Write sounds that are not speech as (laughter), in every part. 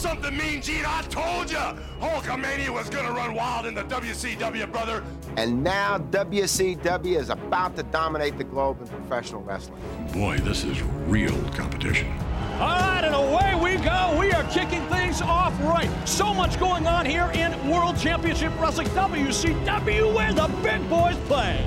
something, Mean Gene? I told you Hulkamania was gonna run wild in the WCW, brother. And now WCW is about to dominate the globe in professional wrestling. Boy, this is real competition. All right, and away we go. We are kicking things off right. So much going on here in World Championship Wrestling WCW where the big boys play.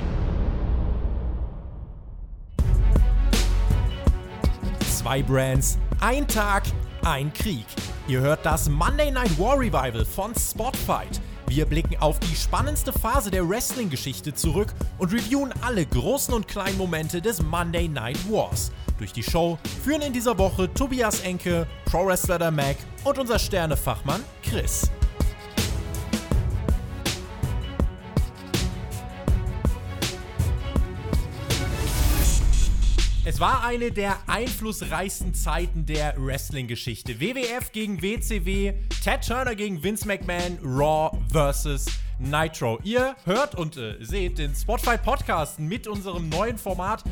Zwei Brands, ein Tag, ein Krieg. Ihr hört das Monday Night War Revival von Spotfight. Wir blicken auf die spannendste Phase der Wrestling-Geschichte zurück und reviewen alle großen und kleinen Momente des Monday Night Wars. Durch die Show führen in dieser Woche Tobias Enke, Pro Wrestler der Mac und unser Sternefachmann Chris. Es war eine der einflussreichsten Zeiten der Wrestling-Geschichte. WWF gegen WCW, Ted Turner gegen Vince McMahon, Raw vs. Nitro. Ihr hört und äh, seht den Spotify Podcast mit unserem neuen Format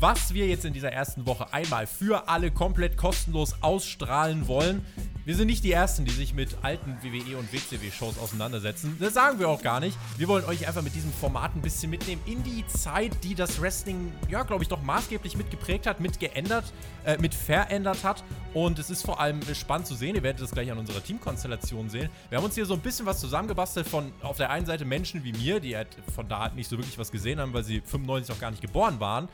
was wir jetzt in dieser ersten Woche einmal für alle komplett kostenlos ausstrahlen wollen. Wir sind nicht die Ersten, die sich mit alten WWE und WCW-Shows auseinandersetzen. Das sagen wir auch gar nicht. Wir wollen euch einfach mit diesem Format ein bisschen mitnehmen in die Zeit, die das Wrestling, ja, glaube ich, doch maßgeblich mitgeprägt hat, mitgeändert, äh, mit verändert hat. Und es ist vor allem spannend zu sehen. Ihr werdet das gleich an unserer Teamkonstellation sehen. Wir haben uns hier so ein bisschen was zusammengebastelt von auf der einen Seite Menschen wie mir, die halt von da nicht so wirklich was gesehen haben, weil sie 95 noch gar nicht geboren waren.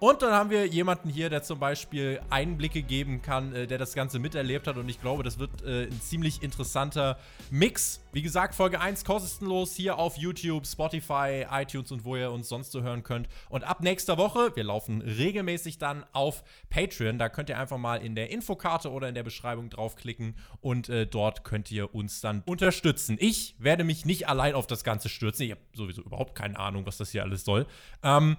Und dann haben wir jemanden hier, der zum Beispiel Einblicke geben kann, äh, der das Ganze miterlebt hat. Und ich glaube, das wird äh, ein ziemlich interessanter Mix. Wie gesagt, Folge 1 kostenlos hier auf YouTube, Spotify, iTunes und wo ihr uns sonst so hören könnt. Und ab nächster Woche, wir laufen regelmäßig dann auf Patreon. Da könnt ihr einfach mal in der Infokarte oder in der Beschreibung draufklicken und äh, dort könnt ihr uns dann unterstützen. Ich werde mich nicht allein auf das Ganze stürzen. Ich habe sowieso überhaupt keine Ahnung, was das hier alles soll. Ähm,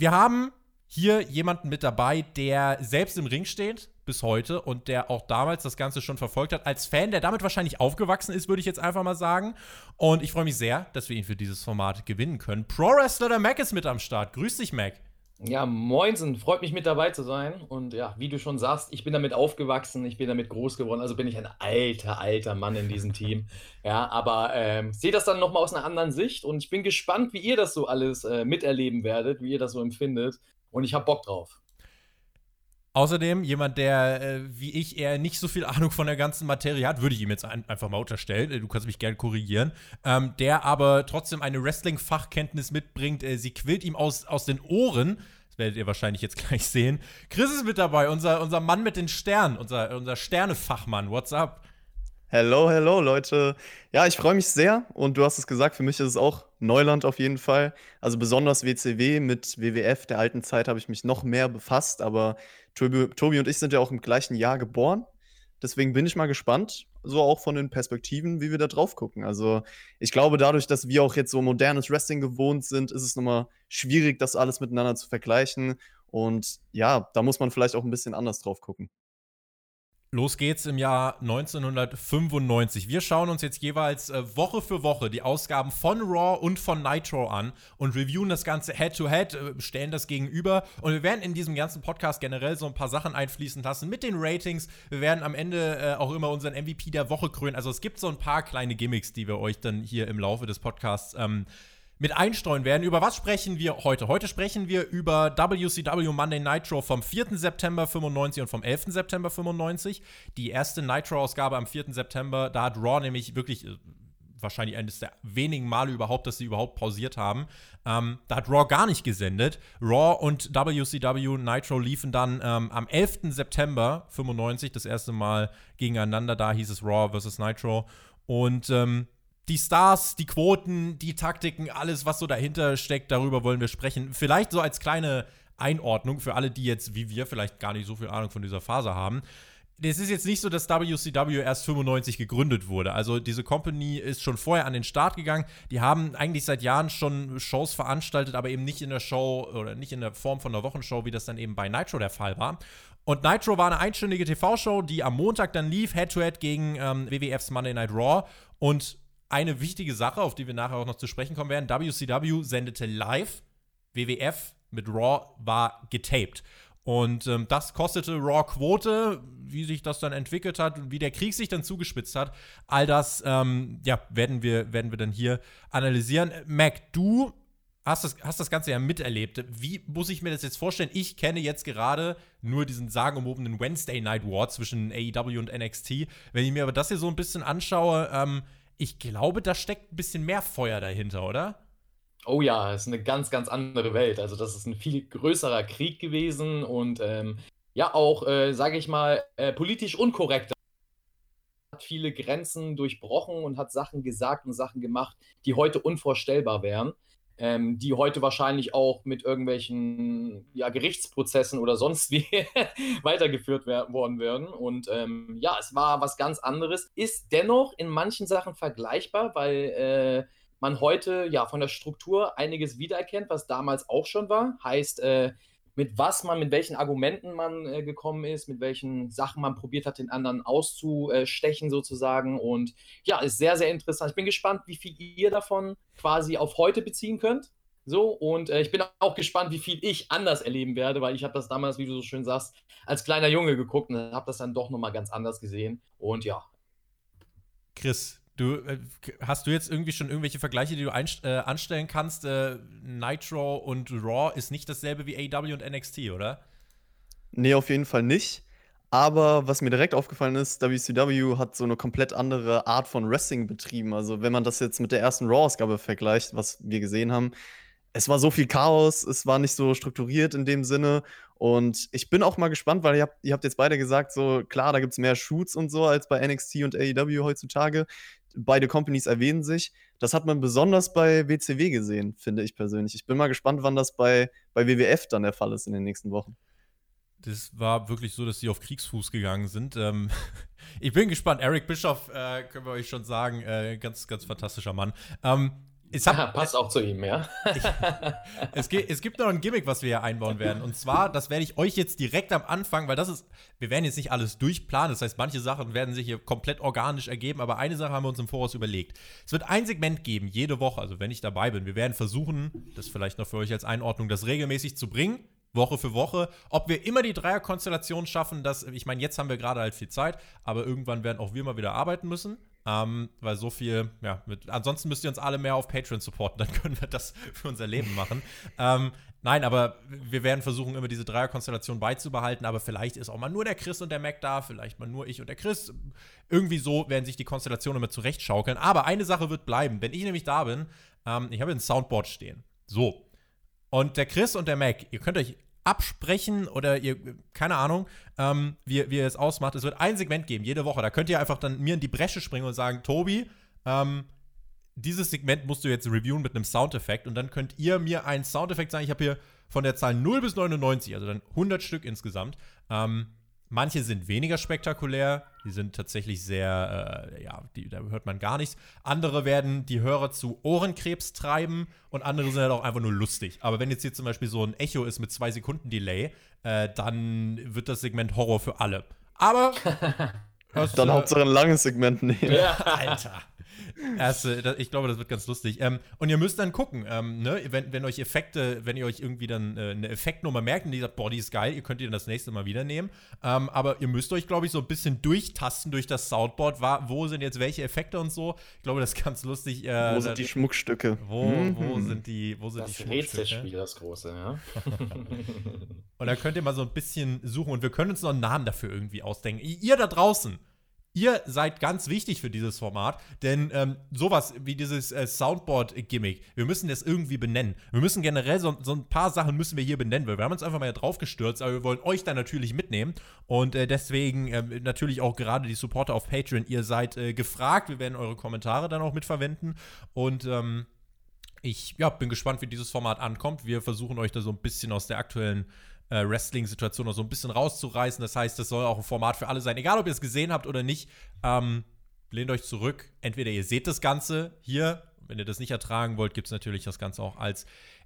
wir haben hier jemanden mit dabei, der selbst im Ring steht bis heute und der auch damals das Ganze schon verfolgt hat. Als Fan, der damit wahrscheinlich aufgewachsen ist, würde ich jetzt einfach mal sagen. Und ich freue mich sehr, dass wir ihn für dieses Format gewinnen können. Pro Wrestler der Mac ist mit am Start. Grüß dich, Mac. Ja, moinsen, freut mich mit dabei zu sein. Und ja, wie du schon sagst, ich bin damit aufgewachsen, ich bin damit groß geworden. Also bin ich ein alter, alter Mann in diesem Team. (laughs) Ja, aber ähm, sehe das dann nochmal aus einer anderen Sicht und ich bin gespannt, wie ihr das so alles äh, miterleben werdet, wie ihr das so empfindet. Und ich habe Bock drauf. Außerdem jemand, der äh, wie ich eher nicht so viel Ahnung von der ganzen Materie hat, würde ich ihm jetzt ein, einfach mal unterstellen. Äh, du kannst mich gerne korrigieren. Ähm, der aber trotzdem eine Wrestling-Fachkenntnis mitbringt. Äh, sie quillt ihm aus, aus den Ohren. Das werdet ihr wahrscheinlich jetzt (laughs) gleich sehen. Chris ist mit dabei, unser, unser Mann mit den Sternen, unser, unser Sternefachmann. What's up? Hello, hello, Leute. Ja, ich freue mich sehr und du hast es gesagt, für mich ist es auch Neuland auf jeden Fall. Also besonders WCW mit WWF der alten Zeit habe ich mich noch mehr befasst, aber Tobi, Tobi und ich sind ja auch im gleichen Jahr geboren. Deswegen bin ich mal gespannt, so auch von den Perspektiven, wie wir da drauf gucken. Also ich glaube, dadurch, dass wir auch jetzt so modernes Wrestling gewohnt sind, ist es nochmal schwierig, das alles miteinander zu vergleichen. Und ja, da muss man vielleicht auch ein bisschen anders drauf gucken. Los geht's im Jahr 1995. Wir schauen uns jetzt jeweils äh, Woche für Woche die Ausgaben von Raw und von Nitro an und reviewen das Ganze Head-to-Head, -head, äh, stellen das gegenüber. Und wir werden in diesem ganzen Podcast generell so ein paar Sachen einfließen lassen mit den Ratings. Wir werden am Ende äh, auch immer unseren MVP der Woche krönen. Also es gibt so ein paar kleine Gimmicks, die wir euch dann hier im Laufe des Podcasts ähm, mit einstreuen werden. Über was sprechen wir heute? Heute sprechen wir über WCW Monday Nitro vom 4. September 95 und vom 11. September 95. Die erste Nitro-Ausgabe am 4. September, da hat Raw nämlich wirklich äh, wahrscheinlich eines der wenigen Male überhaupt, dass sie überhaupt pausiert haben. Ähm, da hat Raw gar nicht gesendet. Raw und WCW Nitro liefen dann ähm, am 11. September 95 das erste Mal gegeneinander. Da hieß es Raw versus Nitro. Und ähm, die Stars, die Quoten, die Taktiken, alles, was so dahinter steckt, darüber wollen wir sprechen. Vielleicht so als kleine Einordnung für alle, die jetzt, wie wir, vielleicht gar nicht so viel Ahnung von dieser Phase haben. Es ist jetzt nicht so, dass WCW erst 95 gegründet wurde. Also diese Company ist schon vorher an den Start gegangen. Die haben eigentlich seit Jahren schon Shows veranstaltet, aber eben nicht in der Show oder nicht in der Form von einer Wochenshow, wie das dann eben bei Nitro der Fall war. Und Nitro war eine einstündige TV-Show, die am Montag dann lief, Head-to-Head -head gegen ähm, WWFs Monday Night Raw. Und eine wichtige Sache, auf die wir nachher auch noch zu sprechen kommen werden. WCW sendete live, WWF mit Raw war getaped. Und ähm, das kostete Raw Quote. wie sich das dann entwickelt hat und wie der Krieg sich dann zugespitzt hat, all das ähm, ja, werden, wir, werden wir dann hier analysieren. Mac, du hast das, hast das Ganze ja miterlebt. Wie muss ich mir das jetzt vorstellen? Ich kenne jetzt gerade nur diesen sagenumwobenen Wednesday Night War zwischen AEW und NXT. Wenn ich mir aber das hier so ein bisschen anschaue, ähm, ich glaube, da steckt ein bisschen mehr Feuer dahinter, oder? Oh ja, es ist eine ganz, ganz andere Welt. Also das ist ein viel größerer Krieg gewesen und ähm, ja auch, äh, sage ich mal, äh, politisch unkorrekt. Hat viele Grenzen durchbrochen und hat Sachen gesagt und Sachen gemacht, die heute unvorstellbar wären ähm, die heute wahrscheinlich auch mit irgendwelchen ja, Gerichtsprozessen oder sonst wie (laughs) weitergeführt worden werden. Und ähm, ja, es war was ganz anderes, ist dennoch in manchen Sachen vergleichbar, weil äh, man heute ja von der Struktur einiges wiedererkennt, was damals auch schon war. Heißt, äh, mit was man, mit welchen Argumenten man äh, gekommen ist, mit welchen Sachen man probiert hat, den anderen auszustechen sozusagen. Und ja, ist sehr, sehr interessant. Ich bin gespannt, wie viel ihr davon quasi auf heute beziehen könnt. So, und äh, ich bin auch gespannt, wie viel ich anders erleben werde, weil ich habe das damals, wie du so schön sagst, als kleiner Junge geguckt und habe das dann doch nochmal ganz anders gesehen. Und ja. Chris, Du, äh, hast du jetzt irgendwie schon irgendwelche Vergleiche, die du äh, anstellen kannst? Äh, Nitro und Raw ist nicht dasselbe wie AW und NXT, oder? Nee, auf jeden Fall nicht. Aber was mir direkt aufgefallen ist, WCW hat so eine komplett andere Art von Wrestling betrieben. Also, wenn man das jetzt mit der ersten Raw-Ausgabe vergleicht, was wir gesehen haben, es war so viel Chaos, es war nicht so strukturiert in dem Sinne. Und ich bin auch mal gespannt, weil ihr habt, ihr habt jetzt beide gesagt, so klar, da gibt es mehr Shoots und so als bei NXT und AEW heutzutage beide Companies erwähnen sich. Das hat man besonders bei WCW gesehen, finde ich persönlich. Ich bin mal gespannt, wann das bei, bei WWF dann der Fall ist in den nächsten Wochen. Das war wirklich so, dass sie auf Kriegsfuß gegangen sind. Ähm, (laughs) ich bin gespannt. Eric Bischoff, äh, können wir euch schon sagen, äh, ganz, ganz fantastischer Mann. Ähm, es hat, passt auch zu ihm, ja. Ich, es, es, gibt noch ein Gimmick, was wir hier einbauen werden. Und zwar, das werde ich euch jetzt direkt am Anfang, weil das ist, wir werden jetzt nicht alles durchplanen. Das heißt, manche Sachen werden sich hier komplett organisch ergeben, aber eine Sache haben wir uns im Voraus überlegt. Es wird ein Segment geben, jede Woche, also wenn ich dabei bin. Wir werden versuchen, das vielleicht noch für euch als Einordnung, das regelmäßig zu bringen. Woche für Woche. Ob wir immer die Dreierkonstellation schaffen, das, ich meine, jetzt haben wir gerade halt viel Zeit, aber irgendwann werden auch wir mal wieder arbeiten müssen. Ähm, weil so viel, ja, mit, ansonsten müsst ihr uns alle mehr auf Patreon supporten, dann (laughs) können wir das für unser Leben machen. ähm, nein, aber wir werden versuchen, immer diese Dreierkonstellation beizubehalten, aber vielleicht ist auch mal nur der Chris und der Mac da, vielleicht mal nur ich und der Chris. Irgendwie so werden sich die Konstellationen immer zurechtschaukeln. Aber eine Sache wird bleiben. Wenn ich nämlich da bin, ähm, ich habe ein Soundboard stehen. So. Und der Chris und der Mac, ihr könnt euch absprechen oder ihr, keine Ahnung, ähm, wie, wie ihr es ausmacht. Es wird ein Segment geben, jede Woche. Da könnt ihr einfach dann mir in die Bresche springen und sagen, Tobi, ähm, dieses Segment musst du jetzt reviewen mit einem Soundeffekt und dann könnt ihr mir einen Soundeffekt sagen. Ich habe hier von der Zahl 0 bis 99, also dann 100 Stück insgesamt. Ähm, Manche sind weniger spektakulär, die sind tatsächlich sehr, äh, ja, die, da hört man gar nichts. Andere werden die Hörer zu Ohrenkrebs treiben und andere sind halt auch einfach nur lustig. Aber wenn jetzt hier zum Beispiel so ein Echo ist mit zwei Sekunden Delay, äh, dann wird das Segment Horror für alle. Aber. (laughs) das, dann äh, Hauptsache ein langes Segment nehmen. Ja, (laughs) Alter. Erste, ich glaube, das wird ganz lustig. Ähm, und ihr müsst dann gucken, ähm, ne? wenn, wenn euch Effekte, wenn ihr euch irgendwie dann äh, eine Effektnummer merkt und die sagt, boah, die ist geil, ihr könnt ihr das nächste Mal wieder nehmen. Ähm, aber ihr müsst euch, glaube ich, so ein bisschen durchtasten durch das Soundboard. War, wo sind jetzt welche Effekte und so? Ich glaube, das ist ganz lustig. Äh, wo sind die Schmuckstücke? Wo, mhm. wo sind die, wo sind das die Schmuckstücke? Rätselspiel, das große, ja. (laughs) und da könnt ihr mal so ein bisschen suchen und wir können uns noch einen Namen dafür irgendwie ausdenken. Ihr da draußen, Ihr seid ganz wichtig für dieses Format, denn ähm, sowas wie dieses äh, Soundboard-Gimmick, wir müssen das irgendwie benennen. Wir müssen generell so, so, ein paar Sachen müssen wir hier benennen, weil wir haben uns einfach mal drauf gestürzt, aber wir wollen euch da natürlich mitnehmen und äh, deswegen äh, natürlich auch gerade die Supporter auf Patreon, ihr seid äh, gefragt, wir werden eure Kommentare dann auch mitverwenden und ähm, ich ja, bin gespannt, wie dieses Format ankommt. Wir versuchen euch da so ein bisschen aus der aktuellen äh, Wrestling-Situation noch so ein bisschen rauszureißen. Das heißt, das soll auch ein Format für alle sein. Egal, ob ihr es gesehen habt oder nicht, ähm, lehnt euch zurück. Entweder ihr seht das Ganze hier, wenn ihr das nicht ertragen wollt, gibt es natürlich das Ganze auch als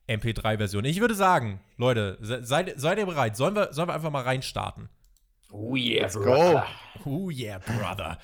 MP3-Version. Ich würde sagen, Leute, seid, seid ihr bereit? Sollen wir, sollen wir einfach mal reinstarten? Oh yeah, Let's brother. go. Oh yeah, brother.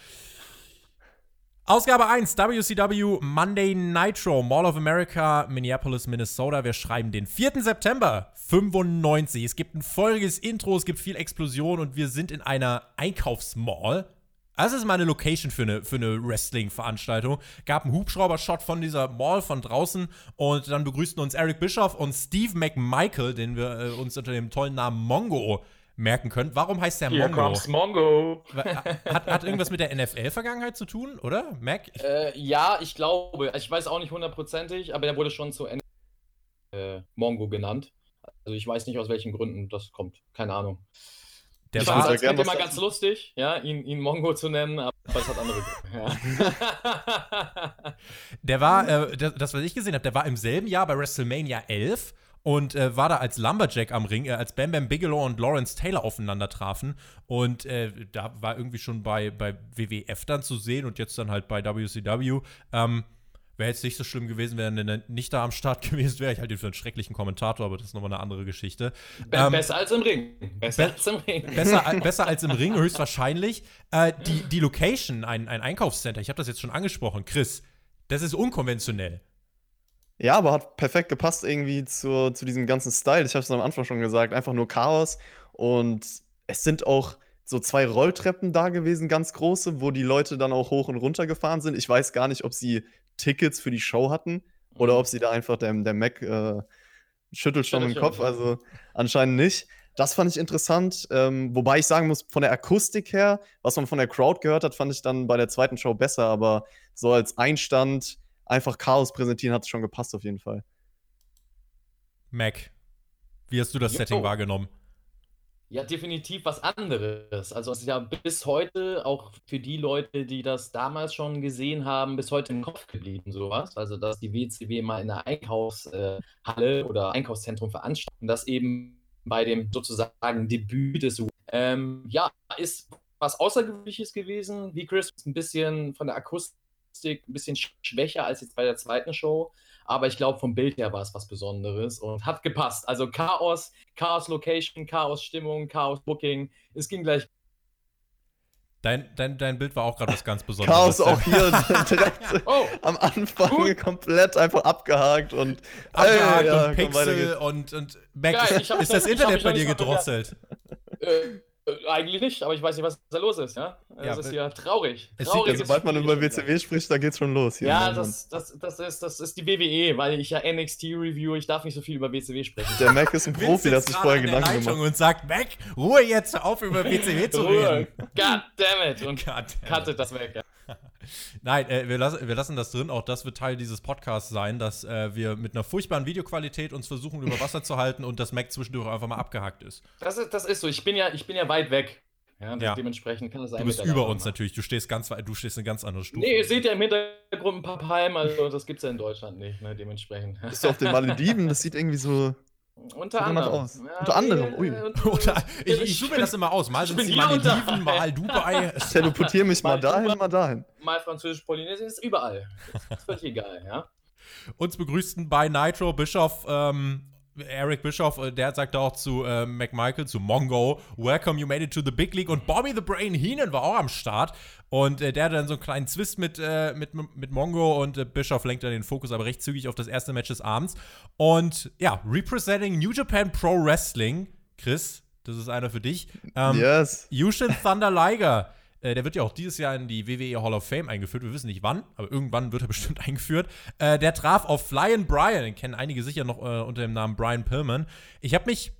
Ausgabe 1, WCW Monday Nitro, Mall of America, Minneapolis, Minnesota. Wir schreiben den 4. September 95. Es gibt ein feuriges Intro, es gibt viel Explosion und wir sind in einer Einkaufsmall. Das ist mal eine Location für eine, für eine Wrestling-Veranstaltung. Gab einen Hubschrauber-Shot von dieser Mall von draußen und dann begrüßten uns Eric Bischoff und Steve McMichael, den wir äh, uns unter dem tollen Namen Mongo merken können. Warum heißt der Hier Mongo? kommt's Mongo. Hat, hat irgendwas mit der NFL-Vergangenheit zu tun, oder? Mac? Äh, ja, ich glaube. Ich weiß auch nicht hundertprozentig, aber der wurde schon zu Ende äh, Mongo genannt. Also ich weiß nicht, aus welchen Gründen das kommt. Keine Ahnung. der ich war- es gern immer ganz lustig, ja, ihn, ihn Mongo zu nennen, aber es hat andere Gründe. Ja. (laughs) der war äh, das, das, was ich gesehen habe, der war im selben Jahr bei WrestleMania 11 und äh, war da als Lumberjack am Ring, äh, als Bam Bam Bigelow und Lawrence Taylor aufeinander trafen. Und äh, da war irgendwie schon bei, bei WWF dann zu sehen und jetzt dann halt bei WCW. Ähm, Wäre jetzt nicht so schlimm gewesen, wenn er nicht da am Start (laughs) gewesen wäre. Ich halte ihn für einen schrecklichen Kommentator, aber das ist nochmal eine andere Geschichte. Be Ähm, besser als im Ring. Besser be- als im Ring. Besser, (laughs) besser als im Ring, höchstwahrscheinlich. Äh, die, die Location, ein, ein Einkaufscenter, ich habe das jetzt schon angesprochen, Chris, das ist unkonventionell. Ja, aber hat perfekt gepasst irgendwie zu, zu diesem ganzen Style. Ich habe es am Anfang schon gesagt, einfach nur Chaos. Und es sind auch so zwei Rolltreppen da gewesen, ganz große, wo die Leute dann auch hoch und runter gefahren sind. Ich weiß gar nicht, ob sie Tickets für die Show hatten oder ob sie da einfach der, der Mac äh, schüttelt schon im Kopf. Also anscheinend nicht. Das fand ich interessant. Ähm, wobei ich sagen muss, von der Akustik her, was man von der Crowd gehört hat, fand ich dann bei der zweiten Show besser. Aber so als Einstand einfach Chaos präsentieren hat es schon gepasst auf jeden Fall. Mac, wie hast du das Jo. Setting wahrgenommen? Ja, definitiv was anderes. Also es ist ja bis heute, auch für die Leute, die das damals schon gesehen haben, bis heute im Kopf geblieben, sowas. Also dass die WCW mal in einer Einkaufshalle oder Einkaufszentrum veranstalten, das eben bei dem sozusagen Debüt des ähm, ja, ist was Außergewöhnliches gewesen. Wie Chris ein bisschen von der Akustik ein bisschen sch- schwächer als jetzt bei der zweiten Show. Aber ich glaube, vom Bild her war es was Besonderes und hat gepasst. Also Chaos, Chaos Location, Chaos Stimmung, Chaos Booking. Es ging gleich. Dein, dein, dein Bild war auch gerade was ganz Besonderes. Chaos auch (laughs) hier direkt Oh, am Anfang Gut. komplett einfach abgehakt und Abgehakt Ey, ja, und Pixel und, und Mac, Geil, ist das hab Internet bei dir gedrosselt? äh, eigentlich nicht, aber ich weiß nicht, was da los ist. Ja? Das Ja, ist ja traurig. Es Traurig sieht- ist sobald man über. WCW spricht, da geht's schon los. Hier Ja, das, das, das, ist, das ist die WWE, weil ich ja NXT review, ich darf nicht so viel über WCW sprechen. Der Mac ist ein Profi, der hat sitzt sich gerade vorher Gedanken gemacht. und sagt, Mac, Ruhe jetzt, auf über WCW zu Ruhe. reden. God damn it. Und Goddammit. cuttet das weg. Ja. Nein, äh, wir, lassen, wir lassen das drin. Auch das wird Teil dieses Podcasts sein, dass äh, wir mit einer furchtbaren Videoqualität uns versuchen, über Wasser zu halten und das Mac zwischendurch einfach mal abgehackt ist. Das, ist, das ist so. Ich bin ja, ich bin ja weit weg. Ja, Ja. Dementsprechend kann das sein. Du bist über uns natürlich. Du stehst ganz weit, du stehst eine ganz andere Stufe. Nee, ihr seht ja im Hintergrund ein paar Palmen, also das gibt es ja in Deutschland nicht, ne, dementsprechend. Bist du auf den Malediven? Das sieht irgendwie so. Unter anderem. aus. Unter anderem, ui. Oder, ich, ich suche mir das immer aus. Mal sind unter- Malediven, (laughs) mal Dubai. Ich teleportiere mich mal Mal dahin, mal dahin. Mal französisch-polynesien ist überall. Das ist völlig egal, ja. Uns begrüßten bei Nitro Bischof, ähm, Eric Bischoff, äh, der sagte auch zu äh, McMichael, zu Mongo, Welcome, you made it to the big league. Und Bobby the Brain Heenan war auch am Start. Und äh, der hatte dann so einen kleinen Zwist mit, äh, mit, mit Mongo und äh, Bischoff lenkt dann den Fokus aber recht zügig auf das erste Match des Abends. Und ja, representing New Japan Pro Wrestling, Chris, das ist einer für dich. Ähm, yes. Yushin Thunder Liger. Äh, der wird ja auch dieses Jahr in die WWE Hall of Fame eingeführt. Wir wissen nicht wann, aber irgendwann wird er (laughs) bestimmt eingeführt. Äh, der traf auf Flyin' Brian. Den kennen einige sicher noch äh, unter dem Namen Brian Pillman. Ich habe mich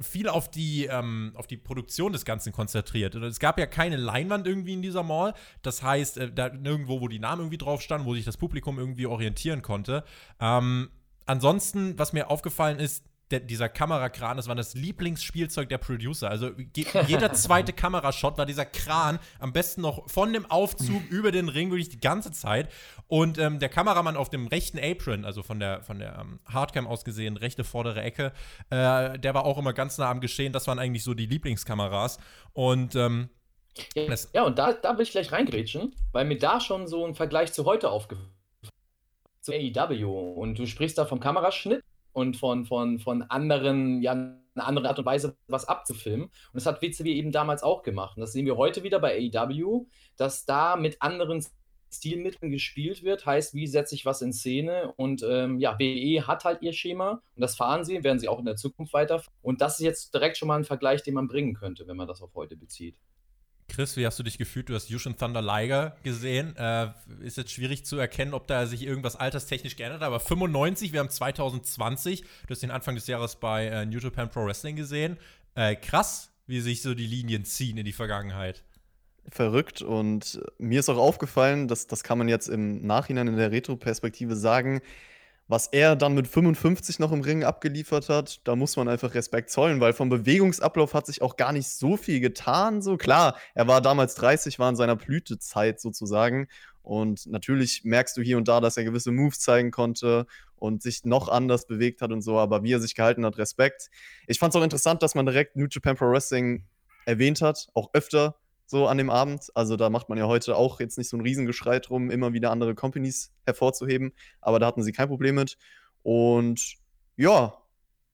viel auf die, ähm, auf die Produktion des Ganzen konzentriert. Und es gab ja keine Leinwand irgendwie in dieser Mall. Das heißt, äh, da nirgendwo, wo die Namen irgendwie drauf standen, wo sich das Publikum irgendwie orientieren konnte. Ähm, ansonsten, was mir aufgefallen ist, der, dieser Kamerakran, das war das Lieblingsspielzeug der Producer. Also je, jeder zweite (laughs) Kamerashot war dieser Kran, am besten noch von dem Aufzug (laughs) über den Ring, wirklich die ganze Zeit. Und ähm, der Kameramann auf dem rechten Apron, also von der, von der ähm, Hardcam aus gesehen, rechte vordere Ecke, äh, der war auch immer ganz nah am Geschehen. Das waren eigentlich so die Lieblingskameras. Und ähm, ja und da, da will ich gleich reingrätschen, weil mir da schon so ein Vergleich zu heute aufgefallen ist. Zu AEW. Und du sprichst da vom Kameraschnitt und von, von, von anderen, ja, eine andere Art und Weise, was abzufilmen. Und das hat WCW eben damals auch gemacht. Und das sehen wir heute wieder bei AEW, dass da mit anderen Stilmitteln gespielt wird, heißt, wie setze ich was in Szene und ähm, ja, WE hat halt ihr Schema und das fahren sie, werden sie auch in der Zukunft weiterfahren und das ist jetzt direkt schon mal ein Vergleich, den man bringen könnte, wenn man das auf heute bezieht. Chris, wie hast du dich gefühlt? Du hast Yushin Thunder Liger gesehen. Äh, ist jetzt schwierig zu erkennen, ob da sich irgendwas alterstechnisch geändert hat, aber 95, wir haben 2020. Du hast den Anfang des Jahres bei äh, New Japan Pro Wrestling gesehen. Äh, krass, wie sich so die Linien ziehen in die Vergangenheit. Verrückt und mir ist auch aufgefallen, dass das kann man jetzt im Nachhinein in der Retro-Perspektive sagen, was er dann mit 55 noch im Ring abgeliefert hat, da muss man einfach Respekt zollen, weil vom Bewegungsablauf hat sich auch gar nicht so viel getan. So klar, er war damals 30, war in seiner Blütezeit sozusagen. Und natürlich merkst du hier und da, dass er gewisse Moves zeigen konnte und sich noch anders bewegt hat und so, aber wie er sich gehalten hat, Respekt. Ich fand es auch interessant, dass man direkt New Japan Pro Wrestling erwähnt hat, auch öfter so an dem Abend. Also da macht man ja heute auch jetzt nicht so ein Riesengeschrei drum, immer wieder andere Companies hervorzuheben. Aber da hatten sie kein Problem mit. Und ja,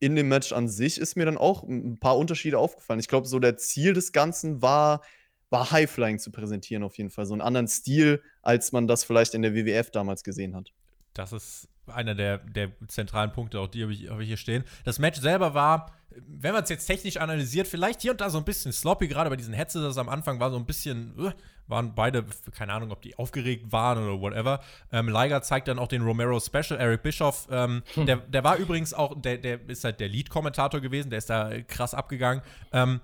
in dem Match an sich ist mir dann auch ein paar Unterschiede aufgefallen. Ich glaube, so der Ziel des Ganzen war, war Highflying zu präsentieren auf jeden Fall. So einen anderen Stil, als man das vielleicht in der WWF damals gesehen hat. Das ist einer der, der zentralen Punkte, auch die habe ich, hab ich hier stehen. Das Match selber war, wenn man es jetzt technisch analysiert, vielleicht hier und da so ein bisschen sloppy, gerade bei diesen Headsets am Anfang war so ein bisschen, uh, waren beide, keine Ahnung, ob die aufgeregt waren oder whatever. Ähm, Liger zeigt dann auch den Romero Special, Eric Bischoff, ähm, hm. der, der war übrigens auch, der, der ist halt der Lead-Kommentator gewesen, der ist da krass abgegangen. Ähm,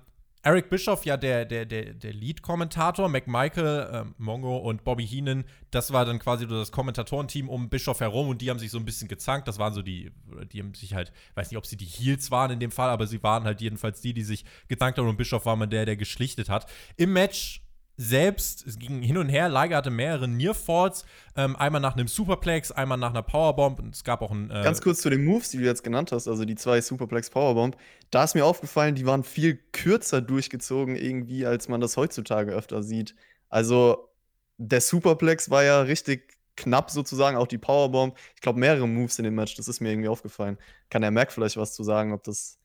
Eric Bischoff, ja, der, der, der, der Lead-Kommentator, McMichael, ähm, Mongo und Bobby Heenan, das war dann quasi das Kommentatorenteam um Bischoff herum und die haben sich so ein bisschen gezankt. Das waren so die, die haben sich halt, weiß nicht, ob sie die Heels waren in dem Fall, aber sie waren halt jedenfalls die, die sich gezankt haben und Bischoff war mal der, der geschlichtet hat. Im Match selbst, es ging hin und her, Liger hatte mehrere Nearfalls, ähm, einmal nach einem Superplex, einmal nach einer Powerbomb und es gab auch ein. Äh Ganz kurz zu den Moves, die du jetzt genannt hast, also die zwei Superplex Powerbomb. Da ist mir aufgefallen, die waren viel kürzer durchgezogen irgendwie, als man das heutzutage öfter sieht. Also der Superplex war ja richtig knapp sozusagen, auch die Powerbomb. Ich glaube, mehrere Moves in dem Match, das ist mir irgendwie aufgefallen. Kann der Mac vielleicht was zu sagen, ob das,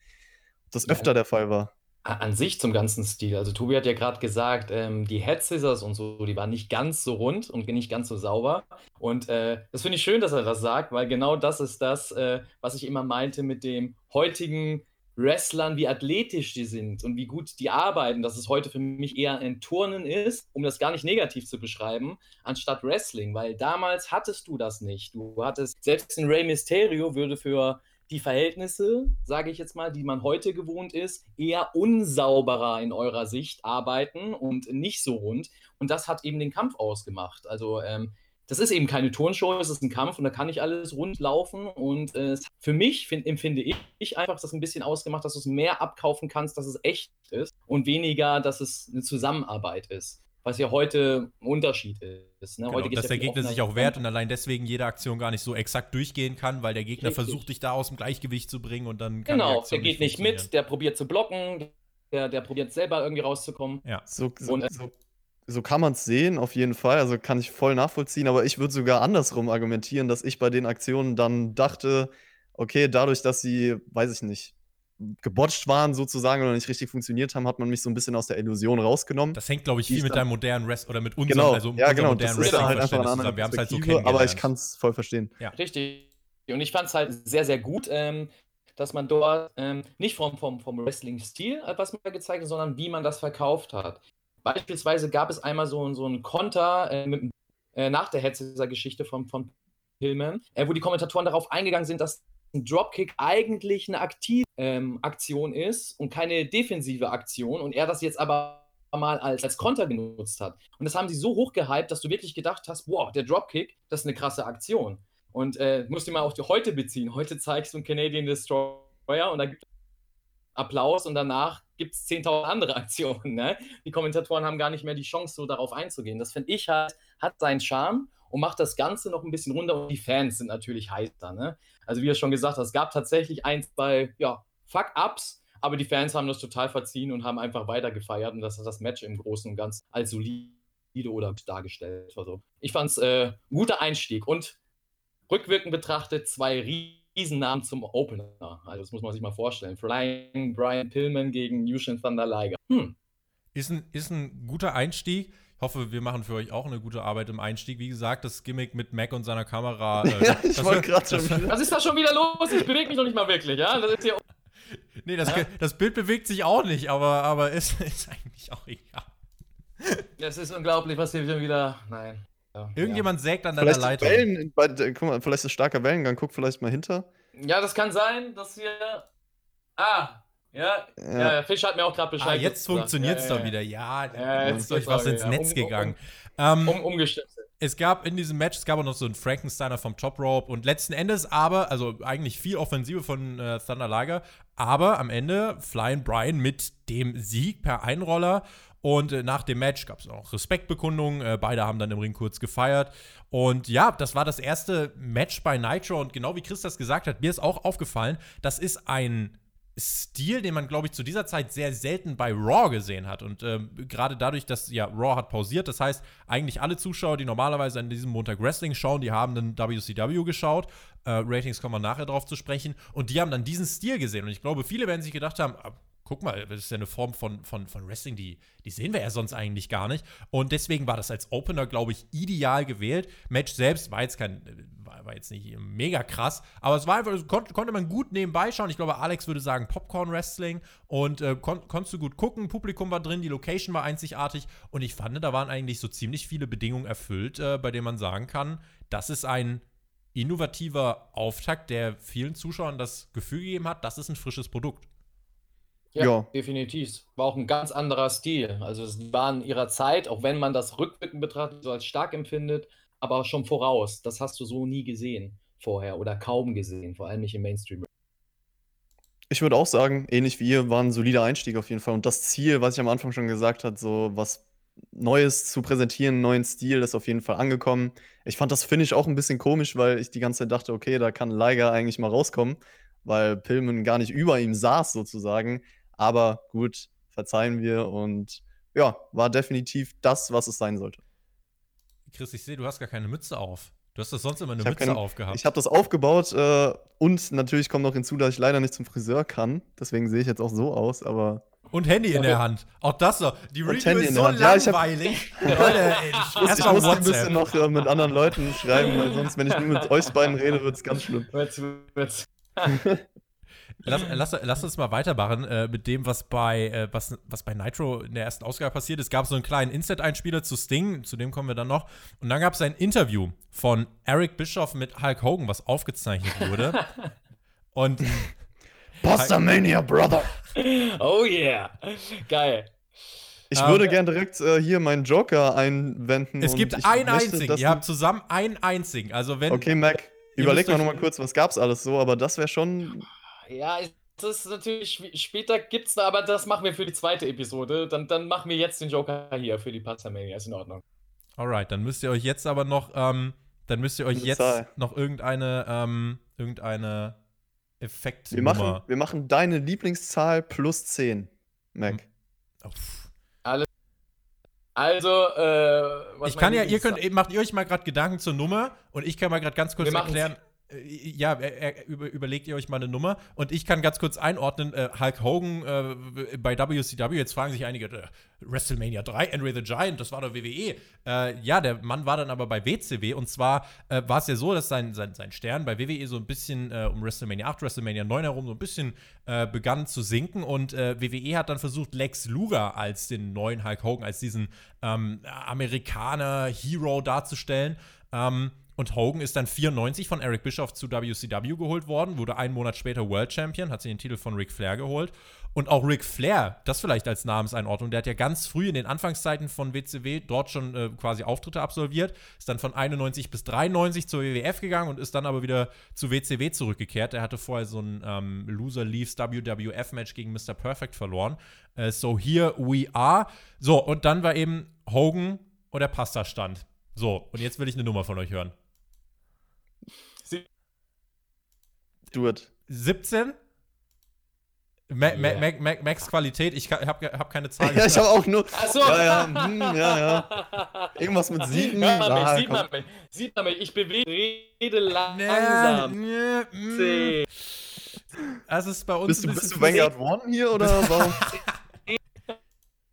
ob das öfter ja. der Fall war? An sich zum ganzen Stil. Also Tobi hat ja gerade gesagt, ähm, die Head Scissors und so, die waren nicht ganz so rund und nicht ganz so sauber. Und äh, das finde ich schön, dass er das sagt, weil genau das ist das, äh, was ich immer meinte mit dem heutigen Wrestlern, wie athletisch die sind und wie gut die arbeiten, dass es heute für mich eher ein Turnen ist, um das gar nicht negativ zu beschreiben, anstatt Wrestling, weil damals hattest du das nicht. Du hattest, selbst ein Rey Mysterio würde für die Verhältnisse, sage ich jetzt mal, die man heute gewohnt ist, eher unsauberer in eurer Sicht arbeiten und nicht so rund. Und das hat eben den Kampf ausgemacht. Also ähm, das ist eben keine Turnshow, es ist ein Kampf und da kann nicht alles rund laufen. Und äh, für mich find, empfinde ich, einfach das ein bisschen ausgemacht, dass du es mehr abkaufen kannst, dass es echt ist und weniger, dass es eine Zusammenarbeit ist was ja heute ein Unterschied ist. Ne? Genau, heute dass ja der Gegner sich auch wehrt und allein deswegen jede Aktion gar nicht so exakt durchgehen kann, weil der Gegner Richtig. versucht, dich da aus dem Gleichgewicht zu bringen und dann kann Genau, der geht nicht mit, der probiert zu blocken, der, der probiert selber irgendwie rauszukommen. Ja. So, so, und, äh, so, so kann man es sehen, auf jeden Fall. Also kann ich voll nachvollziehen, aber ich würde sogar andersrum argumentieren, dass ich bei den Aktionen dann dachte, okay, dadurch, dass sie, weiß ich nicht, gebotcht waren sozusagen oder nicht richtig funktioniert haben, hat man mich so ein bisschen aus der Illusion rausgenommen. Das hängt, glaube ich, viel mit deinem modernen Rest oder mit unserem, genau, also ja, genau, modernen das ist halt einfach eine andere Wir haben es halt so Aber ich kann es voll verstehen. Ja. Richtig. Und ich fand es halt sehr, sehr gut, ähm, dass man dort ähm, nicht vom, vom, vom Wrestling-Stil etwas mehr gezeigt hat, sondern wie man das verkauft hat. Beispielsweise gab es einmal so, so einen Konter äh, mit, äh, nach der Hetzer-Geschichte von, von Pillman, äh, wo die Kommentatoren darauf eingegangen sind, dass ein Dropkick eigentlich eine Aktivaktion ähm, ist und keine defensive Aktion und er das jetzt aber mal als, als Konter genutzt hat. Und das haben sie so hoch gehypt, dass du wirklich gedacht hast, wow, der Dropkick, das ist eine krasse Aktion. Und äh, musst du mal auf die heute beziehen. Heute zeigst du einen Canadian Destroyer und da gibt es Applaus und danach gibt es 10.000 andere (laughs) Aktionen. Ne? Die Kommentatoren haben gar nicht mehr die Chance, so darauf einzugehen. Das finde ich halt, hat seinen Charme und macht das Ganze noch ein bisschen runter. Und die Fans sind natürlich heißer. Ne? Also, wie er schon gesagt hat, es gab tatsächlich eins bei ja, Fuck-Ups, aber die Fans haben das total verziehen und haben einfach weiter gefeiert. Und das hat das Match im Großen und Ganzen als solide oder dargestellt. Also, ich fand es äh, ein guter Einstieg und rückwirkend betrachtet zwei Riesennamen zum Opener. Also, das muss man sich mal vorstellen. Flying Brian Pillman gegen Yushin Thunder Liger. Hm. Ist ein, ist ein guter Einstieg Hoffe, wir machen für euch auch eine gute Arbeit im Einstieg. Wie gesagt, das Gimmick mit Mac und seiner Kamera. (laughs) Äh, Ja, ich das wollte gerade schon wieder. Was ist da schon wieder los? Ich bewege mich noch nicht mal wirklich, ja? Das ist hier (laughs) Nee, das, das Bild bewegt sich auch nicht, aber, aber ist, (laughs) ist eigentlich auch egal. Das ist unglaublich, was hier wieder. Nein. Ja, Irgendjemand sägt an deiner Vielleicht Leitung. Wellen, bei, guck mal, vielleicht ist starker Wellengang, guck vielleicht mal hinter. Ja. ja, das kann sein, dass wir. Ah, ja. Ja, Ja. ja Fisch hat mir auch gerade Bescheid Ah, jetzt funktioniert es ja, doch wieder. Ja, Ja, jetzt ist euch was ins. Netz Um- um- gegangen. Ähm, Um, umgestöpselt. es gab in diesem Match, es gab auch noch so einen Frankensteiner vom Top Rope und letzten Endes aber, also eigentlich viel Offensive von äh, Thunder Liger, aber am Ende Flying Brian mit dem Sieg per Einroller und äh, nach dem Match gab es auch Respektbekundungen, äh, beide haben dann im Ring kurz gefeiert und ja, das war das erste Match bei Nitro und genau wie Chris das gesagt hat, mir ist auch aufgefallen, das ist ein Stil, den man, glaube ich, zu dieser Zeit sehr selten bei Raw gesehen hat. Und ähm, gerade dadurch, dass ja Raw hat pausiert, das heißt, eigentlich alle Zuschauer, die normalerweise an diesem Montag Wrestling schauen, die haben dann WCW geschaut. Äh, Ratings kommen wir nachher drauf zu sprechen. Und die haben dann diesen Stil gesehen. Und ich glaube, viele werden sich gedacht haben, ah, guck mal, das ist ja eine Form von, von, von Wrestling, die, die sehen wir ja sonst eigentlich gar nicht. Und deswegen war das als Opener, glaube ich, ideal gewählt. Match selbst war jetzt kein, war, war jetzt nicht mega krass, aber es war einfach, das konnte, konnte man gut nebenbei schauen. Ich glaube, Alex würde sagen Popcorn-Wrestling und äh, kon konntest du gut gucken. Publikum war drin, die Location war einzigartig und ich fand, da waren eigentlich so ziemlich viele Bedingungen erfüllt, äh, bei denen man sagen kann, das ist ein innovativer Auftakt, der vielen Zuschauern das Gefühl gegeben hat, das ist ein frisches Produkt. Ja, Ja. definitiv. War auch ein ganz anderer Stil. Also es war in ihrer Zeit, auch wenn man das rückwirkend betrachtet, so als stark empfindet, aber schon voraus. Das hast du so nie gesehen vorher oder kaum gesehen, vor allem nicht im Mainstream. Ich würde auch sagen, ähnlich wie ihr, war ein solider Einstieg auf jeden Fall. Und das Ziel, was ich am Anfang schon gesagt habe, so was Neues zu präsentieren, neuen Stil, ist auf jeden Fall angekommen. Ich fand das Finish auch ein bisschen komisch, weil ich die ganze Zeit dachte, okay, da kann Liger eigentlich mal rauskommen, weil Pillman gar nicht über ihm saß sozusagen. Aber gut, verzeihen wir und ja, war definitiv das, was es sein sollte. Chris, ich sehe, du hast gar keine Mütze auf. Du hast das sonst immer eine Mütze keine- aufgehabt. Ich habe das aufgebaut äh, und natürlich kommt noch hinzu, dass ich leider nicht zum Friseur kann. Deswegen sehe ich jetzt auch so aus, aber Und Handy in der Hand. Auch das so. Die Review Handy ist in so der Hand. Ja, ich hab- langweilig. (laughs) Leute, ey, ich muss, ich muss ein WhatsApp. bisschen noch äh, mit anderen Leuten schreiben, weil sonst, wenn ich nur mit euch beiden rede, wird es ganz schlimm. Jetzt, jetzt. (laughs) Lass, lass, lass uns mal weitermachen äh, mit dem, was bei, äh, was, was bei Nitro in der ersten Ausgabe passiert. Es gab so einen kleinen Instant-Einspieler zu Sting, zu dem kommen wir dann noch. Und dann gab es ein Interview von Eric Bischoff mit Hulk Hogan, was aufgezeichnet wurde. (laughs) Und Postamania, Brother! Oh yeah. Geil. Ich Ähm, würde gern direkt äh, hier meinen Joker einwenden. es gibt einen möchte, einzigen. Ihr habt zusammen einen einzigen. Also wenn. Okay, Mac, überleg mal nochmal kurz, was gab's alles so, aber das wäre schon. Ja, das ist natürlich, später gibt's da, aber das machen wir für die zweite Episode. Dann, dann machen wir jetzt den Joker hier für die Pazamania. Ist in Ordnung. Alright, dann müsst ihr euch jetzt aber noch, ähm, dann müsst ihr euch Eine jetzt Zahl. noch irgendeine, ähm, irgendeine Effekt. Wir machen, wir machen deine Lieblingszahl plus 10, Mac. Oh, pff. Also, äh, was ich kann ja, ihr könnt, macht ihr euch mal gerade Gedanken zur Nummer und ich kann mal gerade ganz kurz Wir machen's. erklären. äh, Ja, äh, äh, über, überlegt ihr euch mal eine Nummer und ich kann ganz kurz einordnen. Äh, Hulk Hogan äh, bei WCW, jetzt fragen sich einige, äh, WrestleMania 3, Andre the Giant, das war doch WWE. Äh, ja, der Mann war dann aber bei WCW und zwar äh, war es ja so, dass sein, sein, sein Stern bei WWE so ein bisschen äh, um WrestleMania 8, WrestleMania 9 herum so ein bisschen äh, begann zu sinken und äh, WWE hat dann versucht, Lex Luger als den neuen Hulk Hogan, als diesen ähm, Amerikaner-Hero darzustellen. Ähm, und Hogan ist dann 94 von Eric Bischoff zu WCW geholt worden, wurde einen Monat später World Champion, hat sich den Titel von Ric Flair geholt. Und auch Ric Flair, das vielleicht als Namenseinordnung, der hat ja ganz früh in den Anfangszeiten von WCW dort schon äh, quasi Auftritte absolviert, ist dann von 91 bis 93 zur WWF gegangen und ist dann aber wieder zu WCW zurückgekehrt. Er hatte vorher so ein ähm, Loser Leaves WWF-Match gegen Mr. Perfect verloren. Äh, so here we are. So, und dann war eben Hogan und der Pasta-Stand. So, und jetzt will ich eine Nummer von euch hören. Do it. 17? Ma Yeah. Ma Ma Max Qualität, ich habe hab keine Zahl. (laughs) Ja, ich habe auch nur. Ach so. Ja, ja, hm, ja, ja. Irgendwas mit sieben. Hört man Ah, mich, sieht man mich, sieht man mich. Ich bewege, rede Nee, langsam. nee, mm. Zehn. Das ist bei uns Bist du, ein bist du Vanguard One hier oder (laughs) warum?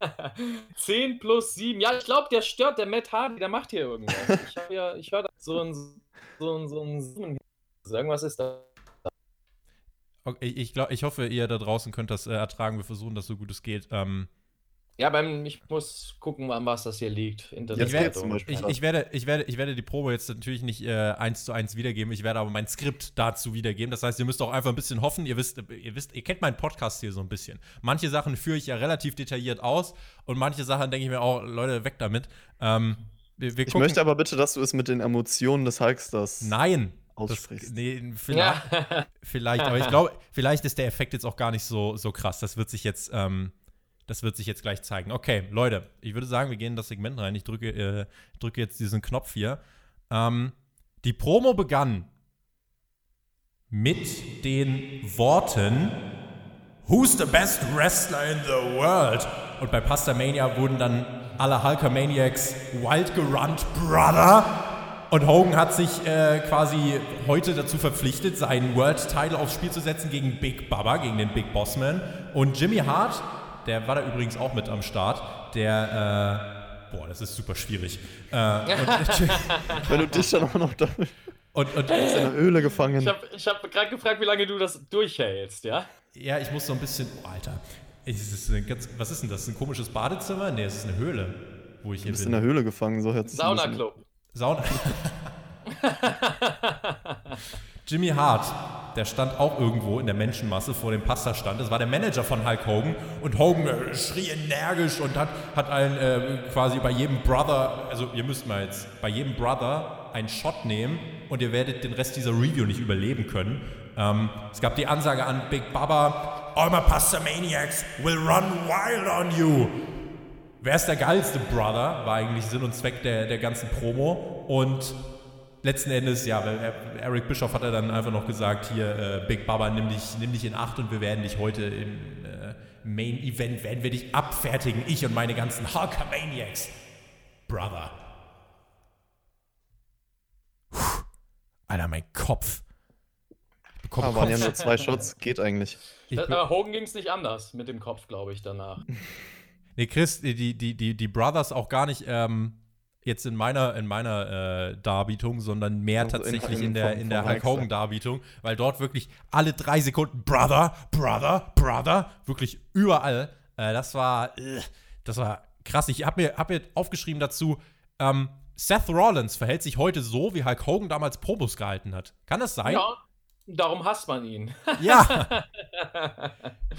(laughs) 10 plus 7. Ja, ich glaube, der stört, der Matt Hardy, der macht hier irgendwas. Ich, ja, ich höre so ein, so ein, so ein Summen. Irgendwas ist da. Okay, ich, glaub, ich hoffe, ihr da draußen könnt das äh, ertragen. Wir versuchen das so gut es geht. Ähm, ja, beim, ich muss gucken, an was das hier liegt. Zum Beispiel. Ich, ich, werde, ich, werde, ich werde die Probe jetzt natürlich nicht äh, eins zu eins wiedergeben. Ich werde aber mein Skript dazu wiedergeben. Das heißt, ihr müsst auch einfach ein bisschen hoffen. Ihr wisst, ihr wisst, ihr kennt meinen Podcast hier so ein bisschen. Manche Sachen führe ich ja relativ detailliert aus und manche Sachen denke ich mir auch, Leute, weg damit. Ähm, wir, wir ich möchte aber bitte, dass du es mit den Emotionen des Hulksters Nein, aussprichst. Das, nee, vielleicht, ja. vielleicht, aber ich glaube, vielleicht ist der Effekt jetzt auch gar nicht so, so krass. Das wird sich jetzt, ähm, das wird sich jetzt gleich zeigen. Okay, Leute, ich würde sagen, wir gehen in das Segment rein. Ich drücke, äh, drücke jetzt diesen Knopf hier. Ähm, die Promo begann mit den Worten Who's the best wrestler in the world? Und bei Pastamania wurden dann alle Hulkamaniacs wild gerannt, Brother. Und Hogan hat sich äh, quasi heute dazu verpflichtet, seinen World Title aufs Spiel zu setzen gegen Big Baba, gegen den Big Bossman. Und Jimmy Hart der war da übrigens auch mit am Start. Der, äh, boah, das ist super schwierig. Äh, (laughs) Wenn du dich dann auch noch da und, und ist in der Öle gefangen. Ich habe ich hab gerade gefragt, wie lange du das durchhältst, ja? Ja, ich muss so ein bisschen. Oh, Alter. Ist ganz, was ist denn das? Ein komisches Badezimmer? Nee, es ist eine Höhle, wo ich hier du bist bin. in der Höhle gefangen, so hört Sauna-Club. Sauna. Jimmy Hart, der stand auch irgendwo in der Menschenmasse vor dem Pasta-Stand. Das war der Manager von Hulk Hogan. Und Hogan äh, schrie energisch und hat, hat einen äh, quasi bei jedem Brother, also ihr müsst mal jetzt, bei jedem Brother einen Shot nehmen und ihr werdet den Rest dieser Review nicht überleben können. Ähm, es gab die Ansage an Big Baba, All my Pasta Maniacs will run wild on you. Wer ist der geilste Brother? War eigentlich Sinn und Zweck der, der ganzen Promo. Und letzten Endes, ja, Eric Bischoff hat er dann einfach noch gesagt, hier, äh, Big Baba, nimm dich, nimm dich in Acht und wir werden dich heute im äh, Main Event, werden wir dich abfertigen, ich und meine ganzen Hulkamaniacs. Brother. Puh. Alter, mein Kopf. Aber ah, waren ja nur zwei Shots, geht eigentlich. Das, aber Hogan ging es nicht anders mit dem Kopf, glaube ich, danach. (laughs) nee, Chris, die, die, die, die Brothers auch gar nicht ähm, jetzt in meiner, in meiner äh, Darbietung, sondern mehr also tatsächlich in, in, in der, in der Hulk Hogan-Darbietung, weil dort wirklich alle drei Sekunden Brother, Brother, Brother, wirklich überall. Äh, das war, äh, das war krass. Ich habe mir, hab mir aufgeschrieben dazu, ähm, Seth Rollins verhält sich heute so, wie Hulk Hogan damals Promos gehalten hat. Kann das sein? Ja, Darum hasst man ihn. (laughs) Ja.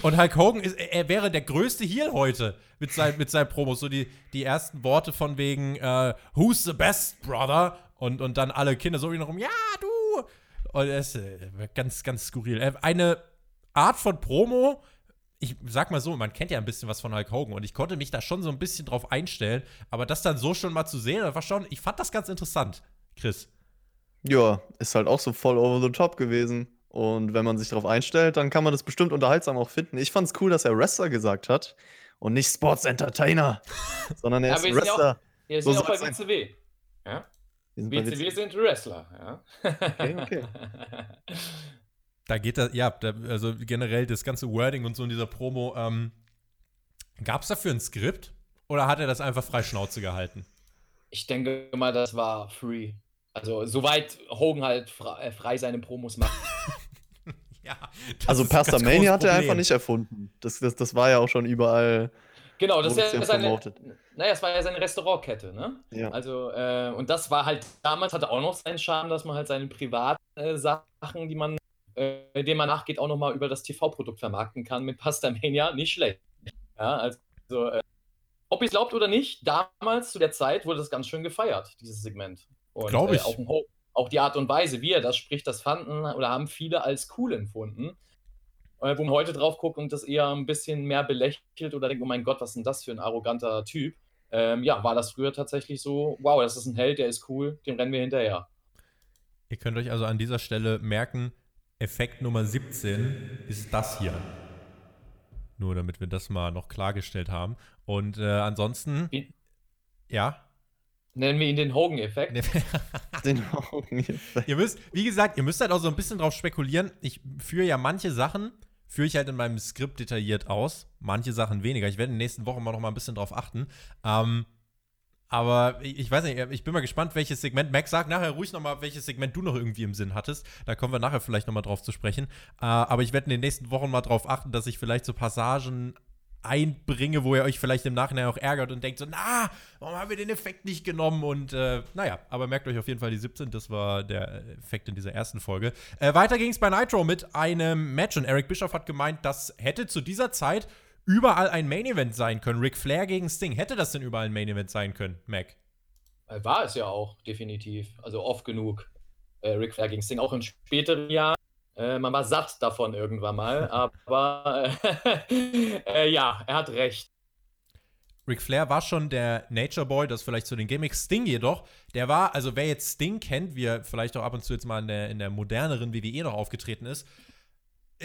Und Hulk Hogan, ist, er wäre der größte Heel heute mit, sein, mit seinen Promos. So die, die ersten Worte von wegen äh, Who's the best, brother? Und, und dann alle Kinder so wie rum, ja, du. Und es ist äh, ganz, ganz skurril. Eine Art von Promo, ich sag mal so, man kennt ja ein bisschen was von Hulk Hogan und ich konnte mich da schon so ein bisschen drauf einstellen, aber das dann so schon mal zu sehen, das war schon, ich fand das ganz interessant, Chris. Ja, ist halt auch so voll over the top gewesen. Und wenn man sich darauf einstellt, dann kann man das bestimmt unterhaltsam auch finden. Ich fand's cool, dass er Wrestler gesagt hat und nicht Sports Entertainer, (laughs) sondern er ist ja, Wrestler. Wir sind ja auch bei WCW. Ja? Sind WCW sind Wrestler. Ja? Okay, okay. (laughs) da geht das, ja, da, also generell das ganze Wording und so in dieser Promo. Ähm, Gab es dafür ein Skript oder hat er das einfach frei Schnauze gehalten? Ich denke mal, das war free. Also, soweit Hogan halt frei, äh, frei seine Promos macht. (laughs) ja, also, Pastamania hat er einfach nicht erfunden. Das, das, das war ja auch schon überall. Genau, das ist ja seine, naja, es war ja seine Restaurantkette, ne? Ja. Also, äh, und das war halt, damals hatte auch noch seinen Charme, dass man halt seine privaten äh, Sachen, die man, äh, denen man nachgeht, auch nochmal über das TV-Produkt vermarkten kann mit Pastamania. Nicht schlecht. Ja, also, äh, ob ihr es glaubt oder nicht, damals zu der Zeit wurde das ganz schön gefeiert, dieses Segment. Glaube ich. Äh, auch, auch, die Art und Weise, wie er das spricht, das fanden oder haben viele als cool empfunden. Äh, wo man heute drauf guckt und das eher ein bisschen mehr belächelt oder denkt, oh mein Gott, was ist denn das für ein arroganter Typ? Ähm, ja, war das früher tatsächlich so, wow, das ist ein Held, der ist cool, dem rennen wir hinterher. Ihr könnt euch also an dieser Stelle merken, Effekt Nummer 17 ist das hier. Nur damit wir das mal noch klargestellt haben. Und äh, ansonsten. Wie? Ja. Nennen wir ihn den Hogan-Effekt. (laughs) den Hogan-Effekt. Ihr müsst, wie gesagt, ihr müsst halt auch so ein bisschen drauf spekulieren. Ich führe ja manche Sachen, führe ich halt in meinem Skript detailliert aus. Manche Sachen weniger. Ich werde in den nächsten Wochen mal noch mal ein bisschen drauf achten. Ähm, aber ich, weiß nicht, ich bin mal gespannt, welches Segment. Max, sag nachher ruhig nochmal, welches Segment du noch irgendwie im Sinn hattest. Da kommen wir nachher vielleicht nochmal drauf zu sprechen. Äh, aber ich werde in den nächsten Wochen mal drauf achten, dass ich vielleicht so Passagen einbringe, wo ihr euch vielleicht im Nachhinein auch ärgert und denkt so, na, warum haben wir den Effekt nicht genommen? Und äh, naja, aber merkt euch auf jeden Fall die 17, das war der Effekt in dieser ersten Folge. Äh, weiter ging es bei Nitro mit einem Match und Eric Bischoff hat gemeint, das hätte zu dieser Zeit überall ein Main Event sein können. Ric Flair gegen Sting. Hätte das denn überall ein Main Event sein können, Mac? Äh, war es ja auch, definitiv. Also oft genug. Äh, Ric Flair gegen Sting, auch in späteren Jahren. Äh, man war satt davon irgendwann mal, (laughs) aber äh, (laughs) äh, ja, er hat recht. Ric Flair war schon der Nature Boy, das vielleicht zu den Gimmicks. Sting jedoch, der war, also wer jetzt Sting kennt, wie er vielleicht auch ab und zu jetzt mal in der, in der moderneren WWE noch aufgetreten ist,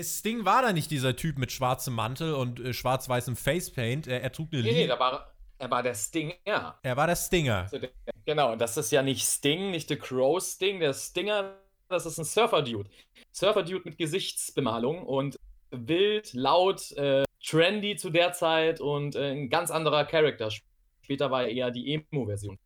Sting war da nicht dieser Typ mit schwarzem Mantel und äh, schwarz-weißem Facepaint. Er, er trug eine Nee, nee, da war, er war der Stinger. Er war der Stinger. Also der, genau, das ist ja nicht Sting, nicht der Crow Sting. Der Stinger, das ist ein Surfer-Dude. Surfer-Dude mit Gesichtsbemalung und wild, laut, äh, trendy zu der Zeit und äh, ein ganz anderer Charakter. Später war er eher die Emo-Version.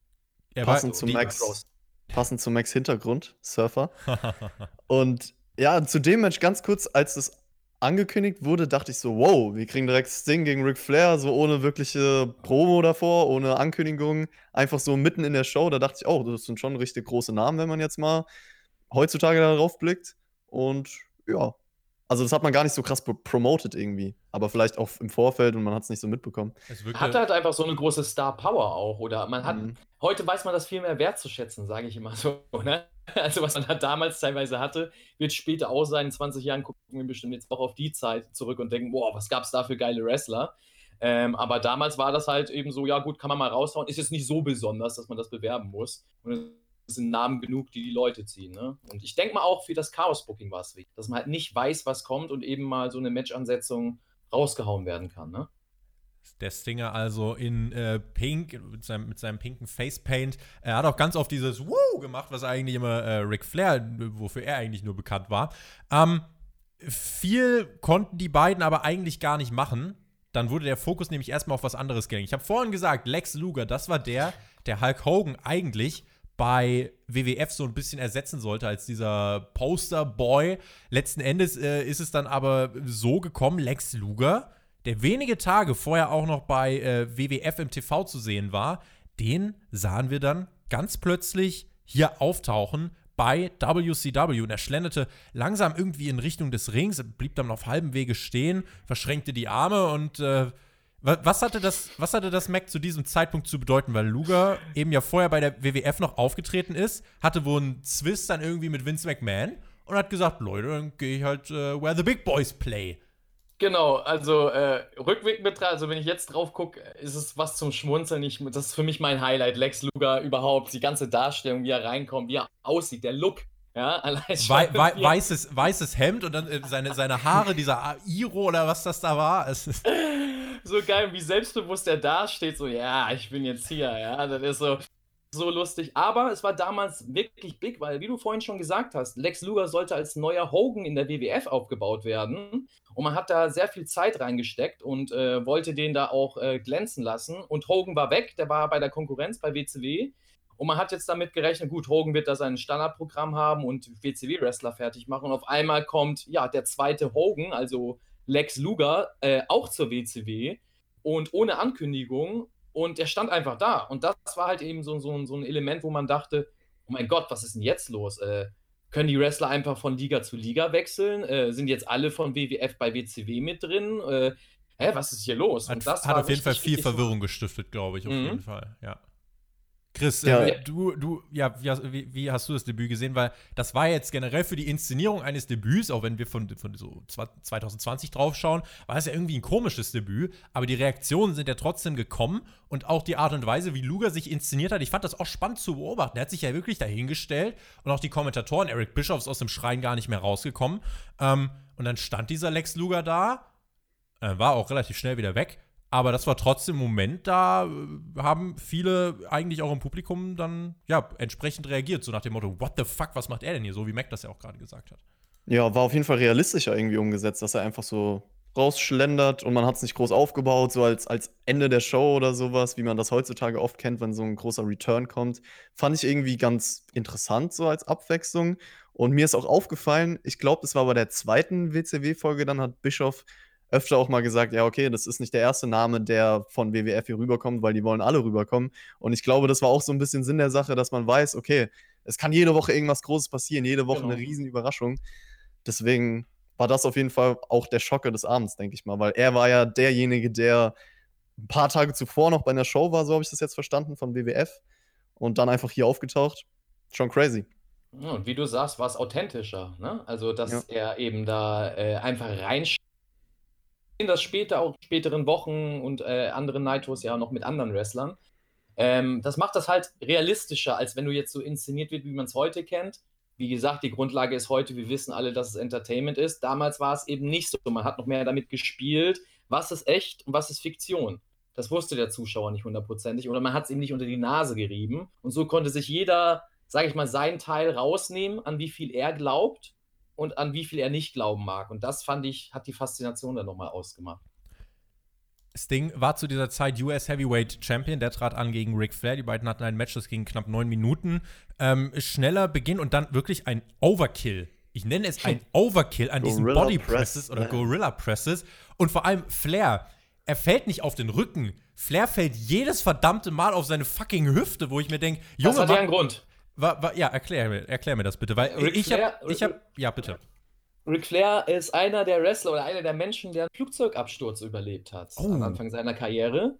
Passend, zu Max, passend zu Max Hintergrund, Surfer. (laughs) und ja, zu dem Match ganz kurz, als das angekündigt wurde, dachte ich so, wow, wir kriegen direkt Sting gegen Ric Flair, so ohne wirkliche Promo davor, ohne Ankündigung, einfach so mitten in der Show. Da dachte ich, oh, das sind schon richtig große Namen, wenn man jetzt mal heutzutage darauf blickt. Und ja, also das hat man gar nicht so krass promoted irgendwie, aber vielleicht auch im Vorfeld und man hat es nicht so mitbekommen. Hat halt einfach so eine große Star Power auch oder man hat mhm. heute weiß man das viel mehr wertzuschätzen, sage ich immer (laughs) so. Ne? Also was man halt damals teilweise hatte, wird später auch sein. In 20 Jahren gucken wir bestimmt jetzt auch auf die Zeit zurück und denken, boah, was gab es da für geile Wrestler? Ähm, aber damals war das halt eben so, ja gut, kann man mal raushauen. Ist jetzt nicht so besonders, dass man das bewerben muss. Und sind Namen genug, die die Leute ziehen. Ne? Und ich denke mal auch für das Chaos-Booking war es wichtig, dass man halt nicht weiß, was kommt und eben mal so eine Match-Ansetzung rausgehauen werden kann. Ne? Der Stinger also in äh, Pink, mit seinem, mit seinem pinken Facepaint. Er hat auch ganz oft dieses Woo gemacht, was eigentlich immer äh, Ric Flair, wofür er eigentlich nur bekannt war. Ähm, viel konnten die beiden aber eigentlich gar nicht machen. Dann wurde der Fokus nämlich erstmal auf was anderes gelenkt. Ich habe vorhin gesagt, Lex Luger, das war der, der Hulk Hogan eigentlich bei WWF so ein bisschen ersetzen sollte als dieser Poster-Boy. Letzten Endes äh, ist es dann aber so gekommen, Lex Luger, der wenige Tage vorher auch noch bei äh, WWF im TV zu sehen war, den sahen wir dann ganz plötzlich hier auftauchen bei WCW. Und er schlenderte langsam irgendwie in Richtung des Rings, blieb dann auf halbem Wege stehen, verschränkte die Arme und äh, was hatte, das, was hatte das Mac zu diesem Zeitpunkt zu bedeuten? Weil Luger eben ja vorher bei der WWF noch aufgetreten ist, hatte wohl einen Zwist dann irgendwie mit Vince McMahon und hat gesagt, Leute, dann gehe ich halt uh, where the big boys play. Genau, also äh, Rückweg betrachtet, also wenn ich jetzt drauf gucke, ist es was zum Schmunzeln. Ich, das ist für mich mein Highlight. Lex Luger überhaupt, die ganze Darstellung, wie er reinkommt, wie er aussieht, der Look. Ja, (laughs) allein schon, Wei wei weißes, weißes Hemd und dann äh, seine, seine Haare, dieser Iro oder was das da war. (laughs) So geil, wie selbstbewusst er da steht, so, ja, ich bin jetzt hier, ja, das ist so, so lustig. Aber es war damals wirklich big, weil, wie du vorhin schon gesagt hast, Lex Luger sollte als neuer Hogan in der WWF aufgebaut werden. Und man hat da sehr viel Zeit reingesteckt und äh, wollte den da auch äh, glänzen lassen. Und Hogan war weg, der war bei der Konkurrenz bei WCW. Und man hat jetzt damit gerechnet, gut, Hogan wird da sein Standardprogramm haben und WCW-Wrestler fertig machen. Und auf einmal kommt, ja, der zweite Hogan, also Lex Luger äh, auch zur WCW und ohne Ankündigung und er stand einfach da. Und das war halt eben so, so, so ein Element, wo man dachte, oh mein Gott, was ist denn jetzt los? Äh, können die Wrestler einfach von Liga zu Liga wechseln? Äh, sind jetzt alle von WWF bei WCW mit drin? Äh, hä, was ist hier los? Hat, hat auf jeden Fall viel Verwirrung gestiftet, glaube ich, auf mhm. jeden Fall, ja. Chris, ja. äh, du, du, ja, wie, wie, hast du das Debüt gesehen? Weil das war jetzt generell für die Inszenierung eines Debüts, auch wenn wir von, von so 2020 draufschauen, war es ja irgendwie ein komisches Debüt, aber die Reaktionen sind ja trotzdem gekommen und auch die Art und Weise, wie Luger sich inszeniert hat, ich fand das auch spannend zu beobachten. Er hat sich ja wirklich dahingestellt und auch die Kommentatoren, Eric Bischofs aus dem Schrein gar nicht mehr rausgekommen. Ähm, und dann stand dieser Lex Luger da, äh, war auch relativ schnell wieder weg aber das war trotzdem im Moment, da äh, haben viele eigentlich auch im Publikum dann ja entsprechend reagiert, so nach dem Motto, what the fuck, was macht er denn hier? So wie Mac das ja auch gerade gesagt hat. Ja, war auf jeden Fall realistischer irgendwie umgesetzt, dass er einfach so rausschlendert und man hat es nicht groß aufgebaut, so als, als Ende der Show oder sowas, wie man das heutzutage oft kennt, wenn so ein großer Return kommt. Fand ich irgendwie ganz interessant, so als Abwechslung. Und mir ist auch aufgefallen, ich glaube, das war bei der zweiten WCW-Folge, dann hat Bischof öfter auch mal gesagt, ja, okay, das ist nicht der erste Name, der von WWF hier rüberkommt, weil die wollen alle rüberkommen. Und ich glaube, das war auch so ein bisschen Sinn der Sache, dass man weiß, okay, es kann jede Woche irgendwas Großes passieren, jede Woche genau. eine riesen Überraschung. Deswegen war das auf jeden Fall auch der Schocker des Abends, denke ich mal, weil er war ja derjenige, der ein paar Tage zuvor noch bei einer Show war, so habe ich das jetzt verstanden, von WWF und dann einfach hier aufgetaucht. Schon crazy. Ja, und wie du sagst, war es authentischer. Ne? Also, dass ja. er eben da äh, einfach rein das später, auch späteren Wochen und äh, anderen Nitros ja noch mit anderen Wrestlern. Ähm, das macht das halt realistischer, als wenn du jetzt so inszeniert wird, wie man es heute kennt. Wie gesagt, die Grundlage ist heute, wir wissen alle, dass es Entertainment ist. Damals war es eben nicht so. Man hat noch mehr damit gespielt, was ist echt und was ist Fiktion. Das wusste der Zuschauer nicht hundertprozentig oder man hat es ihm nicht unter die Nase gerieben. Und so konnte sich jeder, sage ich mal, seinen Teil rausnehmen, an wie viel er glaubt und an wie viel er nicht glauben mag. Und das fand ich, hat die Faszination dann nochmal ausgemacht. Sting war zu dieser Zeit US Heavyweight Champion. Der trat an gegen Ric Flair. Die beiden hatten ein Match, das ging knapp neun Minuten. Ähm, schneller Beginn und dann wirklich ein Overkill. Ich nenne es ein (laughs) Overkill an diesen Body Presses Press, oder Gorilla Presses. Und vor allem Flair. Er fällt nicht auf den Rücken. Flair fällt jedes verdammte Mal auf seine fucking Hüfte, wo ich mir denke, Junge. Das hat ja einen Grund. War, war, ja, erklär mir, erklär mir das bitte, weil Ric ich habe, habe, ja bitte. Ric Flair ist einer der Wrestler oder einer der Menschen, der einen Flugzeugabsturz überlebt hat oh. am Anfang seiner Karriere.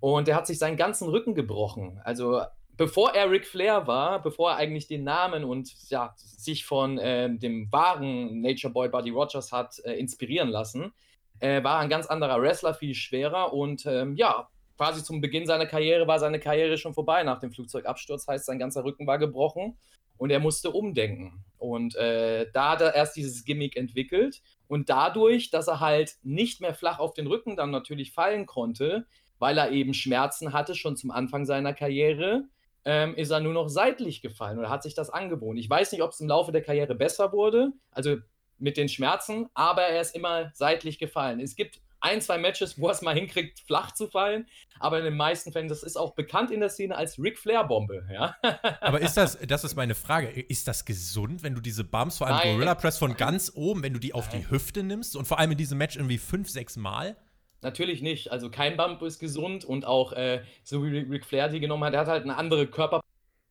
Und er hat sich seinen ganzen Rücken gebrochen. Also bevor er Ric Flair war, bevor er eigentlich den Namen und ja, sich von äh, dem wahren Nature Boy Buddy Rogers hat äh, inspirieren lassen, äh, war ein ganz anderer Wrestler, viel schwerer und ähm, ja, quasi zum Beginn seiner Karriere war seine Karriere schon vorbei nach dem Flugzeugabsturz, heißt sein ganzer Rücken war gebrochen und er musste umdenken. Und äh, da hat er erst dieses Gimmick entwickelt und dadurch, dass er halt nicht mehr flach auf den Rücken dann natürlich fallen konnte, weil er eben Schmerzen hatte schon zum Anfang seiner Karriere, ähm, ist er nur noch seitlich gefallen oder hat sich das angeboten. Ich weiß nicht, ob es im Laufe der Karriere besser wurde, also mit den Schmerzen, aber er ist immer seitlich gefallen. Es gibt ein, zwei Matches, wo er es mal hinkriegt, flach zu fallen. Aber in den meisten Fällen, das ist auch bekannt in der Szene als Ric Flair-Bombe. Ja? (laughs) Aber ist das, das ist meine Frage, ist das gesund, wenn du diese Bumps, vor allem Nein. Gorilla Press von ganz oben, wenn du die auf Nein. die Hüfte nimmst und vor allem in diesem Match irgendwie fünf, sechs Mal? Natürlich nicht. Also kein Bump ist gesund und auch äh, so wie Ric Flair die genommen hat, er hat halt eine andere Körper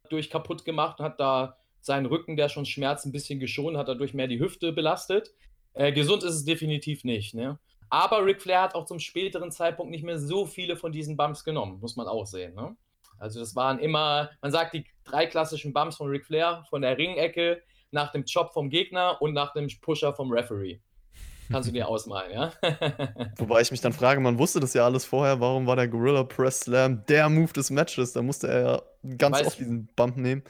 durch kaputt gemacht und hat da seinen Rücken, der schon schmerzt, ein bisschen geschont, hat dadurch mehr die Hüfte belastet. Äh, gesund ist es definitiv nicht. Ne? Aber Ric Flair hat auch zum späteren Zeitpunkt nicht mehr so viele von diesen Bumps genommen, muss man auch sehen. Ne? Also das waren immer, man sagt die drei klassischen Bumps von Ric Flair, von der Ringecke, nach dem Chop vom Gegner und nach dem Pusher vom Referee. Kannst du dir (laughs) ausmalen, ja? (laughs) Wobei ich mich dann frage, man wusste das ja alles vorher, warum war der Gorilla Press Slam der Move des Matches? Da musste er ja ganz oft diesen Bump nehmen.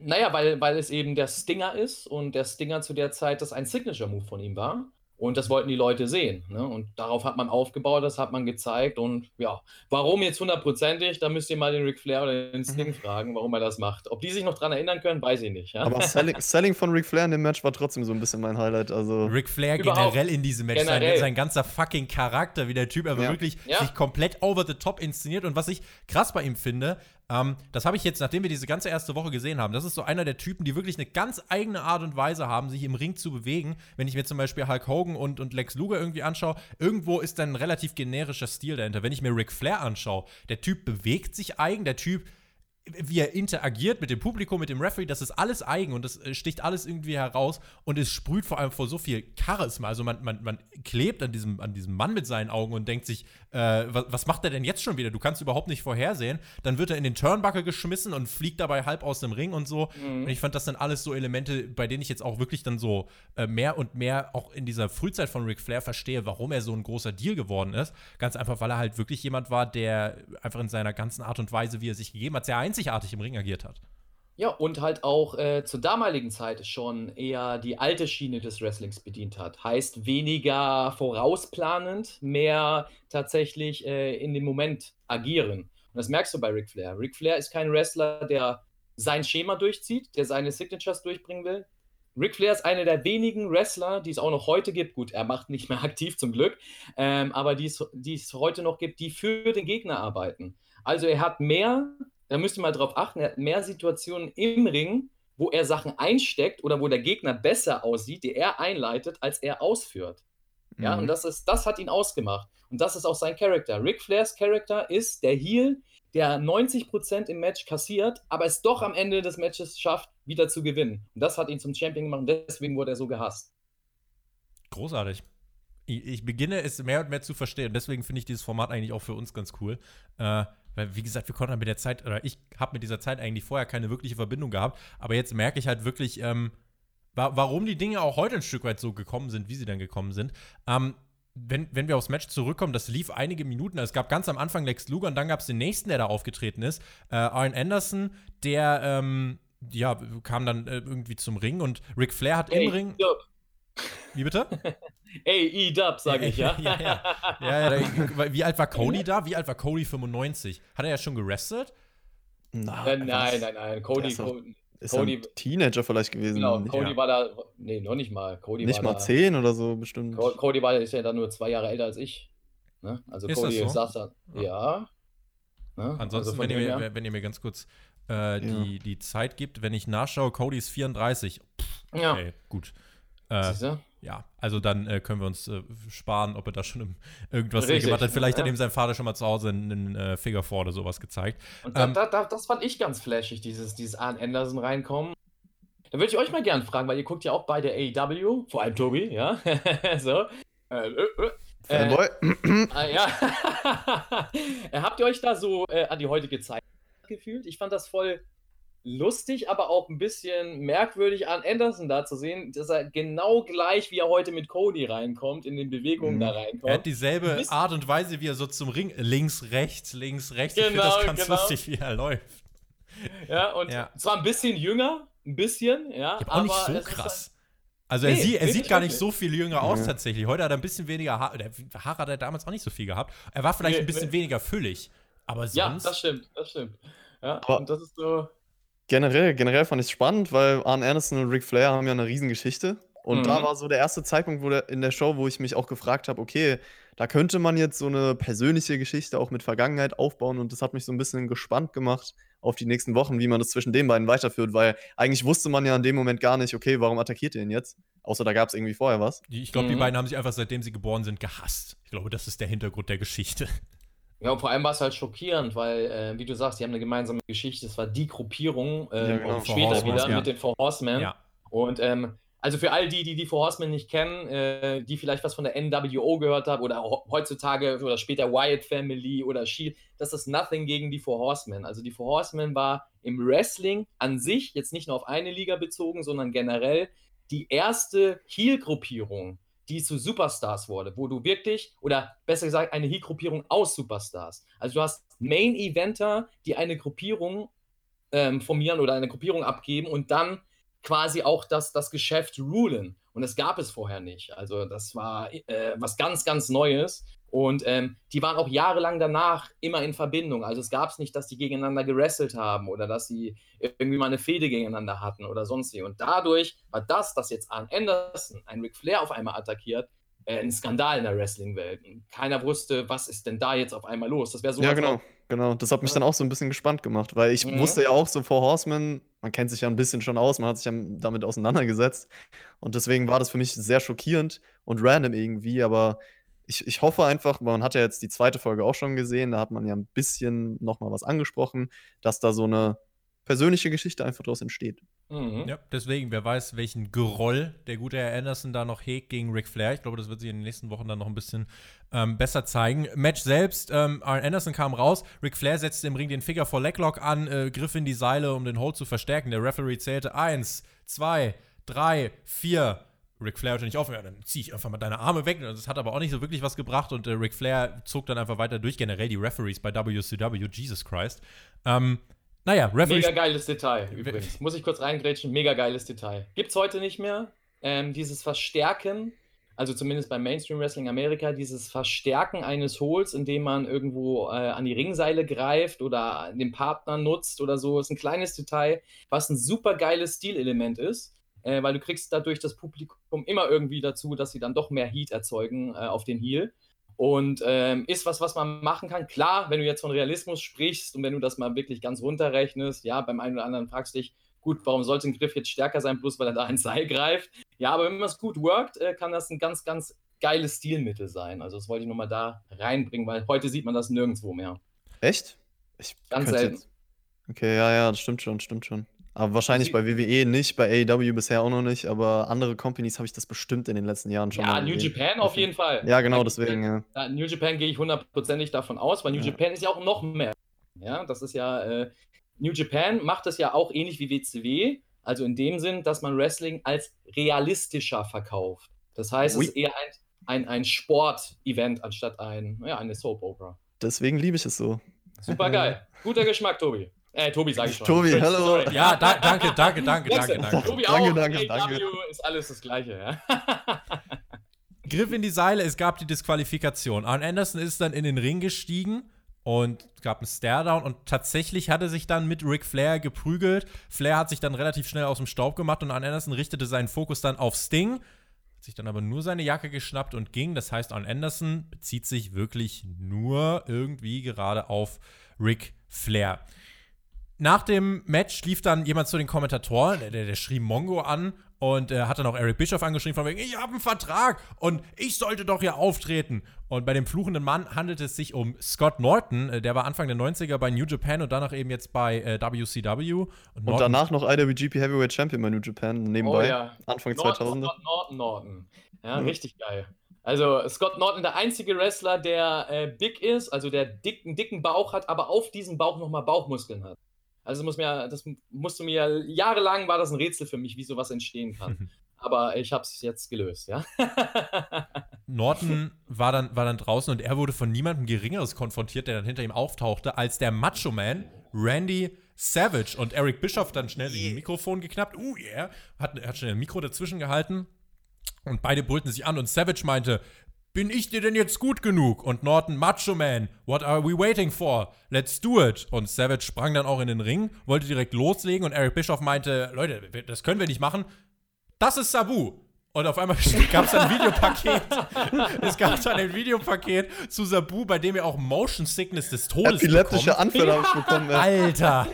Naja, weil, weil es eben der Stinger ist und der Stinger zu der Zeit das ein Signature-Move von ihm war. Und das wollten die Leute sehen. Ne? Und darauf hat man aufgebaut, das hat man gezeigt. Und ja, warum jetzt hundertprozentig, da müsst ihr mal den Ric Flair oder den (laughs) Sting mhm. fragen, warum er das macht. Ob die sich noch daran erinnern können, weiß ich nicht. Ja? Aber Selling, (laughs) Selling, von Ric Flair in dem Match war trotzdem so ein bisschen mein Highlight. Also Ric Flair Überhaupt. generell in diesem Match, sein, sein, ganzer fucking Charakter, wie der Typ aber ja. wirklich ja. sich komplett over the top inszeniert. Und was ich krass bei ihm finde, ähm, das habe ich jetzt, nachdem wir diese ganze erste Woche gesehen haben, das ist so einer der Typen, die wirklich eine ganz eigene Art und Weise haben, sich im Ring zu bewegen. Wenn ich mir zum Beispiel Hulk Hogan und, und Lex Luger irgendwie anschaue, irgendwo ist dann ein relativ generischer Stil dahinter. Wenn ich mir Ric Flair anschaue, der Typ bewegt sich eigen, der Typ wie er interagiert mit dem Publikum, mit dem Referee, das ist alles eigen und das äh, sticht alles irgendwie heraus und es sprüht vor allem vor so viel Charisma. Also man, man, man klebt an diesem, an diesem Mann mit seinen Augen und denkt sich, äh, was, was, macht er denn jetzt schon wieder? Du kannst überhaupt nicht vorhersehen. Dann wird er in den Turnbuckle geschmissen und fliegt dabei halb aus dem Ring und so. Mhm. Und ich fand das dann alles so Elemente, bei denen ich jetzt auch wirklich dann so äh, mehr und mehr auch in dieser Frühzeit von Ric Flair verstehe, warum er so ein großer Deal geworden ist. Ganz einfach, weil er halt wirklich jemand war, der einfach in seiner ganzen Art und Weise, wie er sich gegeben hat, sehr einzigartig im Ring agiert hat. Ja, und halt auch äh, zur damaligen Zeit schon eher die alte Schiene des Wrestlings bedient hat. Heißt weniger vorausplanend, mehr tatsächlich äh, in dem Moment agieren. Und das merkst du bei Ric Flair. Ric Flair ist kein Wrestler, der sein Schema durchzieht, der seine Signatures durchbringen will. Ric Flair ist einer der wenigen Wrestler, die es auch noch heute gibt. Gut, er macht nicht mehr (laughs) aktiv zum Glück, ähm, aber die es, die es heute noch gibt, die für den Gegner arbeiten. Also er hat mehr, da müsst ihr mal drauf achten, er hat mehr Situationen im Ring, wo er Sachen einsteckt oder wo der Gegner besser aussieht, die er einleitet, als er ausführt. Ja, Mhm. und das ist, das hat ihn ausgemacht. Und das ist auch sein Charakter. Ric Flairs Charakter ist der Heel, der 90% im Match kassiert, aber es doch am Ende des Matches schafft, wieder zu gewinnen. Und das hat ihn zum Champion gemacht und deswegen wurde er so gehasst. Großartig. Ich, ich beginne es mehr und mehr zu verstehen. Deswegen finde ich dieses Format eigentlich auch für uns ganz cool. Äh, weil, wie gesagt, wir konnten mit der Zeit, oder ich habe mit dieser Zeit eigentlich vorher keine wirkliche Verbindung gehabt. Aber jetzt merke ich halt wirklich, ähm, wa warum die Dinge auch heute ein Stück weit so gekommen sind, wie sie dann gekommen sind. Ähm, wenn, wenn wir aufs Match zurückkommen, das lief einige Minuten. Es gab ganz am Anfang Lex Luger und dann gab es den nächsten, der da aufgetreten ist. Äh, Arn Anderson, der ähm, ja, kam dann äh, irgendwie zum Ring und Ric Flair hat im Ring. E-Dub. Wie bitte? (laughs) Ey, E-Dub, sage ich, ja. ja, ja. ja, ja wie alt war Cody da? Wie alt war Cody 95? Hat er ja schon gewrestelt? Na, Nein, nein, nein, nein. Cody, ist Cody, Ist Cody- ein Teenager vielleicht gewesen. genau, nicht Cody ja. war da, nee, noch nicht mal. Cody nicht war mal da, zehn oder so bestimmt. Co- Cody war, ist ja dann nur zwei Jahre älter als ich. Ne? Also Ist Cody das so? saß da, ja. Ne? Ansonsten, also wenn, ihr mir, wenn ihr mir ganz kurz äh, die, die Zeit gibt, wenn ich nachschaue, Cody ist 34. Pff, ja. okay, gut. Äh, Siehst du? Ja, also dann äh, können wir uns äh, sparen, ob er da schon im, irgendwas Richtig, gemacht hat. Vielleicht hat ja. ihm sein Vater schon mal zu Hause einen äh, Figure Four oder sowas gezeigt. Und da, Ähm, da, da, das fand ich ganz flashig, dieses, dieses Arn Anderson reinkommen. Da würde ich euch mal gern fragen, weil ihr guckt ja auch beide AEW, vor allem Tobi, ja. (laughs) so. Äh, äh, äh. Fanboy. Ah, ja. (laughs) Habt ihr euch da so äh, an die heutige Zeit gefühlt? Ich fand das voll lustig, aber auch ein bisschen merkwürdig an Anderson da zu sehen, dass er genau gleich, wie er heute mit Cody reinkommt, in den Bewegungen Mhm. da Er hat reinkommt. dieselbe Wisst- Art und Weise, wie er so zum Ring links, rechts, links, rechts. ich finde Genau, das ganz genau. lustig, wie er läuft. Ja, und Ja. zwar ein bisschen jünger, ein bisschen, ja. Aber auch nicht so krass. Also er, Nee, sieht, er sieht gar nicht so viel jünger aus Ja. tatsächlich. Heute hat er ein bisschen weniger Haare. Haare hat er damals auch nicht so viel gehabt. Er war vielleicht Nee, ein bisschen nee. weniger füllig. Aber Ja, sonst. das stimmt, das stimmt. Ja, Aber- und das ist so. Generell, generell fand ich es spannend, weil Arn Anderson und Ric Flair haben ja eine Riesengeschichte. Und Mhm. da war so der erste Zeitpunkt wo der, in der Show, wo ich mich auch gefragt habe, okay, da könnte man jetzt so eine persönliche Geschichte auch mit Vergangenheit aufbauen. Und das hat mich so ein bisschen gespannt gemacht auf die nächsten Wochen, wie man das zwischen den beiden weiterführt, weil eigentlich wusste man ja in dem Moment gar nicht, okay, warum attackiert ihr ihn jetzt? Außer da gab es irgendwie vorher was. Die- Ich glaube, die Mhm. beiden haben sich einfach, seitdem sie geboren sind, gehasst. Ich glaube, das ist der Hintergrund der Geschichte. Ja, und vor allem war es halt schockierend, weil, äh, wie du sagst, die haben eine gemeinsame Geschichte. Es war die Gruppierung, äh, Ja, genau. und Four später Horsemen, wieder ja. mit den Four Horsemen. Ja. Und ähm, also für all die, die die Four Horsemen nicht kennen, äh, die vielleicht was von der NWO gehört haben oder heutzutage oder später Wyatt Family oder Shield, das ist nothing gegen die Four Horsemen. Also die Four Horsemen war im Wrestling an sich, jetzt nicht nur auf eine Liga bezogen, sondern generell die erste Heel-Gruppierung, die zu Superstars wurde, wo du wirklich, oder besser gesagt, eine Heel-Gruppierung aus Superstars. Also du hast Main-Eventer, die eine Gruppierung ähm, formieren oder eine Gruppierung abgeben und dann quasi auch das, das Geschäft rulen. Und das gab es vorher nicht. Also das war äh, was ganz, ganz Neues. Und ähm, die waren auch jahrelang danach immer in Verbindung. Also es gab es nicht, dass die gegeneinander gewrestelt haben oder dass sie irgendwie mal eine Fehde gegeneinander hatten oder sonst wie. Und dadurch war das, dass jetzt Arn Anderson ein Ric Flair auf einmal attackiert, äh, ein Skandal in der Wrestling-Welt. Keiner wusste, was ist denn da jetzt auf einmal los. Das wäre so. ja, genau. Genau, das hat mich dann auch so ein bisschen gespannt gemacht, weil ich Mhm. wusste ja auch so vor Horseman, man kennt sich ja ein bisschen schon aus, man hat sich ja damit auseinandergesetzt und deswegen war das für mich sehr schockierend und random irgendwie, aber ich, ich hoffe einfach, man hat ja jetzt die zweite Folge auch schon gesehen, da hat man ja ein bisschen nochmal was angesprochen, dass da so eine persönliche Geschichte einfach daraus entsteht. Mhm. Ja, deswegen, wer weiß, welchen Groll der gute Herr Anderson da noch hegt gegen Ric Flair. Ich glaube, das wird sich in den nächsten Wochen dann noch ein bisschen ähm, besser zeigen. Match selbst, ähm, Arn Anderson kam raus, Ric Flair setzte im Ring den Figure for Leglock an, äh, griff in die Seile, um den Hold zu verstärken. Der Referee zählte eins, zwei, drei, vier. Ric Flair hörte nicht auf, ja, dann zieh ich einfach mal deine Arme weg. Das hat aber auch nicht so wirklich was gebracht und äh, Ric Flair zog dann einfach weiter durch. Generell die Referees bei WCW, Jesus Christ. Ähm, naja, Referees. Mega geiles Detail übrigens. Muss ich kurz reingrätschen. Mega geiles Detail. Gibt's heute nicht mehr. Ähm, dieses Verstärken, also zumindest beim Mainstream Wrestling Amerika, dieses Verstärken eines Hols, indem man irgendwo äh, an die Ringseile greift oder den Partner nutzt oder so, ist ein kleines Detail, was ein super geiles Stilelement ist. Äh, weil du kriegst dadurch das Publikum immer irgendwie dazu, dass sie dann doch mehr Heat erzeugen äh, auf den Heel. Und ähm, ist was, was man machen kann. Klar, wenn du jetzt von Realismus sprichst und wenn du das mal wirklich ganz runterrechnest, ja, beim einen oder anderen fragst du dich, gut, warum sollte ein Griff jetzt stärker sein, bloß weil er da ein Seil greift? Ja, aber wenn man es gut workt, äh, kann das ein ganz, ganz geiles Stilmittel sein. Also das wollte ich nochmal da reinbringen, weil heute sieht man das nirgendwo mehr. Echt? Ich Ganz selten. jetzt- Okay, ja, ja, das stimmt schon, stimmt schon. Aber wahrscheinlich bei WWE nicht, bei AEW bisher auch noch nicht, aber andere Companies habe ich das bestimmt in den letzten Jahren schon Ja, New gesehen. Japan auf jeden Fall. Ja, genau, deswegen, ja. Ja, New Japan gehe ich hundertprozentig davon aus, weil New Ja. Japan ist ja auch noch mehr. Ja, das ist ja, äh, New Japan macht das ja auch ähnlich wie WCW, also in dem Sinn, dass man Wrestling als realistischer verkauft. Das heißt, Ui. es ist eher ein, ein, ein Sport-Event anstatt ein, ja, eine Soap-Opera. Deswegen liebe ich es so. Super geil. (laughs) Guter Geschmack, Tobi. Äh, Tobi sag ich schon. Tobi, hallo. Ja, da, danke, danke, danke, danke, danke. Tobi Danke, auch. danke, AEW danke. ist alles das Gleiche, ja. (laughs) (laughs) Griff in die Seile, es gab die Disqualifikation. Arn Anderson ist dann in den Ring gestiegen und es gab einen Staredown und tatsächlich hat er sich dann mit Ric Flair geprügelt. Flair hat sich dann relativ schnell aus dem Staub gemacht und Arn Anderson richtete seinen Fokus dann auf Sting, hat sich dann aber nur seine Jacke geschnappt und ging. Das heißt, Arn Anderson bezieht sich wirklich nur irgendwie gerade auf Ric Flair. Nach dem Match lief dann jemand zu den Kommentatoren, der, der schrie Mongo an und äh, hat dann auch Eric Bischoff angeschrien von wegen, ich habe einen Vertrag und ich sollte doch hier auftreten. Und bei dem fluchenden Mann handelt es sich um Scott Norton, äh, der war Anfang der 90er bei New Japan und danach eben jetzt bei äh, WCW. Und, Und danach noch IWGP Heavyweight Champion bei New Japan nebenbei. Oh ja. Anfang Norton, 2000. Scott Norton, Norton. Ja, Mhm. richtig geil. Also Scott Norton, der einzige Wrestler, der äh, big ist, also der dicken, dicken Bauch hat, aber auf diesem Bauch nochmal Bauchmuskeln hat. Also muss mir, das musst du mir, jahrelang war das ein Rätsel für mich, wie sowas entstehen kann. (laughs) aber ich habe es jetzt gelöst, ja. (laughs) Norton war dann, war dann draußen und er wurde von niemandem Geringeres konfrontiert, der dann hinter ihm auftauchte, als der Macho Man Randy Savage. Und Eric Bischoff dann schnell sich ein Mikrofon geknappt. Uh, yeah. Hat, hat schnell ein Mikro dazwischen gehalten. Und beide brüllten sich an und Savage meinte, bin ich dir denn jetzt gut genug? Und Norton, Macho Man, what are we waiting for? Let's do it. Und Savage sprang dann auch in den Ring, wollte direkt loslegen und Eric Bischoff meinte, Leute, das können wir nicht machen. Das ist Sabu. Und auf einmal (laughs) gab es ein Videopaket. (laughs) es gab dann ein Videopaket zu Sabu, bei dem er auch Motion Sickness des Todes Epileptische bekommt. Anfälle habe ich bekommen. Ja. Alter.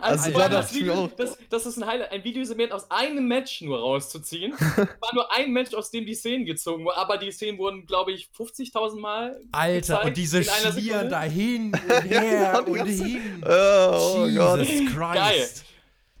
Also, vor ja, allem das das, Video, das, das ist ein Highlight, ein Videosegment aus einem Match nur rauszuziehen. (laughs) war nur ein Match, aus dem die Szenen gezogen wurden, aber die Szenen wurden, glaube ich, 50.000 Mal Alter, gezeigt (laughs) und diese Sekunde. dahin und her und hin. Oh Gott. Jesus Christ.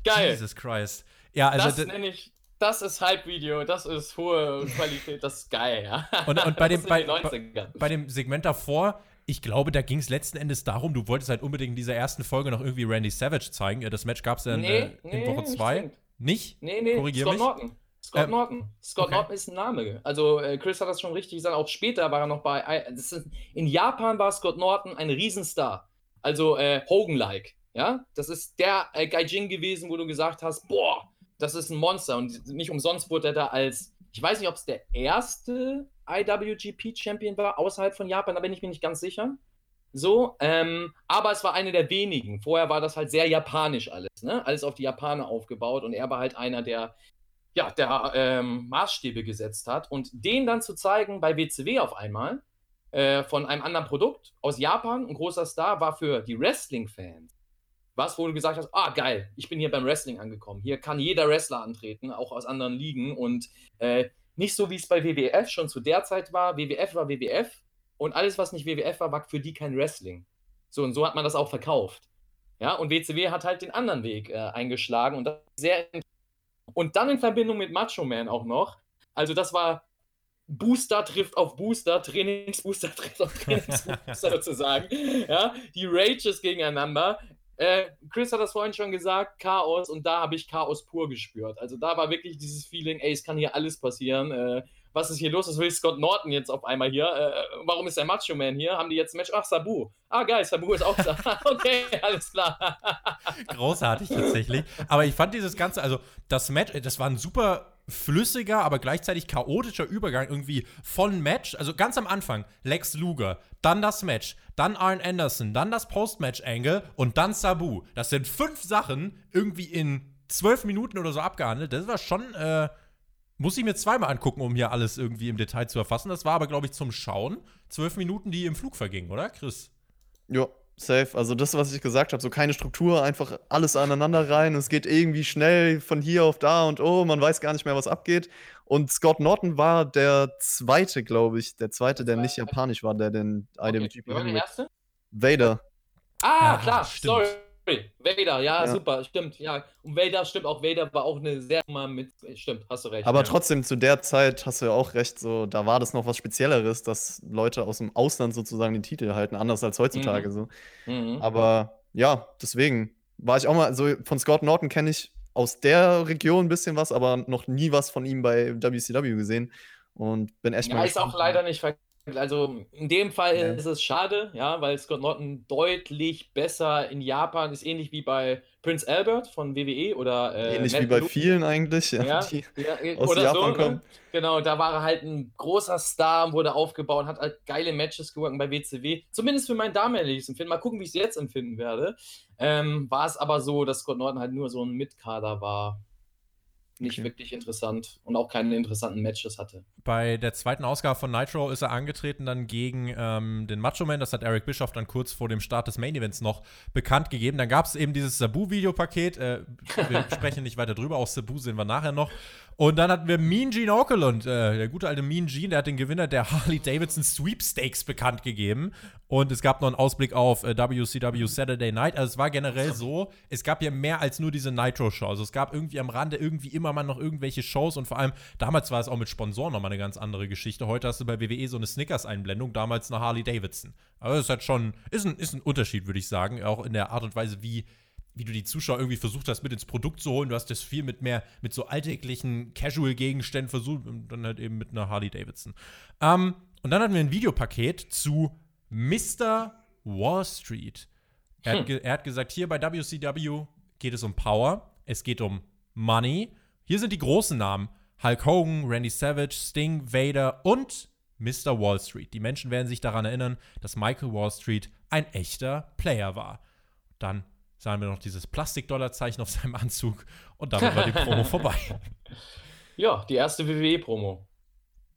Geil. Jesus Christ. Ja, also das nenne ich, das ist Hype-Video, das ist hohe Qualität, das ist geil, ja. Und- und bei dem- bei- 90er. bei dem Segment davor, ich glaube, da ging es letzten Endes darum, du wolltest halt unbedingt in dieser ersten Folge noch irgendwie Randy Savage zeigen. Ja, Das Match gab es dann Nee, äh, in nee, Woche nicht 2. zwingend. Nicht? Nee, nee, Korrigier Scott mich. Norton. Scott Ähm, Norton. Scott okay. Norton ist ein Name. Also äh, Chris hat das schon richtig gesagt. Auch später war er noch bei. Das ist, in Japan war Scott Norton ein Riesenstar. Also äh, Hogan-like. Ja, das ist der äh, Gaijin gewesen, wo du gesagt hast, boah, das ist ein Monster. Und nicht umsonst wurde er da als, ich weiß nicht, ob es der erste IWGP-Champion war außerhalb von Japan, da bin ich mir nicht ganz sicher. So, ähm, aber es war eine der wenigen. Vorher war das halt sehr japanisch alles, ne? Alles auf die Japaner aufgebaut und er war halt einer, der, ja, der ähm, Maßstäbe gesetzt hat. Und den dann zu zeigen bei WCW auf einmal, äh, von einem anderen Produkt aus Japan, ein großer Star, war für die Wrestling-Fans. Was, wo du gesagt hast, ah, geil, ich bin hier beim Wrestling angekommen. Hier kann jeder Wrestler antreten, auch aus anderen Ligen. Und äh, nicht so, wie es bei WWF schon zu der Zeit war. WWF war WWF und alles, was nicht WWF war, war für die kein Wrestling. So, und so hat man das auch verkauft. Ja, und WCW hat halt den anderen Weg äh, eingeschlagen und das sehr Und dann in Verbindung mit Macho Man auch noch. Also, das war Booster trifft auf Booster, Trainingsbooster (laughs) trifft auf Trainingsbooster sozusagen. Ja, die Rages gegeneinander. Äh, Chris hat das vorhin schon gesagt, Chaos und da habe ich Chaos pur gespürt. Also da war wirklich dieses Feeling, ey, es kann hier alles passieren. Äh, was ist hier los? Was will Scott Norton jetzt auf einmal hier? Äh, warum ist der Macho Man hier? Haben die jetzt ein Match? Ach, Sabu. Ah, geil, Sabu ist auch da. (laughs) okay, alles klar. Großartig tatsächlich. Aber ich fand dieses Ganze, also das Match, das war ein super flüssiger, aber gleichzeitig chaotischer Übergang irgendwie von Match, also ganz am Anfang Lex Luger, dann das Match, dann Arn Anderson, dann das Post-Match-Angle und dann Sabu. Das sind fünf Sachen irgendwie in zwölf Minuten oder so abgehandelt. Das war schon, äh, muss ich mir zweimal angucken, um hier alles irgendwie im Detail zu erfassen. Das war aber, glaube ich, zum Schauen. Zwölf Minuten, die im Flug vergingen, oder, Chris? Ja, safe. Also das, was ich gesagt habe, so keine Struktur, einfach alles aneinander rein. Es geht irgendwie schnell von hier auf da und oh, man weiß gar nicht mehr, was abgeht. Und Scott Norton war der zweite, glaube ich, der zweite, der nicht japanisch war, der den IWGP Wer war der erste? Vader. Ah, klar, stimmt. sorry. Vader, ja, Ja. super, stimmt, ja. Und Vader, stimmt, auch Vader war auch eine sehr mal mit, stimmt, hast du recht. Aber ja. trotzdem, zu der Zeit hast du ja auch recht, so, da war das noch was Spezielleres, dass Leute aus dem Ausland sozusagen den Titel halten, anders als heutzutage so. Mhm. Aber ja, deswegen war ich auch mal, so von Scott Norton kenne ich aus der Region ein bisschen was, aber noch nie was von ihm bei WCW gesehen und bin echt Ja, mal ist auch leider nicht ver also in dem Fall Nee. ist es schade, ja, weil Scott Norton deutlich besser in Japan ist, ähnlich wie bei Prince Albert von WWE oder äh, Ähnlich Matt wie bei Lu- vielen eigentlich, ja, Ja, die ja, äh, aus oder Japan so, ne? kommen. Genau, da war er halt ein großer Star, wurde aufgebaut, hat halt geile Matches gewonnen bei WCW. Zumindest für mein damaliges Empfinden. Mal gucken, wie ich es jetzt empfinden werde. Ähm, war es aber so, dass Scott Norton halt nur so ein Mitkader war. Nicht Okay. wirklich interessant und auch keine interessanten Matches hatte. Bei der zweiten Ausgabe von Nitro ist er angetreten dann gegen ähm, den Macho Man. Das hat Eric Bischoff dann kurz vor dem Start des Main Events noch bekannt gegeben. Dann gab es eben dieses Sabu-Videopaket. Äh, wir (laughs) sprechen nicht weiter drüber. Auch Sabu sehen wir nachher noch. Und dann hatten wir Mean Gene Okerlund, äh, der gute alte Mean Gene, der hat den Gewinner der Harley Davidson Sweepstakes bekannt gegeben. Und es gab noch einen Ausblick auf äh, WCW Saturday Night. Also es war generell so, es gab ja mehr als nur diese Nitro-Show. Also es gab irgendwie am Rande irgendwie immer mal noch irgendwelche Shows und vor allem, damals war es auch mit Sponsoren nochmal eine ganz andere Geschichte. Heute hast du bei WWE so eine Snickers-Einblendung, damals eine Harley Davidson. Aber es hat schon, ist ein, ist ein Unterschied, würde ich sagen, auch in der Art und Weise, wie wie du die Zuschauer irgendwie versucht hast, mit ins Produkt zu holen. Du hast das viel mit mehr, mit so alltäglichen Casual-Gegenständen versucht und dann halt eben mit einer Harley Davidson. Ähm, und dann hatten wir ein Videopaket zu Mr. Wall Street. Er, hat ge- er hat gesagt, hier bei WCW geht es um Power, es geht um Money. Hier sind die großen Namen. Hulk Hogan, Randy Savage, Sting, Vader und Mr. Wall Street. Die Menschen werden sich daran erinnern, dass Michael Wall Street ein echter Player war. Dann sahen wir noch dieses Plastik-Dollar-Zeichen auf seinem Anzug und damit war die Promo (laughs) vorbei. Ja, die erste WWE-Promo.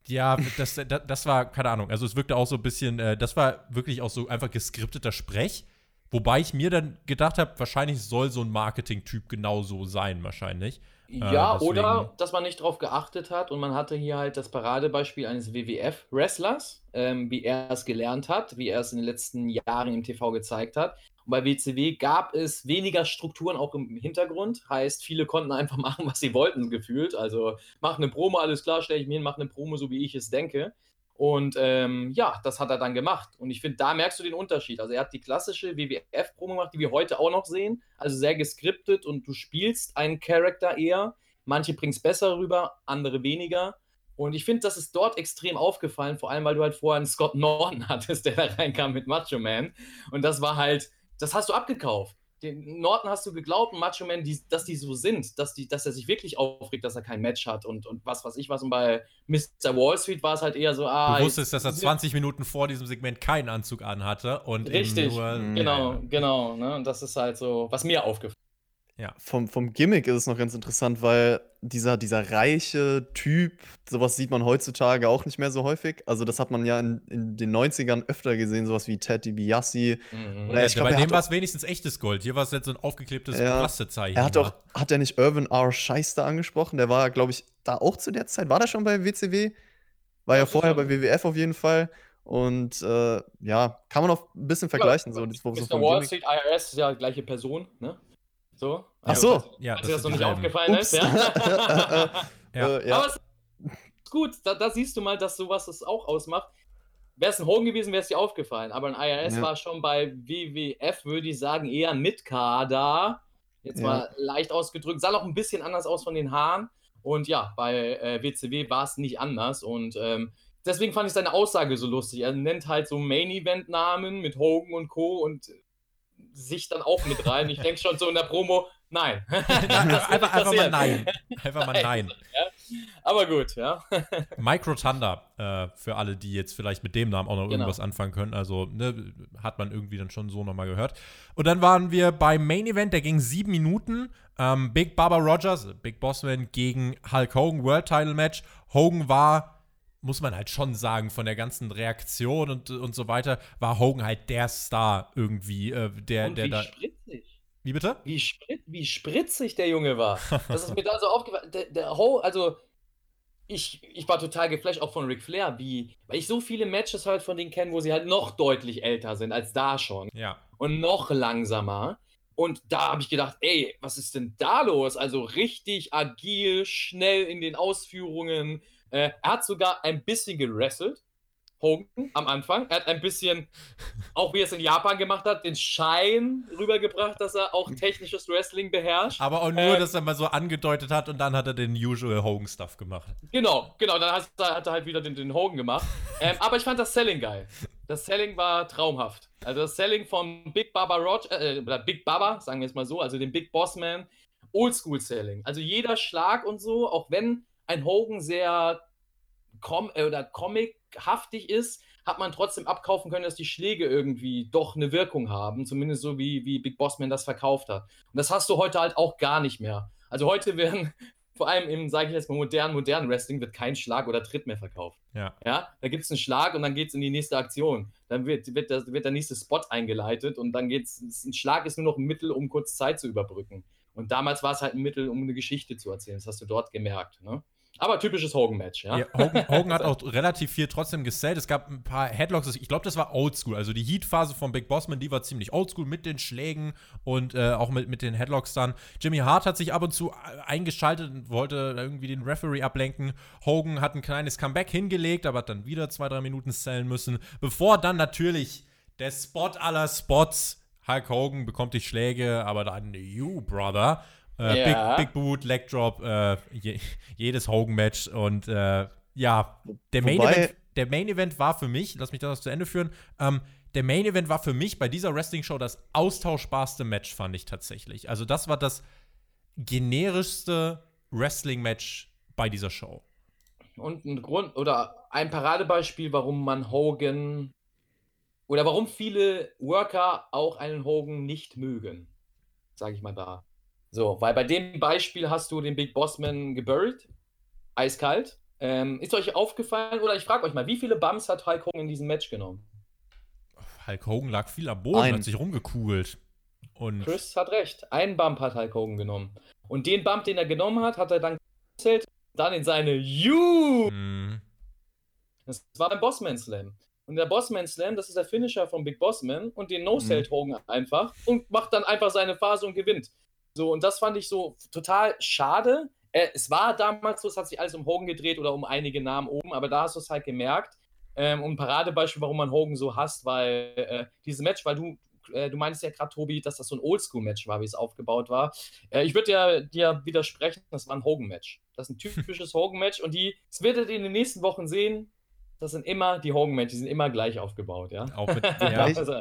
Ja, das, das, das war, keine Ahnung, also es wirkte auch so ein bisschen, äh, das war wirklich auch so einfach geskripteter Sprech. Wobei ich mir dann gedacht habe, wahrscheinlich soll so ein Marketing-Typ genauso sein, wahrscheinlich. Ja, Äh, oder dass man nicht drauf geachtet hat und man hatte hier halt das Paradebeispiel eines WWF-Wrestlers, ähm, wie er es gelernt hat, wie er es in den letzten Jahren im TV gezeigt hat. Und bei WCW gab es weniger Strukturen auch im Hintergrund, heißt, viele konnten einfach (laughs) machen, was sie wollten, gefühlt. Also, mach eine Promo, alles klar, stelle ich mir hin, mach eine Promo, so wie ich es denke. Und ähm, ja, das hat er dann gemacht. Und ich finde, da merkst du den Unterschied. Also er hat die klassische WWF-Promo gemacht, die wir heute auch noch sehen. Also sehr geskriptet und du spielst einen Charakter eher. Manche bringen es besser rüber, andere weniger. Und ich finde, das ist dort extrem aufgefallen, vor allem, weil du halt vorher einen Scott Norton (laughs) hattest, der da reinkam mit Macho Man. Und das war halt, das hast du abgekauft. Den Norton hast du geglaubt Macho Man, die, dass die so sind, dass, die, dass er sich wirklich aufregt, dass er kein Match hat und, und was weiß ich was. Und bei Mr. Wall Street war es halt eher so, ah. Du wusstest, dass er jetzt- 20 Minuten vor diesem Segment keinen Anzug anhatte und Richtig, nur. genau, Ja, genau. Ne? Und das ist halt so, was mir aufgefallen Vom, vom Gimmick ist es noch ganz interessant, weil dieser, dieser reiche Typ, sowas sieht man heutzutage auch nicht mehr so häufig. Also, das hat man ja in, in den 90ern öfter gesehen, sowas wie Ted DiBiase. Mhm. Oder Ja, ich glaub, bei dem war es wenigstens echtes Gold. Hier war es jetzt so ein aufgeklebtes Ja. Plastikzeichen. Er hat auch, hat er nicht Irvin R. Scheister angesprochen? Der war, glaube ich, da auch zu der Zeit. War der schon bei WCW? War ja, Ja, vorher bei WWF auf jeden Fall. Und äh, ja, kann man auch ein bisschen vergleichen. so, das- so Mr. Wall. Street, IRS ist ja gleiche Person, ne? So. Ach so. Ja, das dir das noch nicht aufgefallen ist, Ups. ja. (laughs) Ja. Äh, ja. Aber es ist gut, da, da siehst du mal, dass sowas das auch ausmacht. Wäre es ein Hogan gewesen, wäre es dir aufgefallen. Aber ein IRS Ja. war schon bei WWF, würde ich sagen, eher mit Kader. Jetzt Ja. mal leicht ausgedrückt. Sah auch ein bisschen anders aus von den Haaren. Und ja, bei äh, WCW war es nicht anders. Und ähm, deswegen fand ich seine Aussage so lustig. Er nennt halt so Main-Event-Namen mit Hogan und Co. und sich dann auch mit rein. Ich denke schon so in der Promo, nein. (laughs) Einfach, einfach mal nein. (laughs) Einfach mal nein. Aber gut, ja. (laughs) Micro Thunder, äh, für alle, die jetzt vielleicht mit dem Namen auch noch Genau. irgendwas anfangen können. Also, ne, hat man irgendwie dann schon so nochmal gehört. Und dann waren wir beim Main Event, der ging sieben Minuten. Ähm, Big Baba Rogers, Big Bossman gegen Hulk Hogan, World Title Match. Hogan war muss man halt schon sagen, von der ganzen Reaktion und, und so weiter, war Hogan halt der Star irgendwie, äh, der, Und der wie da. spritzig. Wie bitte? Wie, sprit, wie spritzig der Junge war. (laughs) Das ist mir da so aufgefallen. Der, der Ho, also ich, ich war total geflasht, auch von Ric Flair, wie, weil ich so viele Matches halt von denen kenne, wo sie halt noch deutlich älter sind als da schon Ja. und noch langsamer. Und da habe ich gedacht, ey, was ist denn da los? Also richtig agil, schnell in den Ausführungen. Äh, er hat sogar ein bisschen gewrestelt. Hogan am Anfang. Er hat ein bisschen, auch wie er es in Japan gemacht hat, den Schein rübergebracht, dass er auch technisches Wrestling beherrscht. Aber auch nur, Äh, dass er mal so angedeutet hat und dann hat er den usual Hogan-Stuff gemacht. Genau, genau, dann hat, hat er halt wieder den, den Hogan gemacht. Ähm, aber ich fand das Selling geil. Das Selling war traumhaft. Also das Selling vom Big Baba Roger, äh, oder Big Baba, sagen wir es mal so, also den Big Boss Man, Oldschool Selling. Also jeder Schlag und so, auch wenn ein Hogan sehr com äh, oder comichaftig ist, hat man trotzdem abkaufen können, dass die Schläge irgendwie doch eine Wirkung haben, zumindest so wie, wie Big Boss Man das verkauft hat. Und das hast du heute halt auch gar nicht mehr. Also heute werden (laughs) vor allem im, sage ich jetzt mal, modernen, modernen Wrestling wird kein Schlag oder Tritt mehr verkauft. Ja. Ja, da gibt es einen Schlag und dann geht es in die nächste Aktion. Dann wird, wird, das, wird der nächste Spot eingeleitet und dann geht's, ein Schlag ist nur noch ein Mittel, um kurz Zeit zu überbrücken. Und damals war es halt ein Mittel, um eine Geschichte zu erzählen. Das hast du dort gemerkt. Ne? Aber typisches Hogan-Match, ja. Ja, Hogan, Hogan hat auch relativ viel trotzdem gesellt. Es gab ein paar Headlocks. Ich glaube, das war Oldschool. Also die Heat-Phase von Big Bossman, die war ziemlich Oldschool mit den Schlägen und äh, auch mit, mit den Headlocks dann. Jimmy Hart hat sich ab und zu äh, eingeschaltet und wollte irgendwie den Referee ablenken. Hogan hat ein kleines Comeback hingelegt, aber hat dann wieder zwei, drei Minuten zählen müssen. Bevor dann natürlich der Spot aller Spots. Hulk Hogan bekommt die Schläge, aber dann you, Brother. Äh, Ja. Big, Big Boot, Leg Drop, äh, je, jedes Hogan-Match und äh, ja, der Main, Wobei- Event, der Main Event war für mich, lass mich das zu Ende führen, ähm, der Main Event war für mich bei dieser Wrestling-Show das austauschbarste Match, fand ich tatsächlich. Also das war das generischste Wrestling-Match bei dieser Show. Und ein Grund oder ein Paradebeispiel, warum man Hogan oder warum viele Worker auch einen Hogan nicht mögen, sage ich mal da. So, weil bei dem Beispiel hast du den Big Bossman geburied, eiskalt. Ähm, ist euch aufgefallen oder ich frage euch mal, wie viele Bumps hat Hulk Hogan in diesem Match genommen? Hulk Hogan lag viel am Boden, Ein. hat sich rumgekugelt. Und Chris hat recht. Einen Bump hat Hulk Hogan genommen. Und den Bump, den er genommen hat, hat er dann gezählt, dann in seine You. mh, Das war beim Bossman Slam. Und der Bossman Slam, das ist der Finisher von Big Bossman und den No-Salt Hogan einfach und macht dann einfach seine Phase und gewinnt. So, und das fand ich so total schade. Äh, es war damals so, es hat sich alles um Hogan gedreht oder um einige Namen oben, aber da hast du es halt gemerkt. Ähm, und ein Paradebeispiel, warum man Hogan so hasst, weil äh, dieses Match, weil du, äh, du meinst ja gerade, Tobi, dass das so ein Oldschool-Match war, wie es aufgebaut war. Äh, ich würde dir, dir widersprechen, das war ein Hogan-Match. Das ist ein typisches (laughs) Hogan-Match und die, das werdet ihr in den nächsten Wochen sehen, das sind immer die Hogan-Matches, die sind immer gleich aufgebaut, ja. auch mit, (laughs) ja, Also,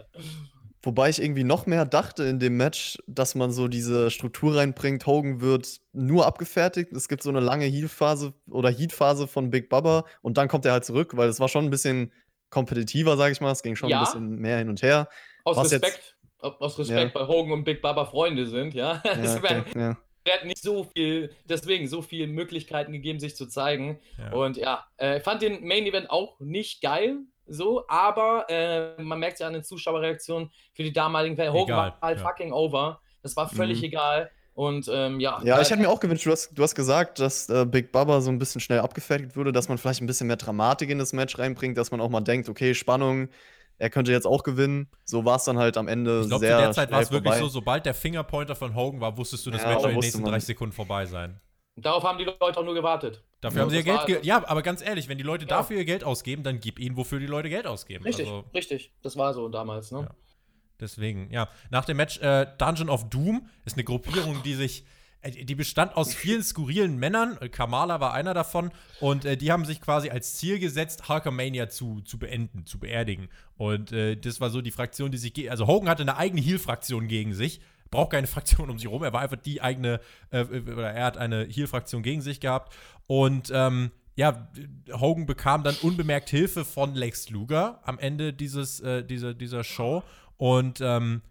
Wobei ich irgendwie noch mehr dachte in dem Match, dass man so diese Struktur reinbringt. Hogan wird nur abgefertigt. Es gibt so eine lange Heal-Phase oder Heat-Phase von Big Baba und dann kommt er halt zurück, weil es war schon ein bisschen kompetitiver, sag ich mal. Es ging schon Ja. ein bisschen mehr hin und her. aus Was jetzt- Respekt, aus Respekt, weil Hogan und Big Baba Freunde sind, ja. Ja, (laughs) es okay, werden ja. werden nicht so viel, deswegen so viele Möglichkeiten gegeben, sich zu zeigen. Ja. Und ja, äh, ich fand den Main Event auch nicht geil, so, aber äh, man merkt ja an den Zuschauerreaktionen für die damaligen Fans, Hogan Egal, war halt ja. fucking over. Das war völlig Mhm. egal. Und ähm, ja. Ja, ich hätte mir auch gewünscht, du hast, du hast gesagt, dass äh, Big Baba so ein bisschen schnell abgefertigt wurde, dass man vielleicht ein bisschen mehr Dramatik in das Match reinbringt, dass man auch mal denkt, okay, Spannung, er könnte jetzt auch gewinnen. So war es dann halt am Ende ich glaube, zu sehr der Zeit war es wirklich vorbei. so, sobald der Fingerpointer von Hogan war, wusstest du, das Ja, Match in den nächsten man. 30 Sekunden vorbei sein. Darauf haben die Leute auch nur gewartet. Dafür Ja, haben sie ihr Geld ge Ja, aber ganz ehrlich, wenn die Leute Ja. dafür ihr Geld ausgeben, dann gib ihnen, wofür die Leute Geld ausgeben. Richtig, Also, richtig. Das war so damals, ne? Ja. deswegen, ja. Nach dem Match äh, Dungeon of Doom ist eine Gruppierung, die sich. äh, Die bestand aus vielen skurrilen Männern. Äh, Kamala war einer davon. Und äh, die haben sich quasi als Ziel gesetzt, Hulkamania zu, zu beenden, zu beerdigen. Und äh, das war so die Fraktion, die sich. Also Hogan hatte eine eigene Heal-Fraktion gegen sich. Braucht keine Fraktion um sich rum. Er war einfach die eigene, äh, oder er hat eine Heal-Fraktion gegen sich gehabt. Und ähm, ja, Hogan bekam dann unbemerkt Hilfe von Lex Luger am Ende dieses, äh, dieser, dieser Show. Und ähm,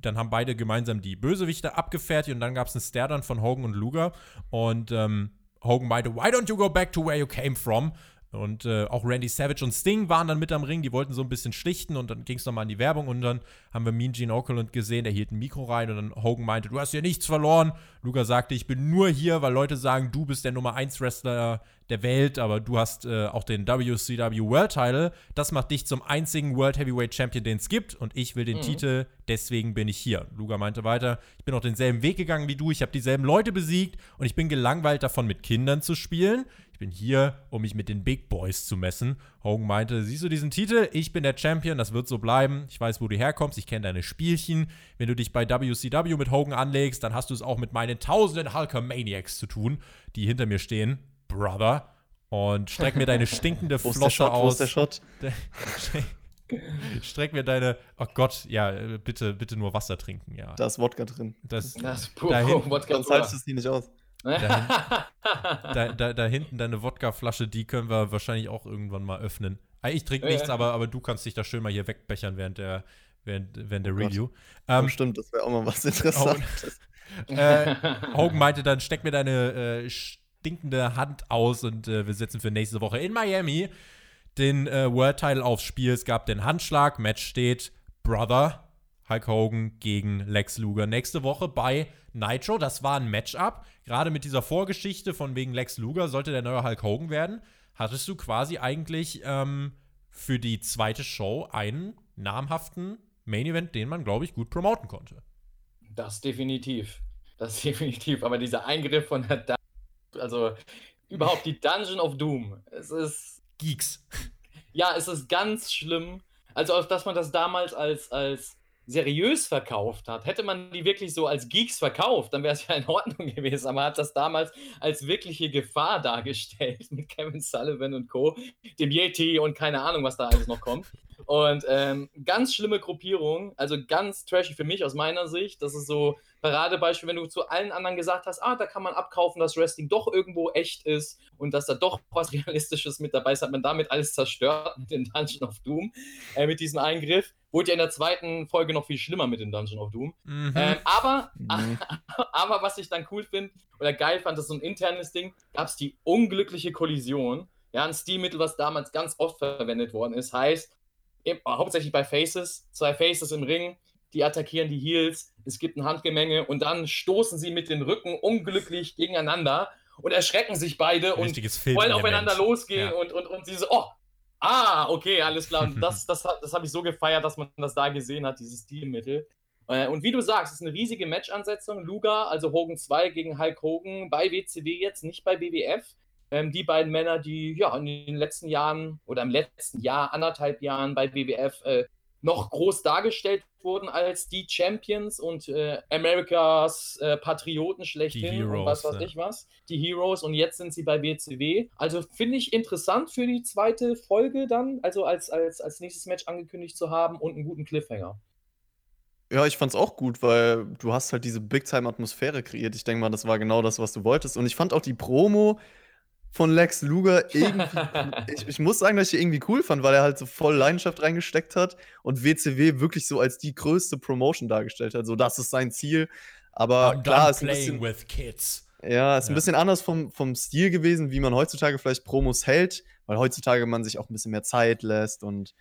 dann haben beide gemeinsam die Bösewichte abgefertigt und dann gab es einen Stare-Down von Hogan und Luger. Und ähm, Hogan meinte, why don't you go back to where you came from? Und äh, auch Randy Savage und Sting waren dann mit am Ring, die wollten so ein bisschen schlichten und dann ging es nochmal an die Werbung und dann haben wir Mean Gene Okerlund gesehen, der hielt ein Mikro rein und dann Hogan meinte, du hast hier nichts verloren. Luger sagte, ich bin nur hier, weil Leute sagen, du bist der Nummer 1 Wrestler der Welt, aber du hast äh, auch den WCW World Title. Das macht dich zum einzigen World Heavyweight Champion, den es gibt und ich will den mhm. Titel, deswegen bin ich hier. Luger meinte weiter, ich bin auch denselben Weg gegangen wie du, ich habe dieselben Leute besiegt und ich bin gelangweilt davon, mit Kindern zu spielen. Ich bin hier, um mich mit den Big Boys zu messen. Hogan meinte, siehst du diesen Titel? Ich bin der Champion, das wird so bleiben. Ich weiß, wo du herkommst, ich kenne deine Spielchen. Wenn du dich bei WCW mit Hogan anlegst, dann hast du es auch mit meinen tausenden Hulkamaniacs zu tun, die hinter mir stehen. Brother. Und streck mir deine stinkende Flosse Shot, aus. Wo ist der Shot? (laughs) Streck mir deine. Oh Gott, ja, bitte, bitte nur Wasser trinken, ja. Da ist Wodka drin. Das, das ist pur, dahin, Wodka. Sonst haltest du es nicht aus. Da, (laughs) da, da, da, hinten deine Wodkaflasche, die können wir wahrscheinlich auch irgendwann mal öffnen. Ah, ich trinke nichts, aber, aber du kannst dich da schön mal hier wegbechern während der, während, während der oh Review. Ähm, stimmt, das wäre auch mal was (laughs) Interessantes. (laughs) äh, Hogan meinte dann, steck mir deine äh, stinkende Hand aus und äh, wir setzen für nächste Woche in Miami den äh, World Title aufs Spiel. Es gab den Handschlag, Match steht Brother Hulk Hogan gegen Lex Luger nächste Woche bei Nitro. Das war ein Matchup. Gerade mit dieser Vorgeschichte von wegen Lex Luger sollte der neue Hulk Hogan werden. Hattest du quasi eigentlich ähm, für die zweite Show einen namhaften Main Event, den man, glaube ich, gut promoten konnte. Das definitiv. Das (laughs) definitiv. Aber dieser Eingriff von der, Dun also überhaupt die Dungeon of Doom. Es ist. Geeks. Ja, es ist ganz schlimm. Also, dass man das damals als, als seriös verkauft hat. Hätte man die wirklich so als Geeks verkauft, dann wäre es (laughs) ja in Ordnung gewesen. Aber man hat das damals als wirkliche Gefahr dargestellt mit Kevin Sullivan und Co., dem Yeti und keine Ahnung, was da alles noch kommt. Und ähm, ganz schlimme Gruppierung, also ganz trashy für mich aus meiner Sicht. Das ist so Paradebeispiel, wenn du zu allen anderen gesagt hast, ah, da kann man abkaufen, dass Wrestling doch irgendwo echt ist und dass da doch was (laughs) Realistisches mit dabei ist, hat man damit alles zerstört mit dem Dungeon of Doom, äh, mit diesem Eingriff. Wurde ja in der zweiten Folge noch viel schlimmer mit dem Dungeon of Doom. Mhm. Ähm, aber, mhm. (laughs) aber was ich dann cool finde oder geil fand, das ist so ein internes Ding, gab es die unglückliche Kollision. Ja, ein Stilmittel, was damals ganz oft verwendet worden ist, heißt, hauptsächlich bei Faces, zwei Faces im Ring, die attackieren die Heels, es gibt ein Handgemenge und dann stoßen sie mit den Rücken unglücklich gegeneinander und erschrecken sich beide und wollen aufeinander losgehen ja. und, und, und sie so, oh, Ah, okay, alles klar. Und das, (laughs) das, das habe ich so gefeiert, dass man das da gesehen hat, dieses Stilmittel. Äh, und wie du sagst, es ist eine riesige Match-Ansetzung. Luga, also Hogan 2 gegen Hulk Hogan bei WCW jetzt, nicht bei WWF. Ähm, die beiden Männer, die ja in den letzten Jahren oder im letzten Jahr, anderthalb Jahren bei WWF äh, noch groß dargestellt wurden als die Champions und äh, Amerikas äh, Patrioten schlechthin Heroes, und was weiß ja. ich was. Die Heroes und jetzt sind sie bei WCW. Also finde ich interessant für die zweite Folge dann, also als, als, als nächstes Match angekündigt zu haben und einen guten Cliffhanger. Ja, ich fand's auch gut, weil du hast halt diese Big-Time-Atmosphäre kreiert. Ich denke mal, das war genau das, was du wolltest. Und ich fand auch die Promo von Lex Luger (laughs) irgendwie. ich, ich, muss sagen, dass ich ihn irgendwie cool fand, weil er halt so voll Leidenschaft reingesteckt hat und WCW wirklich so als die größte Promotion dargestellt hat. So, das ist sein Ziel. Aber I'm klar, ist ein bisschen, with kids. Ja, ist ja. ein bisschen anders vom, vom Stil gewesen, wie man heutzutage vielleicht Promos hält, weil heutzutage man sich auch ein bisschen mehr Zeit lässt und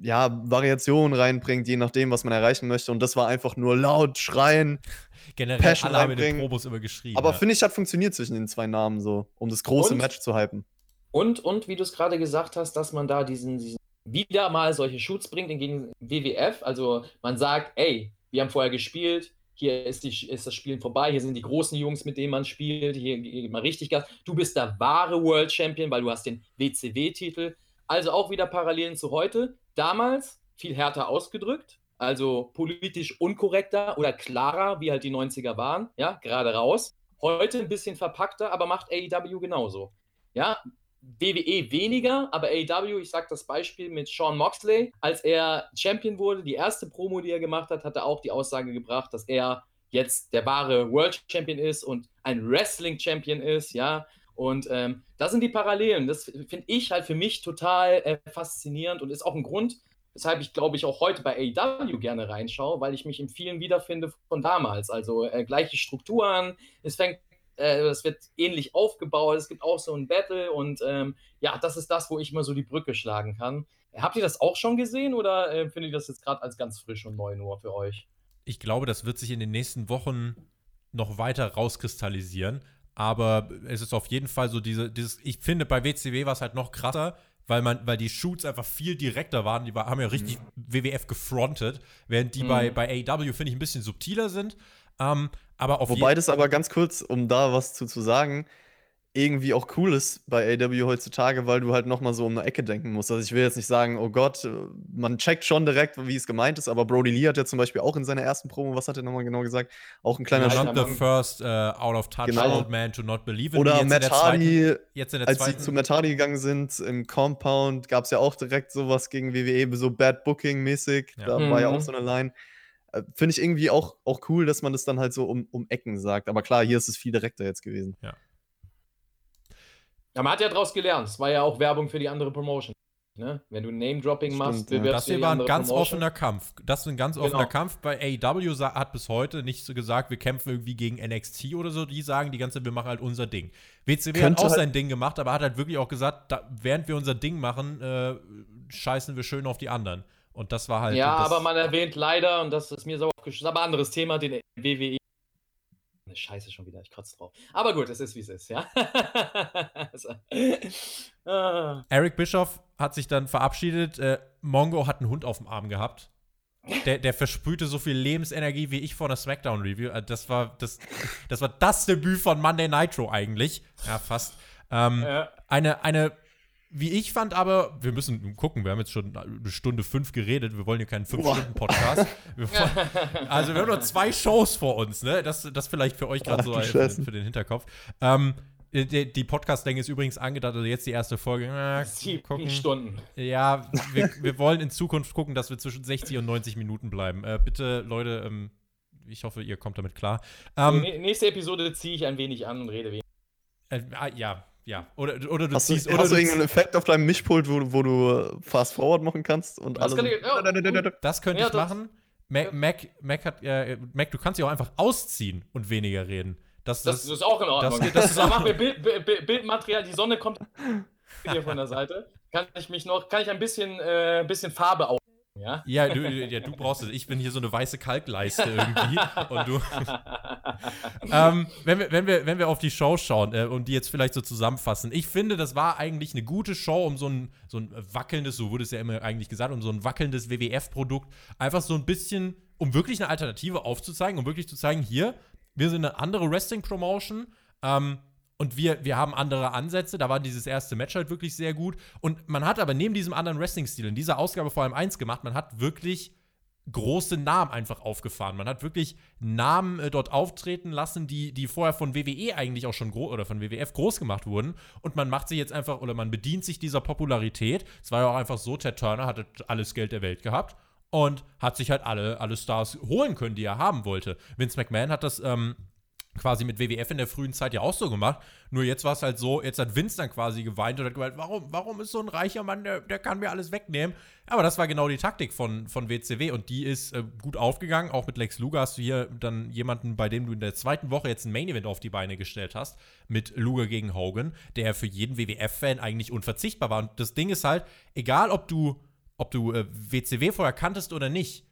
ja, Variationen reinbringt, je nachdem, was man erreichen möchte. Und das war einfach nur laut schreien. (laughs) Generell Passion alle haben in den Probos immer geschrieben. Aber ja. finde ich, hat funktioniert zwischen den zwei Namen so, um das große und, Match zu hypen. Und, und wie du es gerade gesagt hast, dass man da diesen, diesen wieder mal solche Shoots bringt gegen WWF. Also man sagt, ey, wir haben vorher gespielt, hier ist, die, ist das Spielen vorbei, hier sind die großen Jungs, mit denen man spielt, hier geht mal richtig Gas. Du bist der wahre World Champion, weil du hast den WCW-Titel. Also auch wieder Parallelen zu heute. Damals viel härter ausgedrückt, also politisch unkorrekter oder klarer, wie halt die 90er waren, ja, gerade raus. Heute ein bisschen verpackter, aber macht AEW genauso. Ja, WWE weniger, aber AEW, ich sage das Beispiel mit Sean Moxley, als er Champion wurde, die erste Promo, die er gemacht hat, hat er auch die Aussage gebracht, dass er jetzt der wahre World Champion ist und ein Wrestling Champion ist, ja. Und ähm, das sind die Parallelen. Das finde ich halt für mich total äh, faszinierend und ist auch ein Grund, weshalb ich glaube ich auch heute bei AEW gerne reinschaue, weil ich mich in vielen wiederfinde von damals. Also äh, gleiche Strukturen, es fängt äh, es wird ähnlich aufgebaut, es gibt auch so ein Battle und ähm, ja, das ist das, wo ich immer so die Brücke schlagen kann. Habt ihr das auch schon gesehen oder äh, findet ihr das jetzt gerade als ganz frisch und neu nur für euch? Ich glaube, das wird sich in den nächsten Wochen noch weiter rauskristallisieren. Aber es ist auf jeden Fall so diese, dieses, ich finde, bei WCW war es halt noch krasser, weil man, weil die Shoots einfach viel direkter waren. Die war, haben ja richtig mhm. WWF gefrontet, während die mhm. bei, bei AEW, finde ich, ein bisschen subtiler sind. Ähm, aber auf Wobei das aber ganz kurz, um da was zu, zu sagen, irgendwie auch cool ist bei AW heutzutage, weil du halt nochmal so um eine Ecke denken musst. Also ich will jetzt nicht sagen, oh Gott, man checkt schon direkt, wie es gemeint ist, aber Brody Lee hat ja zum Beispiel auch in seiner ersten Promo, was hat er nochmal genau gesagt? Auch ein kleiner Not the first uh, out of touch genau. old man to not believe in Oder Matt Hardy, als sie zu Matt Hardy gegangen sind im Compound, gab es ja auch direkt sowas gegen WWE, so Bad Booking mäßig, ja. da mhm. war ja auch mhm. so eine Line. Äh, finde ich irgendwie auch, auch cool, dass man das dann halt so um, um Ecken sagt. Aber klar, hier ist es viel direkter jetzt gewesen. Ja. Ja, man hat ja daraus gelernt. Es war ja auch Werbung für die andere Promotion. Ne? Wenn du Name-Dropping machst, ja. Das hier war ein ganz Promotion. offener Kampf. Das ist ein ganz offener genau. Kampf. Bei AEW hat bis heute nicht so gesagt, wir kämpfen irgendwie gegen NXT oder so. Die sagen die ganze Zeit, wir machen halt unser Ding. WCW Könnte hat auch halt sein Ding gemacht, aber hat halt wirklich auch gesagt, da, während wir unser Ding machen, äh, scheißen wir schön auf die anderen. Und das war halt. Ja, aber man erwähnt leider, und das ist mir so aufgeschlossen, aber anderes Thema, den WWE eine Scheiße schon wieder, ich kotze drauf. Aber gut, es ist wie es ist, ja. (laughs) Ah. Eric Bischoff hat sich dann verabschiedet. Äh, Mongo hat einen Hund auf dem Arm gehabt. Der, der versprühte so viel Lebensenergie wie ich vor einer Smackdown-Review. Äh, das war das, das war das Debüt von Monday Nitro eigentlich. Ja, fast. Ähm, ja. Eine, eine wie ich fand aber, wir müssen gucken, wir haben jetzt schon eine Stunde fünf geredet, wir wollen hier keinen fünf-Stunden-Podcast. (laughs) also wir haben nur zwei Shows vor uns, ne? Das, das vielleicht für euch gerade so für, für, den Hinterkopf. Ähm, die, die Podcast-Länge ist übrigens angedacht, also jetzt die erste Folge. Äh, Sieben Stunden. Ja, wir, wir, wollen in Zukunft gucken, dass wir zwischen 60 und 90 Minuten bleiben. Äh, bitte, Leute, ähm, ich hoffe, ihr kommt damit klar. Ähm, nächste Episode ziehe ich ein wenig an und rede wenig. Äh, ah, ja, ja, oder, oder du hast ziehst. Du, oder hast du irgendeinen Effekt auf deinem Mischpult, wo, wo du Fast Forward machen kannst und das alles. Ich, ja, das könnte ja, ich machen. Mac, Mac, Mac, hat, äh, Mac, du kannst dich auch einfach ausziehen und weniger reden. Das, das, das ist auch in Ordnung. Das, das, das machen wir Bild, Bild, Bildmaterial, die Sonne kommt (laughs) hier von der Seite. Kann ich mich noch, kann ich ein bisschen, äh, bisschen Farbe auf ja? Ja, du, ja, du brauchst es. Ich bin hier so eine weiße Kalkleiste irgendwie. (laughs) und du. (laughs) ähm, wenn, wir, wenn, wir, wenn wir auf die Show schauen äh, und die jetzt vielleicht so zusammenfassen, ich finde, das war eigentlich eine gute Show, um so ein, so ein wackelndes, so wurde es ja immer eigentlich gesagt, um so ein wackelndes WWF-Produkt einfach so ein bisschen, um wirklich eine Alternative aufzuzeigen, um wirklich zu zeigen, hier, wir sind eine andere Wrestling-Promotion. Ähm, und wir, wir haben andere Ansätze. Da war dieses erste Match halt wirklich sehr gut. Und man hat aber neben diesem anderen Wrestling-Stil in dieser Ausgabe vor allem eins gemacht. Man hat wirklich große Namen einfach aufgefahren. Man hat wirklich Namen äh, dort auftreten lassen, die, die vorher von WWE eigentlich auch schon groß oder von WWF groß gemacht wurden. Und man macht sich jetzt einfach oder man bedient sich dieser Popularität. Es war ja auch einfach so, Ted Turner hatte alles Geld der Welt gehabt und hat sich halt alle, alle Stars holen können, die er haben wollte. Vince McMahon hat das ähm, quasi mit WWF in der frühen Zeit ja auch so gemacht. Nur jetzt war es halt so, jetzt hat Vince dann quasi geweint und hat gemeint, warum, warum ist so ein reicher Mann, der, der kann mir alles wegnehmen. Aber das war genau die Taktik von, von WCW und die ist äh, gut aufgegangen. Auch mit Lex Luger hast du hier dann jemanden, bei dem du in der zweiten Woche jetzt ein Main Event auf die Beine gestellt hast, mit Luger gegen Hogan, der für jeden WWF-Fan eigentlich unverzichtbar war. Und das Ding ist halt, egal ob du, ob du äh, WCW vorher kanntest oder nicht,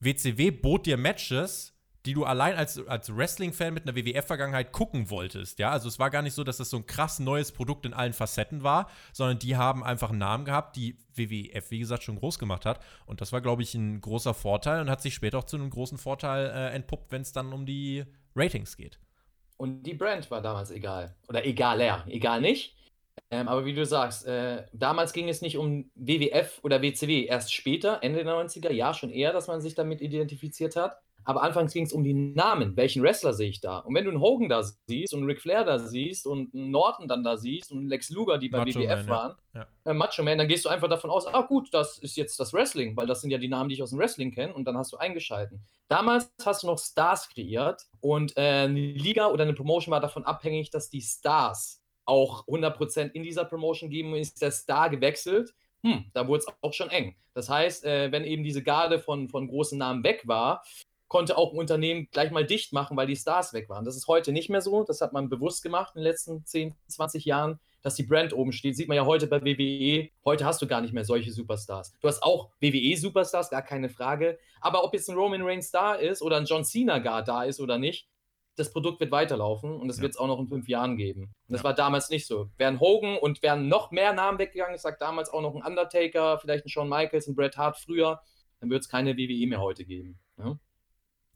WCW bot dir Matches, die du allein als, als Wrestling-Fan mit einer WWF-Vergangenheit gucken wolltest. Ja, also es war gar nicht so, dass das so ein krass neues Produkt in allen Facetten war, sondern die haben einfach einen Namen gehabt, die WWF, wie gesagt, schon groß gemacht hat. Und das war, glaube ich, ein großer Vorteil und hat sich später auch zu einem großen Vorteil äh, entpuppt, wenn es dann um die Ratings geht. Und die Brand war damals egal. Oder egaler. Egal nicht. Ähm, aber wie du sagst, äh, damals ging es nicht um WWF oder WCW. Erst später, Ende der 90er, ja, schon eher, dass man sich damit identifiziert hat. Aber anfangs ging es um die Namen. Welchen Wrestler sehe ich da? Und wenn du einen Hogan da siehst und einen Ric Flair da siehst und einen Norton dann da siehst und einen Lex Luger, die bei WWF waren, Ja. äh, Macho Man, dann gehst du einfach davon aus, ah gut, das ist jetzt das Wrestling, weil das sind ja die Namen, die ich aus dem Wrestling kenne und dann hast du eingeschalten. Damals hast du noch Stars kreiert und äh, eine Liga oder eine Promotion war davon abhängig, dass die Stars auch 100% in dieser Promotion geben und ist der Star gewechselt, hm, da wurde es auch schon eng. Das heißt, äh, wenn eben diese Garde von, von großen Namen weg war, konnte auch ein Unternehmen gleich mal dicht machen, weil die Stars weg waren. Das ist heute nicht mehr so. Das hat man bewusst gemacht in den letzten 10, 20 Jahren, dass die Brand oben steht. Sieht man ja heute bei WWE. Heute hast du gar nicht mehr solche Superstars. Du hast auch WWE-Superstars, gar keine Frage. Aber ob jetzt ein Roman Reigns da ist oder ein John Cena gar da ist oder nicht, das Produkt wird weiterlaufen und das Ja. wird es auch noch in fünf Jahren geben. Und das Ja. war damals nicht so. Wären Hogan und wären noch mehr Namen weggegangen, ich sag damals auch noch ein Undertaker, vielleicht ein Shawn Michaels, ein Bret Hart früher, dann wird es keine WWE mehr heute geben. Ja?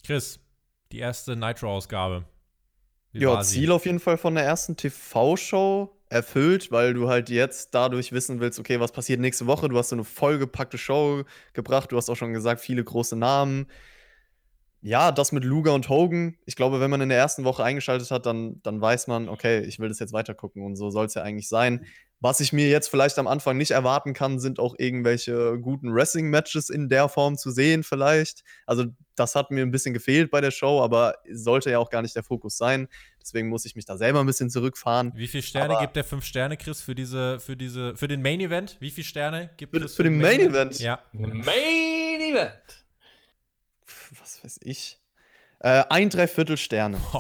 Chris, die erste Nitro-Ausgabe. Ja? Ziel auf jeden Fall von der ersten TV-Show erfüllt, weil du halt jetzt dadurch wissen willst, okay, was passiert nächste Woche. Du hast so eine vollgepackte Show gebracht. Du hast auch schon gesagt, viele große Namen. Ja, das mit Luger und Hogan. Ich glaube, wenn man in der ersten Woche eingeschaltet hat, dann, dann weiß man, okay, ich will das jetzt weiter gucken und so soll es ja eigentlich sein. Was ich mir jetzt vielleicht am Anfang nicht erwarten kann, sind auch irgendwelche guten Wrestling-Matches in der Form zu sehen, vielleicht. Also, das hat mir ein bisschen gefehlt bei der Show, aber sollte ja auch gar nicht der Fokus sein. Deswegen muss ich mich da selber ein bisschen zurückfahren. Wie viele Sterne Aber- gibt der 5 Sterne, Chris, für diese, für diese, für den Main Event? Wie viele Sterne gibt Für- Chris für den Main Event? Ja. Main Event. Was weiß ich. Äh, ein Dreiviertel Sterne. (laughs)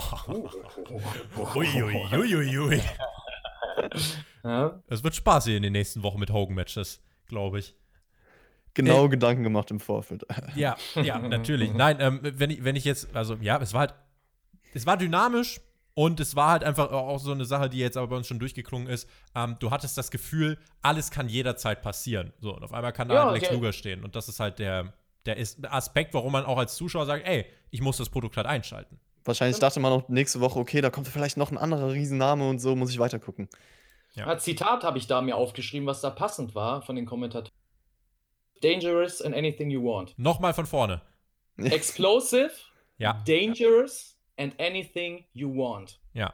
Uiuiuiui. Es wird spaßig in den nächsten Wochen mit Hogan-Matches, glaube ich. Genau Äh, Gedanken gemacht im Vorfeld. (laughs) Ja, ja, natürlich. Nein, ähm, wenn, ich, wenn ich jetzt, also ja, es war halt, es war dynamisch und es war halt einfach auch so eine Sache, die jetzt aber bei uns schon durchgeklungen ist. Ähm, du hattest das Gefühl, alles kann jederzeit passieren. So, und auf einmal kann da Ja, halt Lex okay. Luger stehen. Und das ist halt der, der ist Aspekt, warum man auch als Zuschauer sagt, ey, ich muss das Produkt halt einschalten. Wahrscheinlich dachte man auch nächste Woche, okay, da kommt vielleicht noch ein anderer Riesenname und so, muss ich weiter gucken. Ja. Ein Zitat habe ich da mir aufgeschrieben, was da passend war von den Kommentatoren. Dangerous and anything you want. Nochmal von vorne. (laughs) Explosive, Ja, dangerous and anything you want. ja.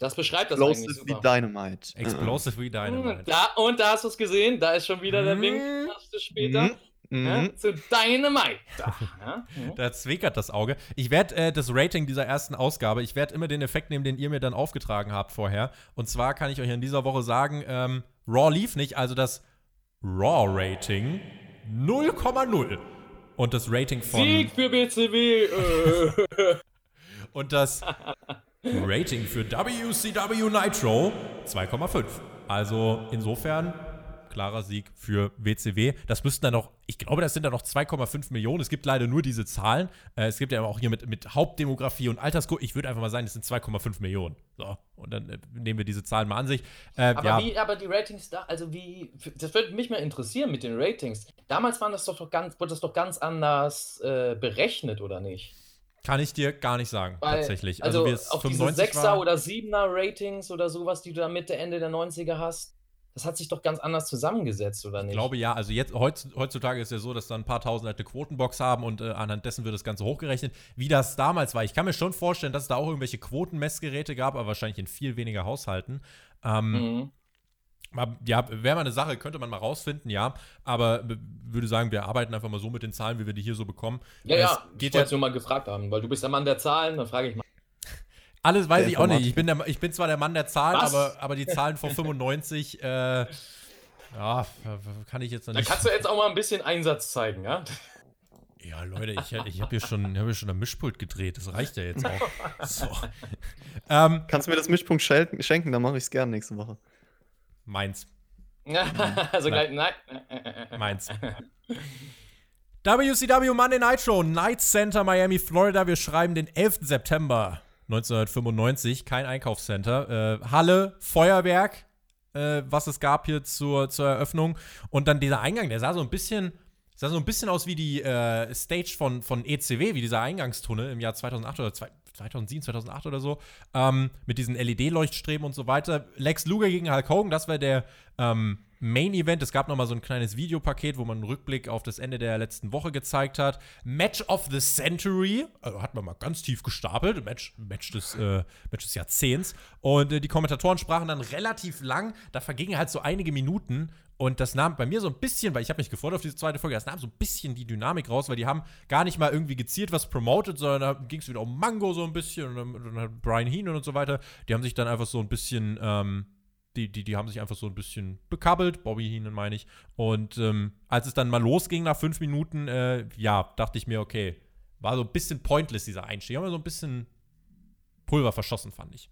Das beschreibt das eigentlich Explosive wie super. Dynamite. (laughs) Explosive wie Dynamite. Hm, Da, und da hast du es gesehen, da ist schon wieder der Mhm. Wink, hast du später. Mhm. Ja, Mhm. zu Dynamite. Da, ja, mhm. Da zwickert das Auge. Ich werde äh, das Rating dieser ersten Ausgabe, ich werde immer den Effekt nehmen, den ihr mir dann aufgetragen habt vorher. Und zwar kann ich euch in dieser Woche sagen, ähm, Raw lief nicht, also das Raw-Rating 0,0. Und das Rating von. Sieg für BCW. (laughs) Und das Rating für WCW Nitro 2,5. Also insofern klarer Sieg für WCW. Das müssten dann noch, ich glaube, das sind dann noch 2,5 Millionen. Es gibt leider nur diese Zahlen. Äh, es gibt ja auch hier mit, mit Hauptdemografie und Altersgruppe. Ich würde einfach mal sagen, es sind 2,5 Millionen. So, und dann äh, nehmen wir diese Zahlen mal an sich. Äh, Aber ja, wie, aber die Ratings da, also wie, das würde mich mal interessieren mit den Ratings. Damals waren das doch, ganz, wurde das doch ganz anders äh, berechnet, oder nicht? kann ich dir gar nicht sagen, Weil, tatsächlich. Also, es auf diese 95 6er war. oder 7er Ratings oder sowas, die du da Mitte, Ende der 90er hast, das hat sich doch ganz anders zusammengesetzt, oder nicht? Ich glaube ja, also jetzt heutz, heutzutage ist ja so, dass da ein paar tausend halt eine Quotenbox haben und äh, anhand dessen wird das Ganze hochgerechnet. Wie das damals war, ich kann mir schon vorstellen, dass es da auch irgendwelche Quotenmessgeräte gab, aber wahrscheinlich in viel weniger Haushalten. Ähm, Mhm. Ja, wäre mal eine Sache, könnte man mal rausfinden, ja. Aber würde sagen, wir arbeiten einfach mal so mit den Zahlen, wie wir die hier so bekommen. Ja, Es ja, ich geht wollte ja jetzt nur mal gefragt haben, weil du bist der Mann der Zahlen, dann frage ich mal. Alles weiß ich auch nicht. Ich bin, der, ich bin zwar der Mann der Zahlen, aber, aber die Zahlen von 95, äh, ja, kann ich jetzt noch Da nicht. kannst du jetzt auch mal ein bisschen Einsatz zeigen, ja? Ja, Leute, ich, ich habe hier schon, hab hier schon ein Mischpult gedreht. Das reicht ja jetzt auch. (laughs) So. ähm, Kannst du mir das Mischpunkt schenken, dann mache ich es gerne nächste Woche. meins. (laughs) also gleich, nein. Meins. WCW Monday Nitro, Night Center, Miami, Florida. Wir schreiben den 11. September 1995. Kein Einkaufscenter. Äh, Halle, Feuerwerk, äh, was es gab hier zur, zur Eröffnung. Und dann dieser Eingang, der sah so ein bisschen. Sah so ein bisschen aus wie die äh, Stage von, von ECW, wie dieser Eingangstunnel im Jahr 2008 oder zwei, 2007, 2008 oder so, ähm, mit diesen LED-Leuchtstreben und so weiter. Lex Luger gegen Hulk Hogan, das war der ähm, Main Event. Es gab noch mal so ein kleines Videopaket, wo man einen Rückblick auf das Ende der letzten Woche gezeigt hat. Match of the Century, also hat man mal ganz tief gestapelt. Match, Match, des, äh, Match des Jahrzehnts. Und äh, die Kommentatoren sprachen dann relativ lang. Da vergingen halt so einige Minuten. Und das nahm bei mir so ein bisschen, weil ich habe mich gefreut auf diese zweite Folge, das nahm so ein bisschen die Dynamik raus, weil die haben gar nicht mal irgendwie gezielt was promoted, sondern da ging es wieder um Mango so ein bisschen und dann, dann Brian Heenan und so weiter. Die haben sich dann einfach so ein bisschen ähm, die, die, die haben sich einfach so ein bisschen bekabbelt, Bobby Heenan meine ich. Und ähm, als es dann mal losging nach fünf Minuten, äh, ja, dachte ich mir, okay, war so ein bisschen pointless, dieser Einstieg. Haben wir so ein bisschen Pulver verschossen, fand ich.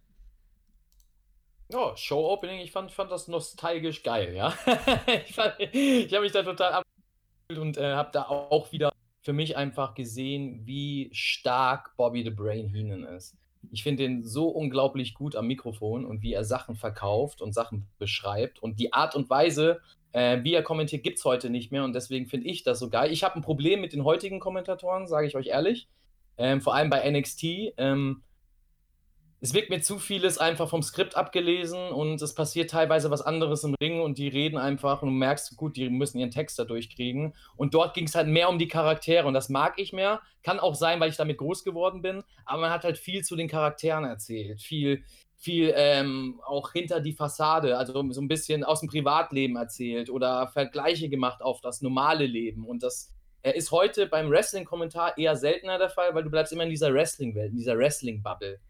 Oh, Show-Opening, ich fand, fand das nostalgisch geil, ja. (laughs) ich ich habe mich da total ab und äh, habe da auch wieder für mich einfach gesehen, wie stark Bobby the Brain Heenan ist. Ich finde ihn so unglaublich gut am Mikrofon und wie er Sachen verkauft und Sachen beschreibt. Und die Art und Weise, äh, wie er kommentiert, gibt es heute nicht mehr. Und deswegen finde ich das so geil. Ich habe ein Problem mit den heutigen Kommentatoren, sage ich euch ehrlich. Ähm, vor allem bei NXT. Ähm, es wirkt mir zu vieles einfach vom Skript abgelesen und es passiert teilweise was anderes im Ring und die reden einfach und du merkst, gut, die müssen ihren Text da durchkriegen. Und dort ging es halt mehr um die Charaktere und das mag ich mehr. Kann auch sein, weil ich damit groß geworden bin, aber man hat halt viel zu den Charakteren erzählt, viel, viel ähm, auch hinter die Fassade, also so ein bisschen aus dem Privatleben erzählt oder Vergleiche gemacht auf das normale Leben und das ist heute beim Wrestling-Kommentar eher seltener der Fall, weil du bleibst immer in dieser Wrestling-Welt, in dieser Wrestling-Bubble.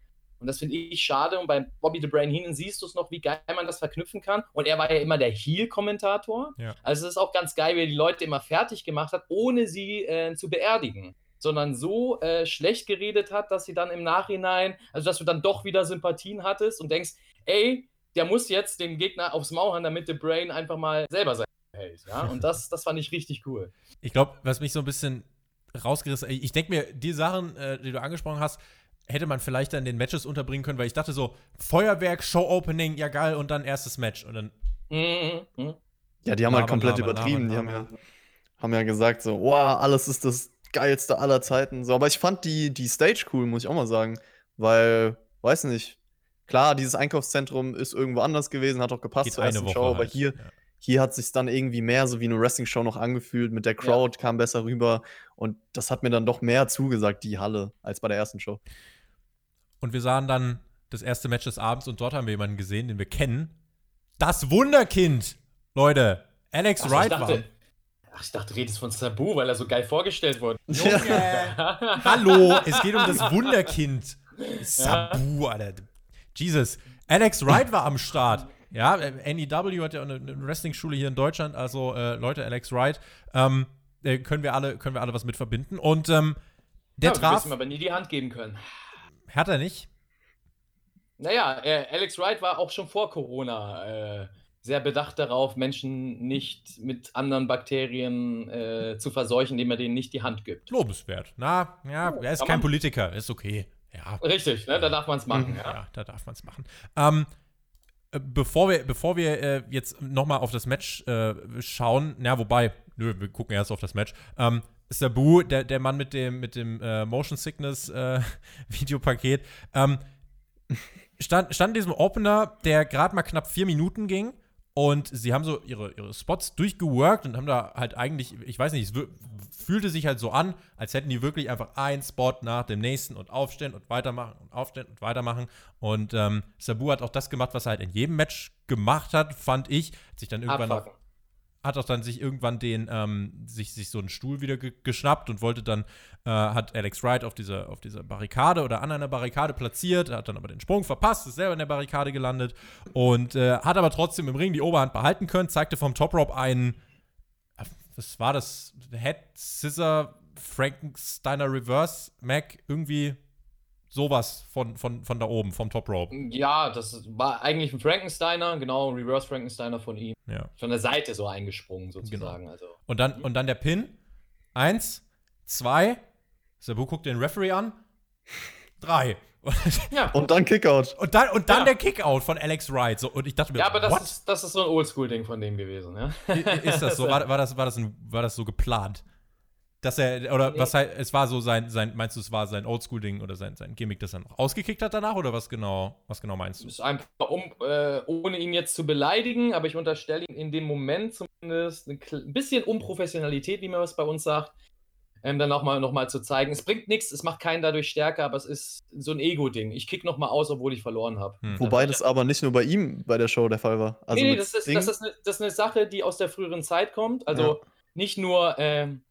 Und das finde ich schade. Und bei Bobby the Brain Heenan siehst du es noch, wie geil man das verknüpfen kann. Und er war ja immer der Heel-Kommentator. Ja. Also es ist auch ganz geil, wie er die Leute immer fertig gemacht hat, ohne sie äh, zu beerdigen. Sondern so äh, schlecht geredet hat, dass sie dann im Nachhinein, also dass du dann doch wieder Sympathien hattest und denkst, ey, der muss jetzt den Gegner aufs Maul haben, damit The Brain einfach mal selber sein hält. Ja? Und das, (laughs) das fand ich richtig cool. Ich glaube, was mich so ein bisschen rausgerissen, ich denke mir, die Sachen, äh, die du angesprochen hast, hätte man vielleicht dann den Matches unterbringen können, weil ich dachte so, Feuerwerk, Show-Opening, ja geil, und dann erstes Match. Und dann. Mhm. Ja, die haben halt komplett Lama, übertrieben. Lama. Die haben ja, haben ja gesagt, so, wow, alles ist das geilste aller Zeiten. So, aber ich fand die, die Stage cool, muss ich auch mal sagen. Weil, weiß nicht, klar, dieses Einkaufszentrum ist irgendwo anders gewesen, hat auch gepasst Geht zur ersten Woche Show, halt. aber hier, ja. hier hat sich dann irgendwie mehr so wie eine Wrestling-Show noch angefühlt. Mit der Crowd ja. kam besser rüber. Und das hat mir dann doch mehr zugesagt, die Halle, als bei der ersten Show. Und wir sahen dann das erste Match des Abends und dort haben wir jemanden gesehen, den wir kennen. Das Wunderkind, Leute. Alex Ach, Wright dachte, war. Ach, ich dachte, du redest von Sabu, weil er so geil vorgestellt wurde. (laughs) Junge. (laughs) Hallo, es geht um das Wunderkind. Sabu, Alter. Jesus. Alex Wright war am Start. Ja, NEW hat ja eine, eine Wrestling-Schule hier in Deutschland. Also, äh, Leute, Alex Wright. Ähm, äh, können, wir alle, können wir alle was mit verbinden. Und ähm, der ja, traf. Wir aber nie die Hand geben können. Hat er nicht? Naja, äh, Alex Wright war auch schon vor Corona äh, sehr bedacht darauf, Menschen nicht mit anderen Bakterien äh, zu verseuchen, indem er denen nicht die Hand gibt. Lobenswert. Na, ja, er ist kein Politiker, ist okay. Ja. Richtig, ne? da darf man es machen. Mhm, ja. ja. da darf man es machen. Ähm, äh, bevor wir, bevor wir äh, jetzt nochmal auf das Match äh, schauen, na, wobei, nö, wir gucken erst auf das Match. Ähm, Sabu, der, der Mann mit dem, mit dem äh, Motion Sickness äh, (laughs) Videopaket, ähm, stand, stand in diesem Opener, der gerade mal knapp vier Minuten ging. Und sie haben so ihre, ihre Spots durchgeworkt und haben da halt eigentlich, ich weiß nicht, es fühlte sich halt so an, als hätten die wirklich einfach einen Spot nach dem nächsten und aufstehen und weitermachen und aufstehen und weitermachen. Und ähm, Sabu hat auch das gemacht, was er halt in jedem Match gemacht hat, fand ich. Hat sich dann irgendwann Abfacken. Hat auch dann sich irgendwann den, ähm, sich, sich so einen Stuhl wieder ge geschnappt und wollte dann, äh, hat Alex Wright auf dieser, auf dieser Barrikade oder an einer Barrikade platziert, hat dann aber den Sprung verpasst, ist selber in der Barrikade gelandet und äh, hat aber trotzdem im Ring die Oberhand behalten können, zeigte vom Top Rope einen, was war das, Head Scissor Frankensteiner Reverse Mac, irgendwie sowas von, von, von da oben, vom Top Rope. Ja, das war eigentlich ein Frankensteiner, genau, Reverse Frankensteiner von ihm. Ja. Von der Seite so eingesprungen, sozusagen. Genau. Also. Und, dann, und dann der Pin. Eins, zwei, Sabu guckt den Referee an. Drei. (laughs) ja. Und dann Kickout. Und dann, und dann ja. der Kickout von Alex Wright. So, und ich dachte mir, ja, aber das ist, das ist so ein Oldschool-Ding von dem gewesen, ja. Ist das so? (laughs) War, war, das, war, das ein, war das so geplant? Dass er, oder Nee. was halt, es war so sein, sein meinst du, es war sein Oldschool-Ding oder sein, sein Gimmick, das er noch ausgekickt hat danach, oder was genau, was genau meinst du? ist einfach, um, äh, ohne ihn jetzt zu beleidigen, aber ich unterstelle ihm in dem Moment zumindest ein bisschen Unprofessionalität, wie man es bei uns sagt, ähm, dann auch mal, noch mal zu zeigen. Es bringt nichts, es macht keinen dadurch stärker, aber es ist so ein Ego-Ding. Ich kick noch mal aus, obwohl ich verloren habe. Hm. Wobei das aber nicht nur bei ihm bei der Show der Fall war. Also nee, nee, das ist, das, ist eine, das ist eine Sache, die aus der früheren Zeit kommt. Also Ja. nicht nur, ähm,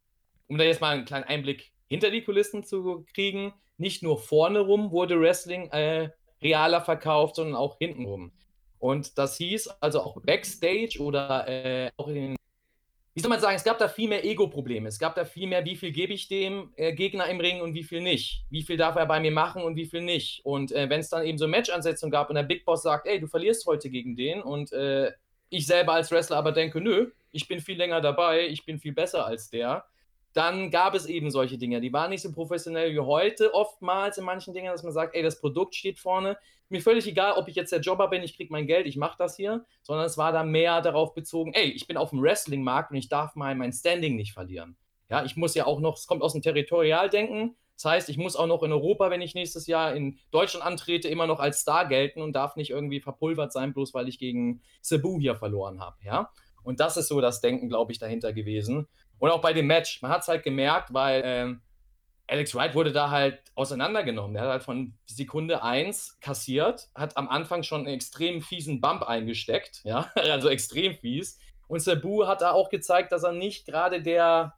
um da jetzt mal einen kleinen Einblick hinter die Kulissen zu kriegen, nicht nur vorne rum wurde Wrestling äh, realer verkauft, sondern auch hinten rum. Und das hieß also auch Backstage oder äh, auch in wie soll man sagen, es gab da viel mehr Ego-Probleme. Es gab da viel mehr, wie viel gebe ich dem äh, Gegner im Ring und wie viel nicht. Wie viel darf er bei mir machen und wie viel nicht. Und äh, wenn es dann eben so Match-Ansetzungen gab und der Big Boss sagt, ey, du verlierst heute gegen den und äh, ich selber als Wrestler aber denke, nö, ich bin viel länger dabei, ich bin viel besser als der, dann gab es eben solche Dinge. Die waren nicht so professionell wie heute oftmals in manchen Dingen, dass man sagt, ey, das Produkt steht vorne. Mir völlig egal, ob ich jetzt der Jobber bin, ich kriege mein Geld, ich mache das hier, sondern es war da mehr darauf bezogen, ey, ich bin auf dem Wrestling-Markt und ich darf mal mein Standing nicht verlieren. Ja, ich muss ja auch noch, es kommt aus dem Territorialdenken, das heißt, ich muss auch noch in Europa, wenn ich nächstes Jahr in Deutschland antrete, immer noch als Star gelten und darf nicht irgendwie verpulvert sein, bloß weil ich gegen Cebu hier verloren habe, ja. Und das ist so das Denken, glaube ich, dahinter gewesen. Und auch bei dem Match, man hat es halt gemerkt, weil ähm, Alex Wright wurde da halt auseinandergenommen. Der hat halt von Sekunde 1 kassiert, hat am Anfang schon einen extrem fiesen Bump eingesteckt, ja, (laughs) also extrem fies. Und Sabu hat da auch gezeigt, dass er nicht gerade der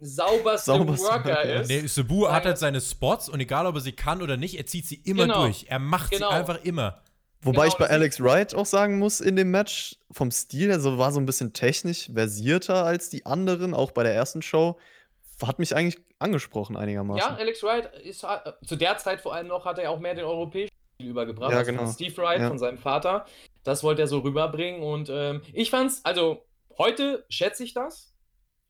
sauberste, (laughs) Sauberste Worker ist. Nee, Sabu hat halt seine Spots und egal, ob er sie kann oder nicht, er zieht sie immer Genau. durch. Er macht Genau. sie einfach immer. Wobei Genau, ich bei das Alex Wright auch sagen muss, in dem Match vom Stil, also war so ein bisschen technisch versierter als die anderen, auch bei der ersten Show. Hat mich eigentlich angesprochen einigermaßen. Ja, Alex Wright ist äh, zu der Zeit vor allem noch, hat er auch mehr den europäischen Stil übergebracht. Ja, also genau. Von Steve Wright, Ja. von seinem Vater. Das wollte er so rüberbringen. Und ähm, ich fand's, also heute schätze ich das.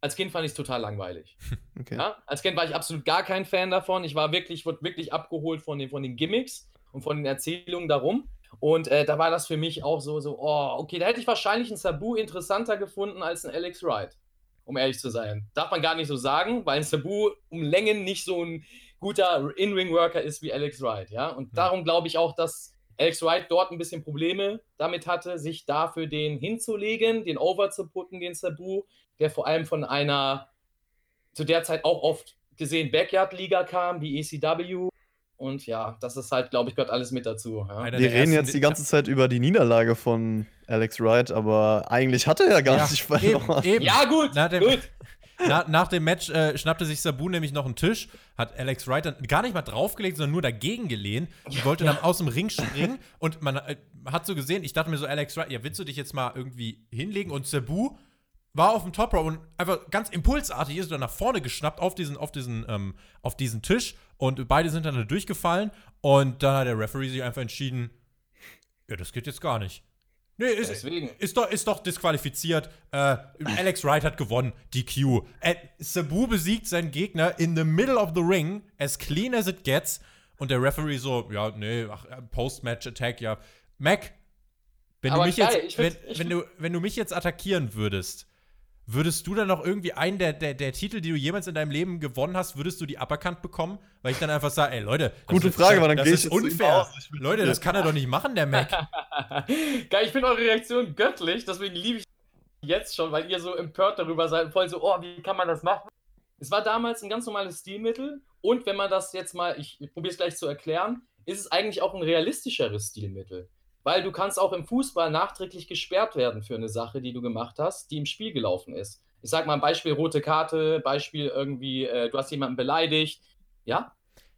Als Kind fand ich es total langweilig. (laughs) Okay. Ja? Als Kind war ich absolut gar kein Fan davon. Ich war wirklich, wurde wirklich abgeholt von den, von den Gimmicks und von den Erzählungen darum. Und äh, da war das für mich auch so, so, oh, okay, da hätte ich wahrscheinlich einen Sabu interessanter gefunden als einen Alex Wright. Um ehrlich zu sein. Darf man gar nicht so sagen, weil ein Sabu um Längen nicht so ein guter In-Ring-Worker ist wie Alex Wright, ja. Und darum glaube ich auch, dass Alex Wright dort ein bisschen Probleme damit hatte, sich dafür den hinzulegen, den over zu putten, den Sabu, der vor allem von einer zu der Zeit auch oft gesehen Backyard-Liga kam, wie ECW. Und ja, das ist halt, glaube ich, gehört alles mit dazu. Ja. Wir reden jetzt die ganze Zeit über die Niederlage von Alex Wright, aber eigentlich hat er ja gar Ja, nicht verloren. Eben, eben. Ja, gut, Na, gut. Na, nach dem Match äh, schnappte sich Sabu nämlich noch einen Tisch, hat Alex Wright dann gar nicht mal draufgelegt, sondern nur dagegen gelehnt und wollte dann aus dem Ring springen. Und man äh, hat so gesehen, ich dachte mir so, Alex Wright, ja, willst du dich jetzt mal irgendwie hinlegen? Und Sabu war auf dem Top Row und einfach ganz impulsartig ist er nach vorne geschnappt auf diesen, auf diesen, ähm, auf diesen Tisch und beide sind dann da durchgefallen und dann hat der Referee sich einfach entschieden, ja, das geht jetzt gar nicht. Nee, ist, Deswegen. ist, doch, ist doch disqualifiziert. Äh, (laughs) Alex Wright hat gewonnen. DQ. Äh, Sabu besiegt seinen Gegner in the middle of the ring, as clean as it gets. Und der Referee so, ja, nee, äh, Post-Match-Attack, ja. Mac, wenn du mich geil, jetzt, wenn, wenn, du, wenn du mich jetzt attackieren würdest, würdest du dann noch irgendwie einen der, der, der Titel, die du jemals in deinem Leben gewonnen hast, würdest du die Aberkannt bekommen? Weil ich dann einfach sage, ey Leute, das Gute ist- Frage, weil dann das geh ich ist unfair. Ich will- Leute, das kann er doch nicht machen, der Mac. (laughs) Geil, ich finde eure Reaktion göttlich, deswegen liebe ich jetzt schon, weil ihr so empört darüber seid, voll so, oh, wie kann man das machen? Es war damals ein ganz normales Stilmittel und wenn man das jetzt mal, ich, ich probiere es gleich zu erklären, ist es eigentlich auch ein realistischeres Stilmittel. Weil du kannst auch im Fußball nachträglich gesperrt werden für eine Sache, die du gemacht hast, die im Spiel gelaufen ist. Ich sag mal ein Beispiel rote Karte, Beispiel irgendwie, äh, du hast jemanden beleidigt. Ja,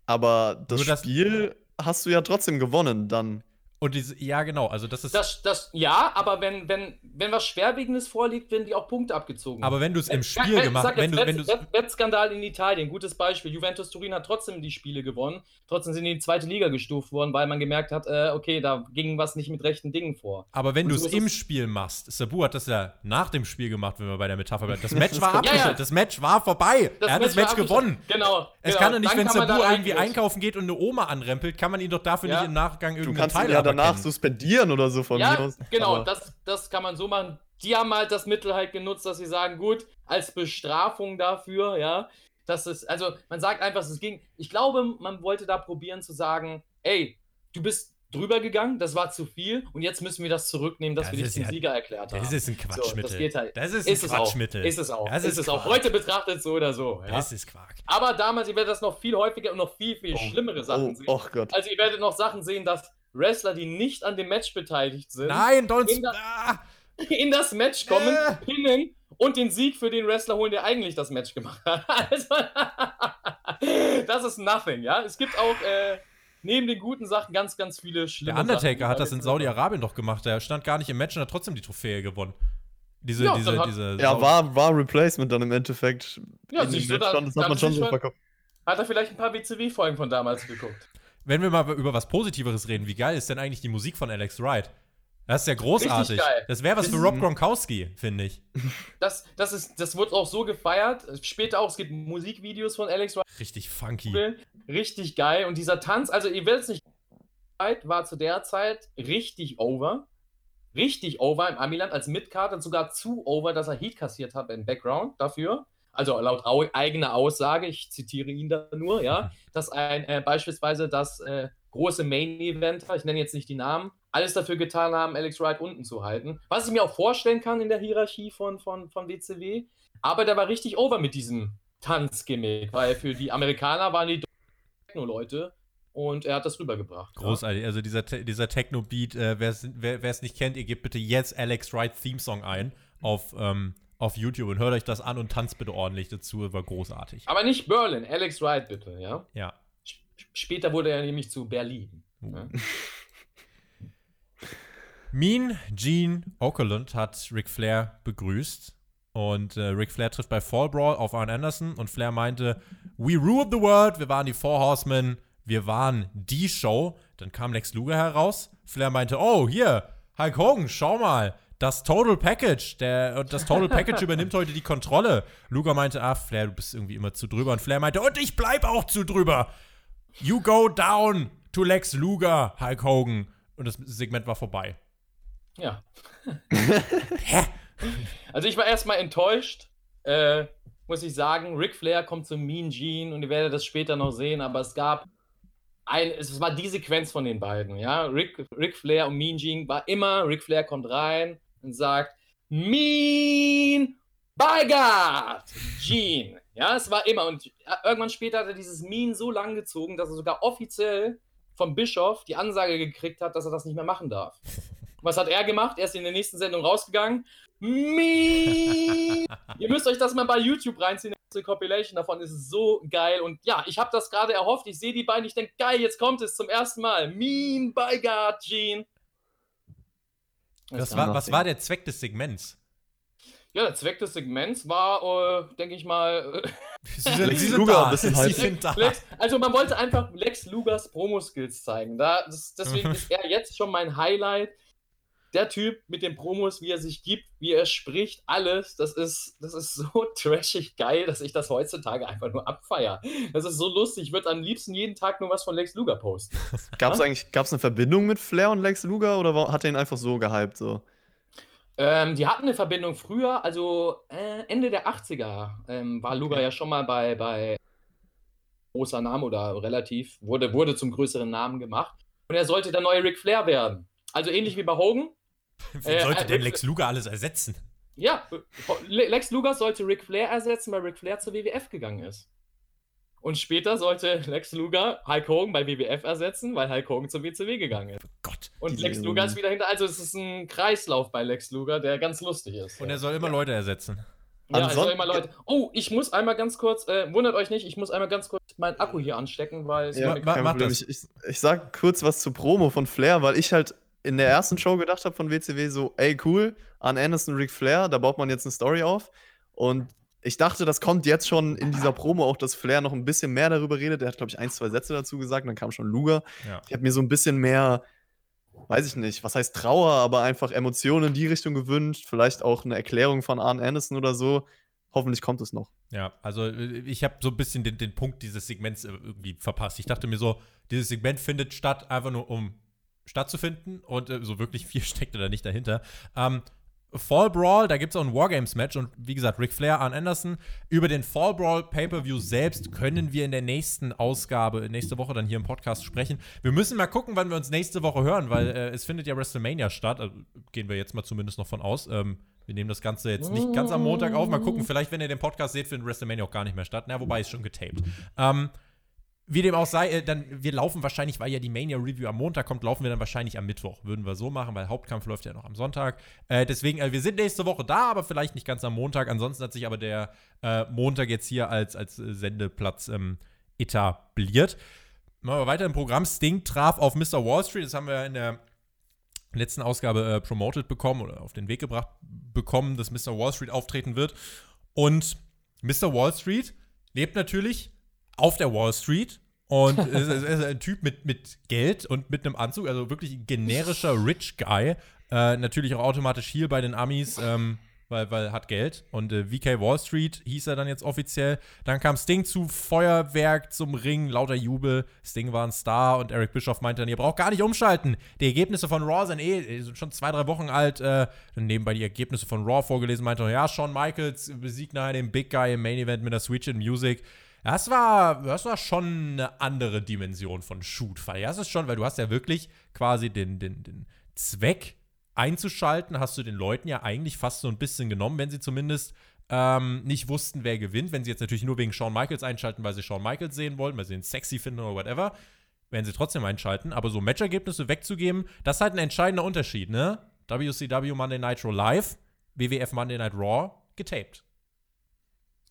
Aber das das- Spiel hast du ja trotzdem gewonnen dann. Und diese, ja, genau, also das ist. das, das, ja, aber wenn, wenn, wenn was Schwerwiegendes vorliegt, werden die auch Punkte abgezogen. aber wenn du es im Ja, Spiel ja, gemacht sag wenn du, wenn Wettskandal in Italien, gutes Beispiel. Juventus Turin hat trotzdem die Spiele gewonnen. Trotzdem sind die in die zweite Liga gestuft worden, weil man gemerkt hat, äh, okay, da ging was nicht mit rechten Dingen vor. Aber wenn du es im Spiel machst, Sabu hat das ja nach dem Spiel gemacht, wenn wir bei der Metapher bleiben. Das (laughs) Match war Ja, abgeschlossen, ja. das Match war vorbei. er hat das Match gewonnen. Genau. Es genau. kann doch nicht, Dann wenn Sabu irgendwie einkaufen geht und eine Oma anrempelt, kann man ihn doch dafür Ja. nicht im Nachgang Du irgendeinen danach aberkennen. suspendieren oder so von mir Ja, aus. genau, das, das kann man so machen. die haben halt das Mittel halt genutzt, dass sie sagen, gut, als Bestrafung dafür, ja, dass es, also man sagt einfach, es ging, ich glaube, man wollte da probieren zu sagen, ey, du bist drüber gegangen, das war zu viel und jetzt müssen wir das zurücknehmen, dass Das wir dich ist zum ja- Sieger erklärt haben. Das ist ein So, Quatschmittel. das geht halt. Das ist Ist ein es auch. Quatschmittel. Ist es auch. Das ist es auch. Heute betrachtet so oder so. Ja. Das ist Quark. Aber damals, ihr werdet das noch viel häufiger und noch viel, viel Oh, schlimmere Sachen Oh, sehen. oh Gott. Also ihr werdet noch Sachen sehen, dass Wrestler, die nicht an dem Match beteiligt sind, Nein, don't. In der- Ah, in das Match kommen, Äh. pinnen und den Sieg für den Wrestler holen, der eigentlich das Match gemacht hat. (laughs) Also, das ist nothing, ja. Es gibt auch äh, neben den guten Sachen ganz, ganz viele schlimme der Undertaker Sachen. hat das in Saudi-Arabien doch gemacht. Der stand gar nicht im Match und hat trotzdem die Trophäe gewonnen. Diese, Ja, diese, hat- diese. Ja, war, war Replacement dann im Endeffekt. Ja, in siehst du, da- das da hat man schon so verkauft. Hat er vielleicht ein paar WCW-Folgen von damals geguckt? Wenn wir mal über was Positiveres reden, wie geil ist denn eigentlich die Musik von Alex Wright? Das ist ja großartig. Das wäre was für Rob Gronkowski, finde ich. Das, das, ist, das wird auch so gefeiert. Später auch, es gibt Musikvideos von Alex Richtig funky. Wright. Richtig geil. Und dieser Tanz, also ihr werdet es nicht war zu der Zeit richtig over. Richtig over im Amiland als Midcard und sogar zu over, dass er Heat kassiert hat im Background dafür. Also laut au eigener Aussage, ich zitiere ihn da nur, ja, dass ein äh, beispielsweise das äh, große Main-Eventer, ich nenne jetzt nicht die Namen, alles dafür getan haben, Alex Wright unten zu halten. Was ich mir auch vorstellen kann in der Hierarchie von, von, von WCW. Aber der war richtig over mit diesem Tanzgimmick, weil für die Amerikaner waren die Techno-Leute und er hat das rübergebracht. Großartig. Also dieser, dieser Techno-Beat, äh, wer es nicht kennt, ihr gebt bitte jetzt Alex Wright Theme-Song ein auf, ähm, auf YouTube und hört euch das an und tanzt bitte ordentlich dazu. War großartig. Aber nicht Berlin, Alex Wright bitte, ja. Ja. Sp- Später wurde er nämlich zu Berlin. Ja. (laughs) Mean Gene Okerlund hat Ric Flair begrüßt. Und äh, Ric Flair trifft bei Fall Brawl auf Arn Anderson und Flair meinte, We ruled the world, wir waren die Four Horsemen, wir waren die Show. Dann kam Lex Luger heraus. Flair meinte, oh, hier, Hulk Hogan, schau mal, das Total Package, der, und das Total Package übernimmt heute die Kontrolle. Luger meinte, ah, Flair, du bist irgendwie immer zu drüber. Und Flair meinte, und ich bleib auch zu drüber. You go down to Lex Luger, Hulk Hogan. Und das Segment war vorbei. Ja. (laughs) Also ich war erstmal enttäuscht, äh, muss ich sagen. Ric Flair kommt zu Mean Gene und ihr werdet das später noch sehen, aber es gab ein, es war die Sequenz von den beiden, ja. Ric, Ric Flair und Mean Gene war immer, Ric Flair kommt rein und sagt, Mean by God, Gene. Ja, es war immer. Und irgendwann später hat er dieses Mean so lang gezogen, dass er sogar offiziell vom Bischof die Ansage gekriegt hat, dass er das nicht mehr machen darf. Was hat er gemacht? Er ist in der nächsten Sendung rausgegangen. Mean! (laughs) Ihr müsst euch das mal bei YouTube reinziehen. Die Compilation davon ist so geil. Und ja, ich habe das gerade erhofft. Ich sehe die beiden. Ich denke, geil, jetzt kommt es zum ersten Mal. Mean by God, Gene. Das war, was war der Zweck des Segments? Ja, der Zweck des Segments war, äh, denke ich mal, (laughs) Sie sind, Lex Luger da. ein bisschen Sie hypen. sind da. Lex, also man wollte einfach Lex Lugers Promo-Skills zeigen. Da, das, deswegen (laughs) ist er jetzt schon mein Highlight. Der Typ mit den Promos, wie er sich gibt, wie er spricht, alles, das ist, das ist so (laughs) trashig geil, dass ich das heutzutage einfach nur abfeier. Das ist so lustig. Ich würde am liebsten jeden Tag nur was von Lex Luger posten. (laughs) Gab es eigentlich gab's eine Verbindung mit Flair und Lex Luger oder war, hat er ihn einfach so gehypt? So? Ähm, die hatten eine Verbindung früher, also äh, Ende der 80er ähm, war Luger ja schon mal bei, bei großer Name oder relativ, wurde, wurde zum größeren Namen gemacht. Und er sollte der neue Ric Flair werden. Also ähnlich wie bei Hogan. Wer Äh, sollte äh, denn Lex Luger alles ersetzen? Ja, Le- Lex Luger sollte Ric Flair ersetzen, weil Ric Flair zur WWF gegangen ist. Und später sollte Lex Luger Hulk Hogan bei WWF ersetzen, weil Hulk Hogan zur WCW gegangen ist. Gott. Und Lex Ironie. Luger ist wieder hinter. Also es ist ein Kreislauf bei Lex Luger, der ganz lustig ist. Und er soll immer Leute ersetzen. Ja, also Ansonsten- immer Leute. Oh, ich muss einmal ganz kurz, äh, wundert euch nicht, ich muss einmal ganz kurz meinen Akku hier anstecken, weil es Ja, ma- ma-. Ich, ich, ich sag kurz was zur Promo von Flair, weil ich halt in der ersten Show gedacht habe von WCW so, ey cool, an Anderson, Ric Flair, da baut man jetzt eine Story auf. Und ich dachte, das kommt jetzt schon in dieser Promo auch, dass Flair noch ein bisschen mehr darüber redet. Er hat, glaube ich, ein, zwei Sätze dazu gesagt, dann kam schon Luger. Ja. Ich habe mir so ein bisschen mehr, weiß ich nicht, was heißt Trauer, aber einfach Emotionen in die Richtung gewünscht. Vielleicht auch eine Erklärung von Arn Anderson oder so. Hoffentlich kommt es noch. Ja, also äh, ich habe so ein bisschen den, den Punkt dieses Segments äh, irgendwie verpasst. Ich dachte mir so, dieses Segment findet statt, einfach nur um stattzufinden und äh, so wirklich viel (laughs) steckt da nicht dahinter. Ähm, Fall Brawl, da gibt es auch ein Wargames-Match und wie gesagt, Ric Flair, Arn Anderson. Über den Fall Brawl Pay-Per-View selbst können wir in der nächsten Ausgabe, nächste Woche dann hier im Podcast sprechen. Wir müssen mal gucken, wann wir uns nächste Woche hören, weil äh, es findet ja WrestleMania statt. Also, gehen wir jetzt mal zumindest noch von aus. Ähm, wir nehmen das Ganze jetzt nicht ganz am Montag auf. Mal gucken, vielleicht, wenn ihr den Podcast seht, findet WrestleMania auch gar nicht mehr statt. Na, wobei ist schon getaped. Ähm, wie dem auch sei, äh, dann, wir laufen wahrscheinlich, weil ja die Mania Review am Montag kommt, laufen wir dann wahrscheinlich am Mittwoch. Würden wir so machen, weil Hauptkampf läuft ja noch am Sonntag. Äh, deswegen, äh, wir sind nächste Woche da, aber vielleicht nicht ganz am Montag. Ansonsten hat sich aber der äh, Montag jetzt hier als, als Sendeplatz ähm, etabliert. Machen wir weiter im Programm. Sting traf auf Mr. Wall Street. Das haben wir in der letzten Ausgabe äh, promoted bekommen oder auf den Weg gebracht bekommen, dass Mr. Wall Street auftreten wird. Und Mr. Wall Street lebt natürlich auf der Wall Street und ist, ist, ein Typ mit, mit Geld und mit einem Anzug, also wirklich ein generischer Rich Guy. Äh, natürlich auch automatisch hier bei den Amis, ähm, weil, weil hat Geld. Und äh, VK Wall Street hieß er dann jetzt offiziell. Dann kam Sting zu Feuerwerk zum Ring, lauter Jubel. Sting war ein Star und Eric Bischoff meinte dann, ihr braucht gar nicht umschalten. Die Ergebnisse von Raw sind eh sind schon zwei, drei Wochen alt. Äh, dann nebenbei die Ergebnisse von Raw vorgelesen, meinte er, ja, Shawn Michaels besiegt nachher den Big Guy im Main Event mit der Switch in Music. Das war, das war schon eine andere Dimension von. Ja, das ist schon, weil du hast ja wirklich quasi den, den, den Zweck einzuschalten, hast du den Leuten ja eigentlich fast so ein bisschen genommen, wenn sie zumindest ähm, nicht wussten, wer gewinnt. Wenn sie jetzt natürlich nur wegen Shawn Michaels einschalten, weil sie Shawn Michaels sehen wollen, weil sie ihn sexy finden oder whatever, werden sie trotzdem einschalten. Aber so Matchergebnisse wegzugeben, das ist halt ein entscheidender Unterschied, ne? WCW Monday Nitro Live, WWF Monday Night Raw, getaped.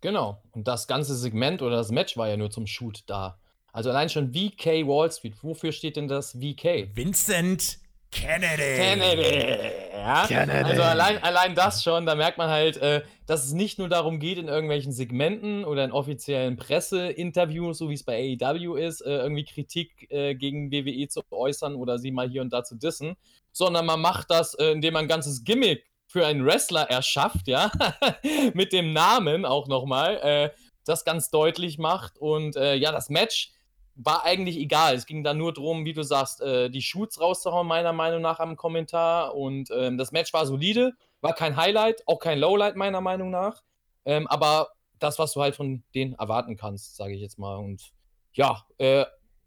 Genau. Und das ganze Segment oder das Match war ja nur zum Shoot da. Also allein schon VK Wall Street. Wofür steht denn das VK? Vincent Kennedy. Kennedy. Ja? Kennedy. Also allein, allein das schon, da merkt man halt, äh, dass es nicht nur darum geht, in irgendwelchen Segmenten oder in offiziellen Presseinterviews, so wie es bei AEW ist, äh, irgendwie Kritik äh, gegen WWE zu äußern oder sie mal hier und da zu dissen, sondern man macht das, äh, indem man ein ganzes Gimmick für einen Wrestler erschafft, ja, (laughs) mit dem Namen auch nochmal, äh, das ganz deutlich macht. Und äh, ja, das Match war eigentlich egal. Es ging da nur darum, wie du sagst, äh, die Shoots rauszuhauen, meiner Meinung nach am Kommentar. Und ähm, das Match war solide, war kein Highlight, auch kein Lowlight, meiner Meinung nach. Ähm, aber das, was du halt von denen erwarten kannst, sage ich jetzt mal. Und ja, äh,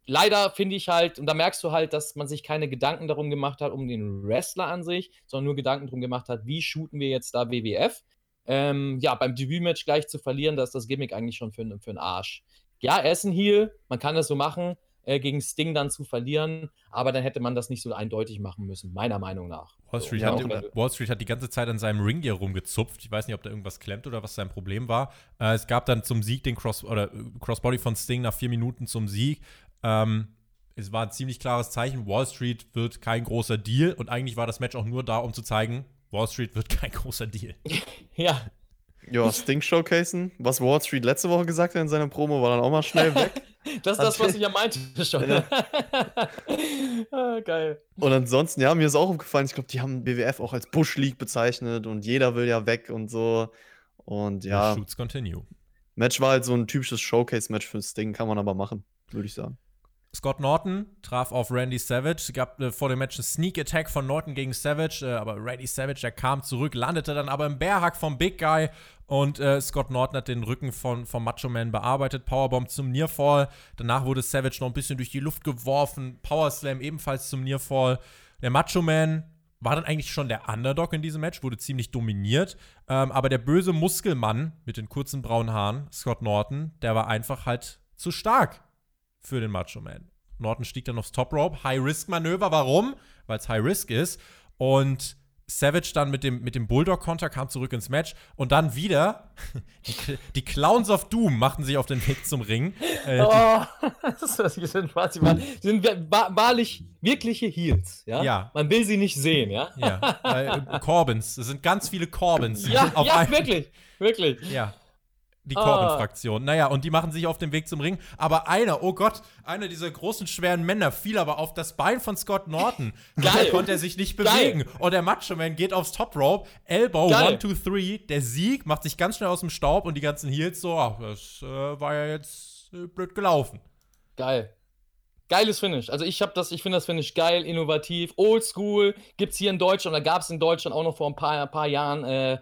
leider finde ich halt, und da merkst du halt, dass man sich keine Gedanken darum gemacht hat, um den Wrestler an sich, sondern nur Gedanken darum gemacht hat, wie shooten wir jetzt da WWF. Ähm, ja, beim Debütmatch gleich zu verlieren, da ist das Gimmick eigentlich schon für, für einen Arsch. Ja, er ist ein Heel, man kann das so machen, äh, gegen Sting dann zu verlieren, aber dann hätte man das nicht so eindeutig machen müssen, meiner Meinung nach. Wall Street, ja, hat, Wall Street hat die ganze Zeit an seinem Ring hier rumgezupft. Ich weiß nicht, ob da irgendwas klemmt oder was sein Problem war. Äh, es gab dann zum Sieg den Cross oder äh, Crossbody von Sting nach vier Minuten zum Sieg. Ähm, es war ein ziemlich klares Zeichen, Wall Street wird kein großer Deal und eigentlich war das Match auch nur da, um zu zeigen, Wall Street wird kein (laughs) großer Deal. (laughs) ja. Ja, Sting showcasen. Was Wall Street letzte Woche gesagt hat in seiner Promo, war dann auch mal schnell weg. (laughs) das ist das, was ich ja meinte schon. Ja. ah, geil. Und ansonsten, ja, mir ist auch aufgefallen, ich glaube, die haben BWF auch als Bush League bezeichnet und jeder will ja weg und so. Und ja. Shoots continue. Match war halt so ein typisches Showcase-Match für Sting, kann man aber machen, würde ich sagen. Scott Norton traf auf Randy Savage. Es gab äh, vor dem Match einen Sneak Attack von Norton gegen Savage, äh, aber Randy Savage, der kam zurück, landete dann aber im Bärhack vom Big Guy und äh, Scott Norton hat den Rücken von, vom Macho Man bearbeitet. Powerbomb zum Nearfall. Danach wurde Savage noch ein bisschen durch die Luft geworfen. Power Slam ebenfalls zum Nearfall. Der Macho Man war dann eigentlich schon der Underdog in diesem Match, wurde ziemlich dominiert. Ähm, aber der böse Muskelmann mit den kurzen braunen Haaren, Scott Norton, der war einfach halt zu stark für den Macho Man. Norton stieg dann aufs Top Rope. High-Risk-Manöver. Warum? Weil es High-Risk ist. Und Savage dann mit dem, mit dem Bulldog-Konter kam zurück ins Match und dann wieder (laughs) die, die, Clowns of Doom machten sich auf den Weg zum Ring. Äh, oh, (laughs) das ist was ich sind, quasi waren, sind wahrlich wirkliche Heels, ja? ja? Man will sie nicht sehen, ja? Ja, äh, Corbins, es sind ganz viele Corbins. Ja, ja wirklich, wirklich. Ja die Corbin-Fraktion. Naja, und die machen sich auf den Weg zum Ring. Aber einer, oh Gott, einer dieser großen, schweren Männer fiel aber auf das Bein von Scott Norton. (laughs) Geil. Da konnte er sich nicht bewegen. Geil. Und der Macho Man geht aufs Top Rope, Elbow, Geil. one, two, three. Der Sieg macht sich ganz schnell aus dem Staub und die ganzen Heels so, ach, das äh, war ja jetzt äh, blöd gelaufen. Geil. Geiles Finish. Also ich habe das, ich finde das Finish geil, innovativ, oldschool. Gibt es hier in Deutschland, oder gab es in Deutschland auch noch vor ein paar, ein paar Jahren äh,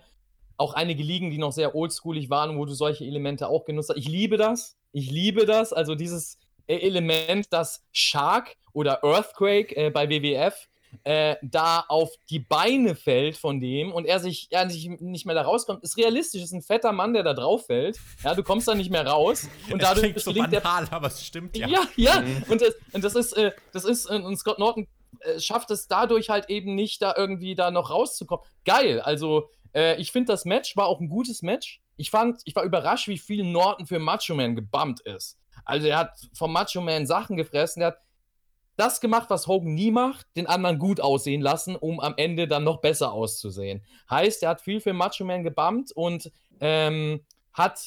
auch einige Ligen, die noch sehr oldschoolig waren, wo du solche Elemente auch genutzt hast. Ich liebe das. Ich liebe das. Also dieses äh, Element, das Shark oder Earthquake äh, bei WWF äh, da auf die Beine fällt von dem und er sich, er sich nicht mehr da rauskommt, ist realistisch. Ist ein fetter Mann, der da drauf fällt. Ja, du kommst da nicht mehr raus. (laughs) Und das dadurch klingt so gelingt der banal, aber es stimmt ja. ja, ja. Und, das, und das ist, äh, das ist, äh, und Scott Norton äh, schafft es dadurch halt eben nicht, da irgendwie da noch rauszukommen. Geil. Also, äh, ich finde, das Match war auch ein gutes Match. Ich fand, ich war überrascht, wie viel Norton für Macho Man gebumpt ist. Also, er hat vom Macho Man Sachen gefressen. Er hat das gemacht, was Hogan nie macht, den anderen gut aussehen lassen, um am Ende dann noch besser auszusehen. Heißt, er hat viel für Macho Man gebumpt und ähm, hat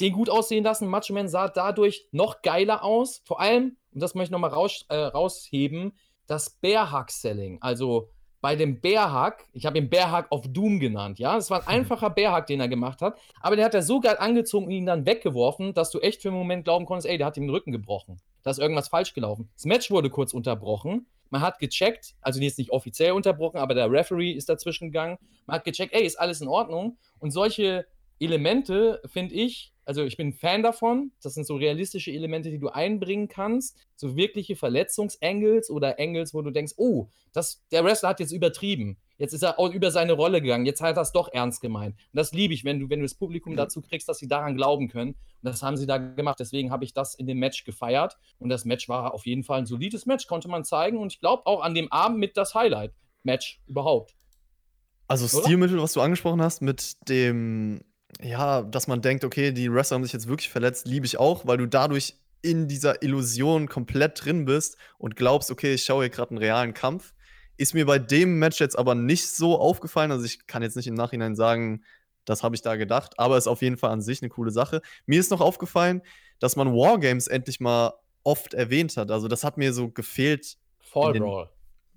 den gut aussehen lassen. Macho Man sah dadurch noch geiler aus. Vor allem, und das möchte ich nochmal raus, äh, rausheben, das Bear Hug Selling. Also bei dem Hug, ich habe ihn Hug of Doom genannt, ja. Es war ein einfacher Bear Hug, den er gemacht hat, aber der hat er so geil angezogen und ihn dann weggeworfen, dass du echt für einen Moment glauben konntest, ey, der hat ihm den Rücken gebrochen. Da ist irgendwas falsch gelaufen. Das Match wurde kurz unterbrochen. Man hat gecheckt, also jetzt nicht offiziell unterbrochen, aber der Referee ist dazwischen gegangen. Man hat gecheckt, ey, ist alles in Ordnung? Und solche Elemente, finde ich, also ich bin ein Fan davon. Das sind so realistische Elemente, die du einbringen kannst. So wirkliche Verletzungsangles oder Angles, wo du denkst, oh, das, der Wrestler hat jetzt übertrieben. Jetzt ist er auch über seine Rolle gegangen. Jetzt hat er es doch ernst gemeint. Und das liebe ich, wenn du, wenn du das Publikum dazu kriegst, dass sie daran glauben können. Und das haben sie da gemacht. Deswegen habe ich das in dem Match gefeiert. Und das Match war auf jeden Fall ein solides Match, konnte man zeigen. Und ich glaube auch an dem Abend mit das Highlight-Match überhaupt. Also? Stilmittel, was du angesprochen hast, mit dem, ja, dass man denkt, okay, die Wrestler haben sich jetzt wirklich verletzt, liebe ich auch, weil du dadurch in dieser Illusion komplett drin bist und glaubst, okay, ich schaue hier gerade einen realen Kampf. Ist mir bei dem Match jetzt aber nicht so aufgefallen. Also ich kann jetzt nicht im Nachhinein sagen, das habe ich da gedacht, aber ist auf jeden Fall an sich eine coole Sache. Mir ist noch aufgefallen, dass man Wargames endlich mal oft erwähnt hat. Also das hat mir so gefehlt. Fall den- Brawl.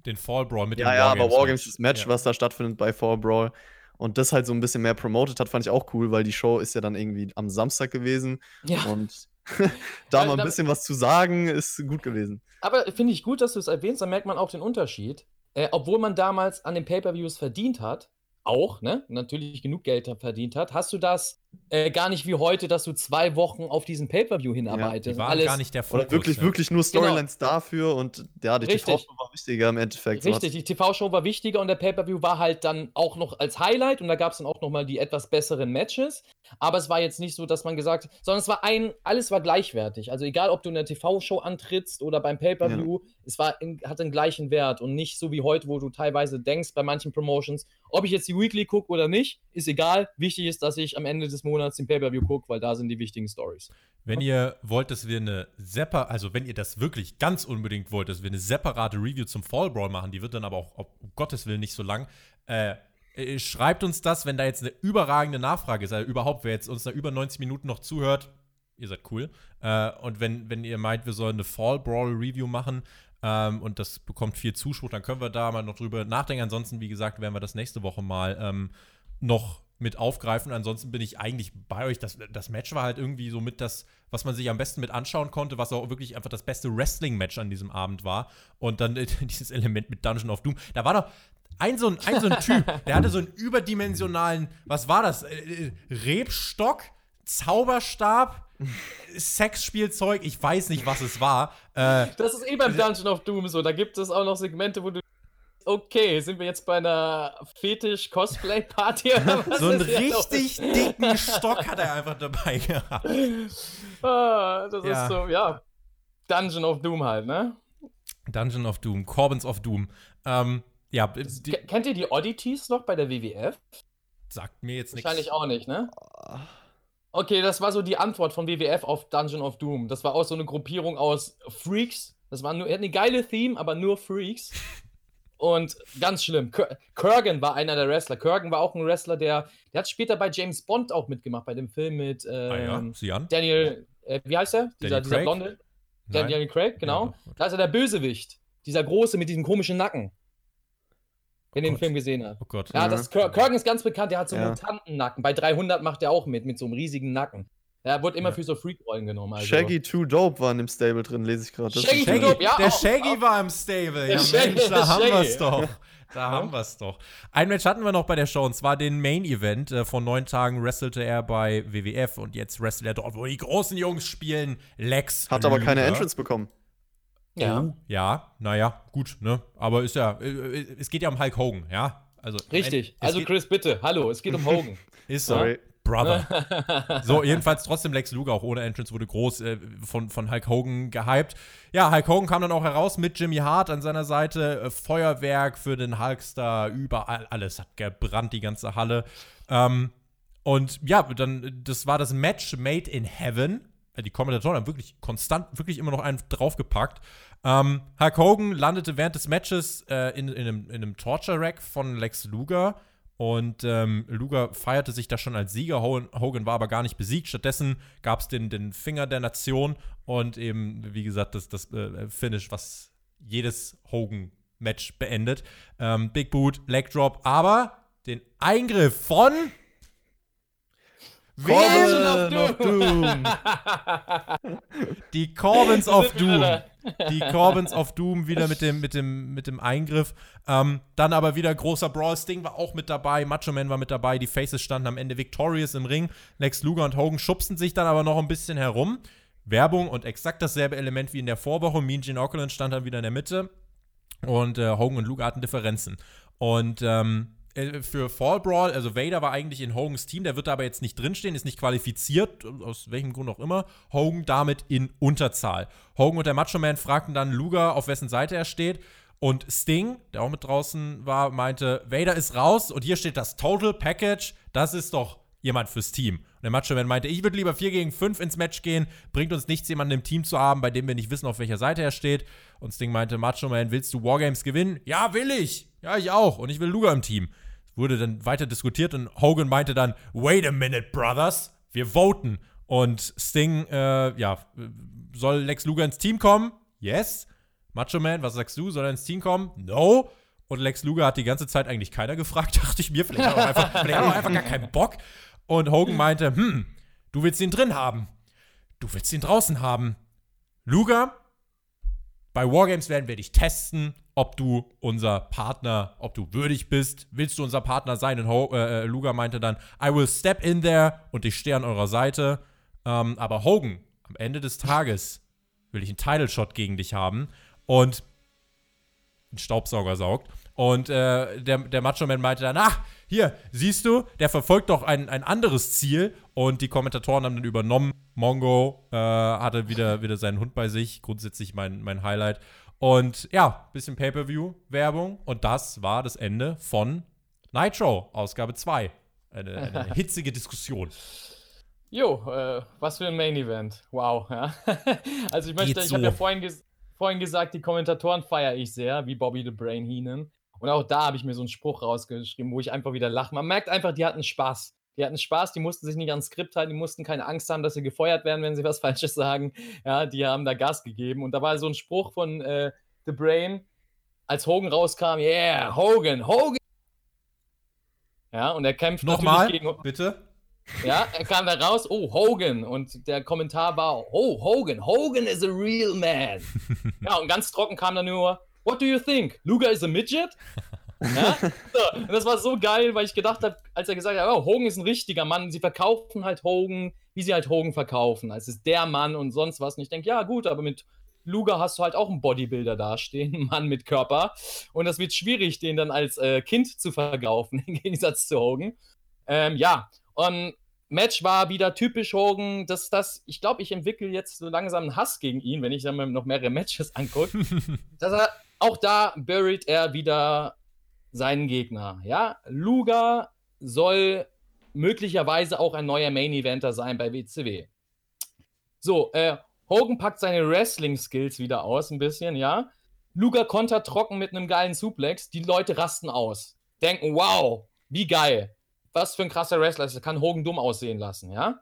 Den Fall Brawl mit Ja, dem ja, aber Wargames-Match. Wargames, das Match, Ja. was da stattfindet bei Fall Brawl und das halt so ein bisschen mehr promoted hat, fand ich auch cool, weil die Show ist ja dann irgendwie am Samstag gewesen Ja. und (laughs) da Ja, mal ein bisschen was zu sagen, ist gut gewesen. Aber finde ich gut, dass du es erwähnst, da merkt man auch den Unterschied. Äh, obwohl man damals an den Pay-Per-Views verdient hat, auch, ne, natürlich genug Geld verdient hat, hast du das äh, gar nicht wie heute, dass du zwei Wochen auf diesen Pay-Per-View hinarbeitest. Die waren Alles gar nicht der Fokus. Oder wirklich, ja. wirklich nur Storylines dafür und ja, die Richtig. TV-Show war wichtiger im Endeffekt. So Richtig, die TV-Show war wichtiger und der Pay-Per-View war halt dann auch noch als Highlight und da gab es dann auch nochmal die etwas besseren Matches. Aber es war jetzt nicht so, dass man gesagt hat, sondern es war ein, alles war gleichwertig. Also egal, ob du in der TV-Show antrittst oder beim Pay-Per-View, es war in, hat den gleichen Wert und nicht so wie heute, wo du teilweise denkst bei manchen Promotions, ob ich jetzt die Weekly gucke oder nicht, ist egal. Wichtig ist, dass ich am Ende des Monats den Pay-Per-View gucke, weil da sind die wichtigen Stories. Wenn ihr wollt, dass wir eine separ also wenn ihr das wirklich ganz unbedingt wollt, dass wir eine separate Review zum Fall Brawl machen, die wird dann aber auch, um Gottes Willen, nicht so lang, äh, äh, schreibt uns das, wenn da jetzt eine überragende Nachfrage ist, also überhaupt, wer jetzt uns da über 90 Minuten noch zuhört, ihr seid cool. Äh, und wenn, wenn ihr meint, wir sollen eine Fall Brawl Review machen ähm, und das bekommt viel Zuspruch, dann können wir da mal noch drüber nachdenken. Ansonsten, wie gesagt, werden wir das nächste Woche mal ähm, noch mit aufgreifen. Ansonsten bin ich eigentlich bei euch. Das, das Match war halt irgendwie so mit das, was man sich am besten mit anschauen konnte, was auch wirklich einfach das beste Wrestling-Match an diesem Abend war. Und dann äh, (laughs) dieses Element mit Dungeon of Doom. Da war doch ein so ein, ein, so ein Typ, (laughs) der hatte so einen überdimensionalen, was war das? Äh, äh, Rebstock, Zauberstab, Sexspielzeug, ich weiß nicht, was es war. Äh, Das ist eh beim Dungeon of Doom so. Da gibt es auch noch Segmente, wo du. Okay, sind wir jetzt bei einer Fetisch-Cosplay-Party oder was so einen richtig dicken Stock hat er einfach dabei gehabt. Ah, das Ja. ist so, ja. Dungeon of Doom halt, ne? Dungeon of Doom, Corbins of Doom. Ähm, ja, Ke- Kennt ihr die Oddities noch bei der WWF? sagt mir jetzt nichts. Wahrscheinlich auch nicht, ne? Okay, das war so die Antwort von WWF auf Dungeon of Doom. Das war auch so eine Gruppierung aus Freaks. Das war nur, er hat eine geile Theme, aber nur Freaks. Und ganz schlimm. Kur- Kurgan war einer der Wrestler. Kurgan war auch ein Wrestler, der, der hat später bei James Bond auch mitgemacht, bei dem Film mit Ah ja, ähm. Daniel, äh, wie heißt er? Dieser, Daniel dieser Craig? Blonde. Nein. Daniel Craig, genau. Ja, da ist er der Bösewicht. Dieser große mit diesem komischen Nacken. Wenn ihr den Gott. Film gesehen habt. Oh Gott. Ja, das Kur- Kurgan ist ganz bekannt, der hat so einen Ja. Mutantennacken. Bei 300 macht er auch mit, mit so einem riesigen Nacken. Er wurde immer für so Freak-Rollen genommen. Also. Shaggy Too Dope war in dem Stable drin, lese ich gerade. Shaggy. Too Dope, ja, der auch- Shaggy auch- war im Stable. Ja, Shaggy, Mensch, da der haben Shaggy. wir's doch. Da haben wir's doch. Ein Match hatten wir noch bei der Show und zwar den Main Event. Äh, Vor neun Tagen wrestelte er bei WWF und jetzt wrestelt er dort, wo die großen Jungs spielen. Lex. Hat aber keine. Entrance bekommen. Ja, Oh, ja, naja, gut, ne? Aber ist ja, äh, äh, es geht ja um Hulk Hogan, ja? Also, richtig. es Also, Chris, bitte, hallo, es geht um Hogan. (laughs) ist so. Sorry. Brother. (laughs) so, jedenfalls trotzdem Lex Luger, auch ohne Entrance, wurde groß äh, von, von Hulk Hogan gehypt. Ja, Hulk Hogan kam dann auch heraus mit Jimmy Hart an seiner Seite. Äh, Feuerwerk für den Hulkster, überall, alles hat gebrannt, die ganze Halle. Ähm, und ja, dann, das war das Match Made in Heaven. Äh, Die Kommentatoren haben wirklich konstant, wirklich immer noch einen draufgepackt. Ähm, Hulk Hogan landete während des Matches äh, in, in, einem, in einem Torture-Rack von Lex Luger. Und ähm, Luger feierte sich da schon als Sieger. Hogan, Hogan war aber gar nicht besiegt. Stattdessen gab es den, den Finger der Nation und eben, wie gesagt, das, das äh, Finish, was jedes Hogan-Match beendet. Ähm, Big Boot, Leg Drop, aber den Eingriff von Corbin of Doom. (laughs) Die Corbins of Doom. Die Corbins of Doom wieder mit dem, mit dem, mit dem Eingriff. Ähm, dann aber wieder großer Brawl. Sting war auch mit dabei. Macho Man war mit dabei. Die Faces standen am Ende victorious im Ring. Lex Luger und Hogan schubsten sich dann aber noch ein bisschen herum. Werbung und exakt dasselbe Element wie in der Vorwoche. Mean Gene Okerlund stand dann wieder in der Mitte. Und äh, Hogan und Luger hatten Differenzen. Und ähm, äh, für Fall Brawl, also Vader war eigentlich in Hogans Team, der wird aber jetzt nicht drinstehen, ist nicht qualifiziert, aus welchem Grund auch immer. Hogan damit in Unterzahl. Hogan und der Macho Man fragten dann Luger, auf wessen Seite er steht. Und Sting, der auch mit draußen war, meinte, Vader ist raus und hier steht das Total Package. Das ist doch jemand fürs Team. Und der Macho Man meinte, ich würde lieber 4 gegen 5 ins Match gehen. Bringt uns nichts, jemanden im Team zu haben, bei dem wir nicht wissen, auf welcher Seite er steht. Und Sting meinte, Macho Man, willst du Wargames gewinnen? Ja, will ich. Ja, ich auch. Und ich will Luger im Team. Wurde dann weiter diskutiert und Hogan meinte dann, wait a minute, brothers. Wir voten. Und Sting, äh, ja, soll Lex Luger ins Team kommen? Yes. Macho Man, was sagst du? Soll er ins Team kommen? No. Und Lex Luger hat die ganze Zeit eigentlich keiner gefragt, (laughs) dachte ich mir. Vielleicht hat er auch einfach, einfach gar keinen Bock. Und Hogan meinte, hm, du willst ihn drin haben. Du willst ihn draußen haben. Luger, bei Wargames werden wir dich testen, ob du unser Partner, ob du würdig bist. Willst du unser Partner sein? Und Ho äh, Luger meinte dann, I will step in there und ich stehe an eurer Seite. Ähm, aber Hogan, am Ende des Tages will ich einen Title Shot gegen dich haben und einen Staubsauger saugt. Und äh, der, der Macho Man meinte dann, ach, hier, siehst du, der verfolgt doch ein, ein anderes Ziel. Und die Kommentatoren haben dann übernommen. Mongo äh, hatte wieder, wieder seinen Hund bei sich. Grundsätzlich mein, mein Highlight. Und ja, bisschen Pay-Per-View-Werbung. Und das war das Ende von Nitro, Ausgabe 2. Eine, eine (laughs) hitzige Diskussion. Jo, äh, was für ein Main Event. Wow, ja. (laughs) also ich möchte, Geht ich habe ja so. vorhin, ges vorhin gesagt, die Kommentatoren feiere ich sehr, wie Bobby the Brain Heenan. Und auch da habe ich mir so einen Spruch rausgeschrieben, wo ich einfach wieder lache. Man merkt einfach, die hatten Spaß. Die hatten Spaß, die mussten sich nicht ans Skript halten, die mussten keine Angst haben, dass sie gefeuert werden, wenn sie was (laughs) Falsches sagen. Ja, die haben da Gas gegeben. Und da war so ein Spruch von äh, The Brain, als Hogan rauskam, yeah, Hogan, Hogan. Ja, und er kämpft Nochmal, natürlich gegen bitte. ja, er kam da raus, oh, Hogan. Und der Kommentar war, oh, Hogan, Hogan is a real man. (laughs) ja, und ganz trocken kam dann nur, what do you think? Luger is a midget? (laughs) ja? so, und das war so geil, weil ich gedacht habe, als er gesagt hat, oh, Hogan ist ein richtiger Mann, sie verkaufen halt Hogan, wie sie halt Hogan verkaufen. als ist der Mann und sonst was. Und ich denke, ja, gut, aber mit Luger hast du halt auch einen Bodybuilder dastehen, einen Mann mit Körper. Und das wird schwierig, den dann als äh, Kind zu verkaufen, (laughs) im Gegensatz zu Hogan. Ähm, ja, und Match war wieder typisch Hogan. Das, das, ich glaube, ich entwickle jetzt so langsam einen Hass gegen ihn, wenn ich dann noch mehrere Matches angucke. (laughs) dass er, auch da buried er wieder seinen Gegner. Ja, Luger soll möglicherweise auch ein neuer Main Eventer sein bei WCW. So, äh, Hogan packt seine Wrestling-Skills wieder aus, ein bisschen, ja. Luger kontert trocken mit einem geilen Suplex. Die Leute rasten aus. Denken, wow, wie geil. Was für ein krasser Wrestler. Das kann Hogan dumm aussehen lassen, ja.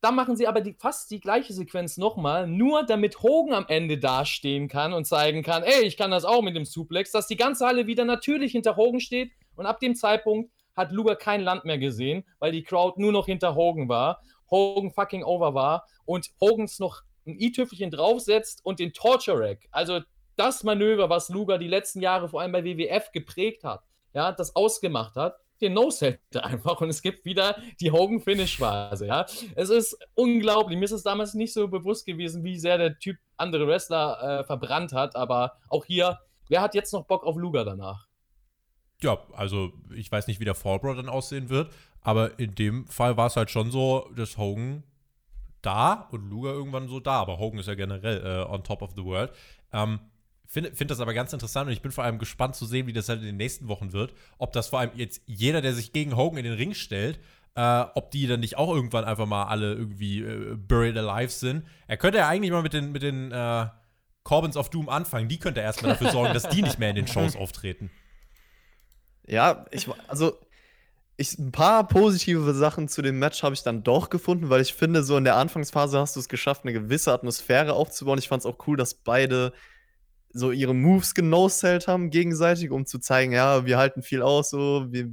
Dann machen sie aber die, fast die gleiche Sequenz nochmal, nur damit Hogan am Ende dastehen kann und zeigen kann, ey, ich kann das auch mit dem Suplex, dass die ganze Halle wieder natürlich hinter Hogan steht. Und ab dem Zeitpunkt hat Luger kein Land mehr gesehen, weil die Crowd nur noch hinter Hogan war. Hogan fucking over war und Hogans noch ein i-Tüpfelchen draufsetzt und den Torture Rack, also das Manöver, was Luger die letzten Jahre vor allem bei WWF geprägt hat, ja, das ausgemacht hat, den No-Set (laughs) einfach und es gibt wieder die Hogan-Finish-Phase, ja. Es ist unglaublich. Mir ist es damals nicht so bewusst gewesen, wie sehr der Typ andere Wrestler äh, verbrannt hat, aber auch hier, wer hat jetzt noch Bock auf Luger danach? Ja, also ich weiß nicht, wie der Fallbro dann aussehen wird, aber in dem Fall war es halt schon so, dass Hogan da und Luger irgendwann so da, aber Hogan ist ja generell äh, on top of the world. Ähm, Finde find das aber ganz interessant und ich bin vor allem gespannt zu sehen, wie das halt in den nächsten Wochen wird. Ob das vor allem jetzt jeder, der sich gegen Hogan in den Ring stellt, äh, ob die dann nicht auch irgendwann einfach mal alle irgendwie äh, buried alive sind. Er könnte ja eigentlich mal mit den, mit den äh, Corbins of Doom anfangen. Die könnte erstmal dafür sorgen, dass die nicht mehr in den Shows (laughs) auftreten. Ja, ich, also ich, ein paar positive Sachen zu dem Match habe ich dann doch gefunden, weil ich finde, so in der Anfangsphase hast du es geschafft, eine gewisse Atmosphäre aufzubauen. Ich fand es auch cool, dass beide so ihre Moves genosellt haben gegenseitig, um zu zeigen, ja, wir halten viel aus, so, wir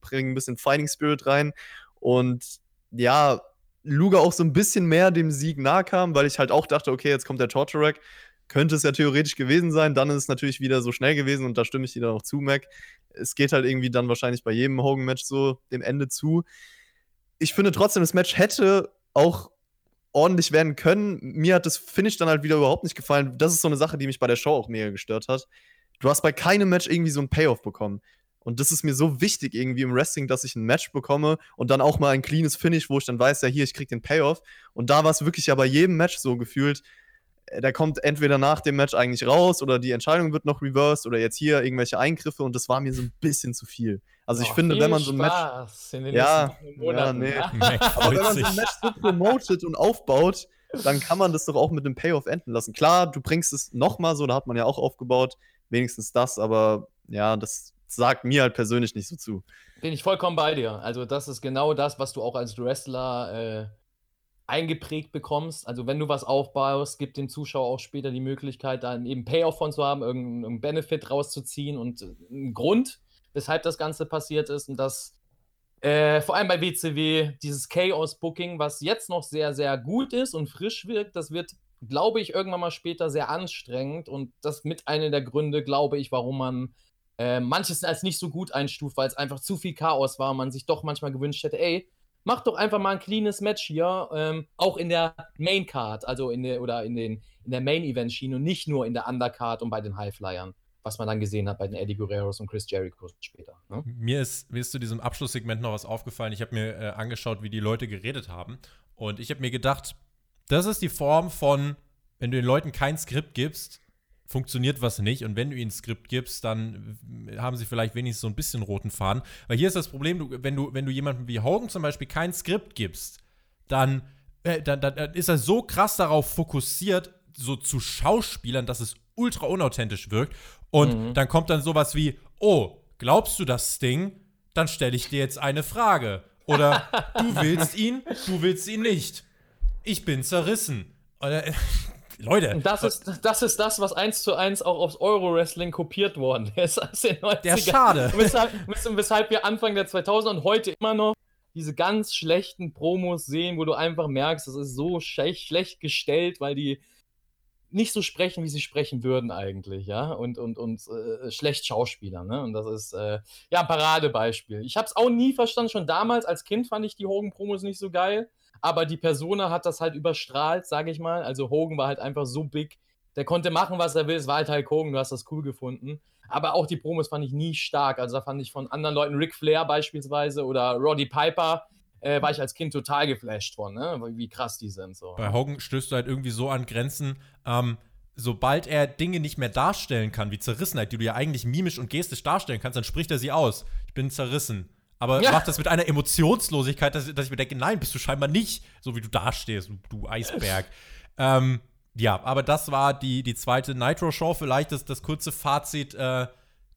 bringen ein bisschen Fighting Spirit rein. Und ja, Luga auch so ein bisschen mehr dem Sieg nahe kam, weil ich halt auch dachte, okay, jetzt kommt der Torture Rack. Könnte es ja theoretisch gewesen sein, dann ist es natürlich wieder so schnell gewesen und da stimme ich dir dann auch zu, Mac. Es geht halt irgendwie dann wahrscheinlich bei jedem Hogan-Match so dem Ende zu. Ich finde trotzdem, das Match hätte auch ordentlich werden können. Mir hat das Finish dann halt wieder überhaupt nicht gefallen. Das ist so eine Sache, die mich bei der Show auch mega gestört hat. Du hast bei keinem Match irgendwie so einen Payoff bekommen. Und das ist mir so wichtig irgendwie im Wrestling, dass ich ein Match bekomme und dann auch mal ein cleanes Finish, wo ich dann weiß, ja, hier, ich krieg den Payoff. Und da war es wirklich ja bei jedem Match so gefühlt, der kommt entweder nach dem Match eigentlich raus oder die Entscheidung wird noch reversed oder jetzt hier irgendwelche Eingriffe und das war mir so ein bisschen zu viel. Also ich oh, finde, wenn man so ein Match. ja, ja, nee. (laughs) Aber wenn man so ein Match so promotet und aufbaut, dann kann man das doch auch mit einem Payoff enden lassen. Klar, du bringst es nochmal so, da hat man ja auch aufgebaut, wenigstens das, aber ja, das sagt mir halt persönlich nicht so zu. Bin ich vollkommen bei dir. Also, das ist genau das, was du auch als Wrestler äh, eingeprägt bekommst. Also wenn du was aufbaust, gibt dem Zuschauer auch später die Möglichkeit, dann eben Payoff von zu haben, irgendeinen Benefit rauszuziehen und einen Grund, weshalb das Ganze passiert ist. Und das äh, vor allem bei WCW, dieses Chaos-Booking, was jetzt noch sehr, sehr gut ist und frisch wirkt, das wird, glaube ich, irgendwann mal später sehr anstrengend. Und das mit einer der Gründe, glaube ich, warum man äh, manches als nicht so gut einstuft, weil es einfach zu viel Chaos war und man sich doch manchmal gewünscht hätte, ey, mach doch einfach mal ein cleanes Match hier, ähm, auch in der Main Card, also in der oder in den in der Main Event Schiene und nicht nur in der Undercard und bei den Highflyern, was man dann gesehen hat bei den Eddie Guerreros und Chris Jericho später. Ne? Mir ist mir ist zu diesem Abschlusssegment noch was aufgefallen. Ich habe mir äh, angeschaut, wie die Leute geredet haben und ich habe mir gedacht, das ist die Form von wenn du den Leuten kein Skript gibst, funktioniert was nicht. Und wenn du ihnen ein Skript gibst, dann haben sie vielleicht wenigstens so ein bisschen roten Faden. Weil hier ist das Problem, du, wenn, du, wenn du jemandem wie Hogan zum Beispiel kein Skript gibst, dann, äh, dann, dann, ist er so krass darauf fokussiert, so zu Schauspielern, dass es ultra unauthentisch wirkt. Und mhm. dann kommt dann sowas wie, oh, glaubst du das Sting? Dann stelle ich dir jetzt eine Frage. Oder du willst ihn, du willst ihn nicht. Ich bin zerrissen. Oder, Leute. Das ist, das ist das, was eins zu eins auch aufs Euro-Wrestling kopiert worden (laughs) ist aus den 90ern. Der schade. (laughs) Weshalb, weshalb wir Anfang der 2000er und heute immer noch diese ganz schlechten Promos sehen, wo du einfach merkst, das ist so schlecht, schlecht gestellt, weil die nicht so sprechen, wie sie sprechen würden eigentlich, ja, und, und, und äh, schlecht Schauspieler, ne, und das ist, äh, ja, ein Paradebeispiel. Ich habe es auch nie verstanden, schon damals als Kind fand ich die Hogan-Promos nicht so geil, aber die Persona hat das halt überstrahlt, sage ich mal. Also Hogan war halt einfach so big, der konnte machen, was er will. Es war halt Hulk Hogan, du hast das cool gefunden. Aber auch die Promos fand ich nie stark. Also da fand ich von anderen Leuten, Ric Flair beispielsweise oder Roddy Piper, äh, war ich als Kind total geflasht von, ne? wie krass die sind. So. Bei Hogan stößt du halt irgendwie so an Grenzen. Ähm, sobald er Dinge nicht mehr darstellen kann, wie Zerrissenheit, die du ja eigentlich mimisch und gestisch darstellen kannst, dann spricht er sie aus. Ich bin zerrissen aber ja. macht das mit einer Emotionslosigkeit, dass, dass, ich mir denke, nein, bist du scheinbar nicht, so wie du dastehst, du, du Eisberg. ähm, ja, aber das war die, die zweite Nitro-Show. Vielleicht das, das kurze Fazit äh,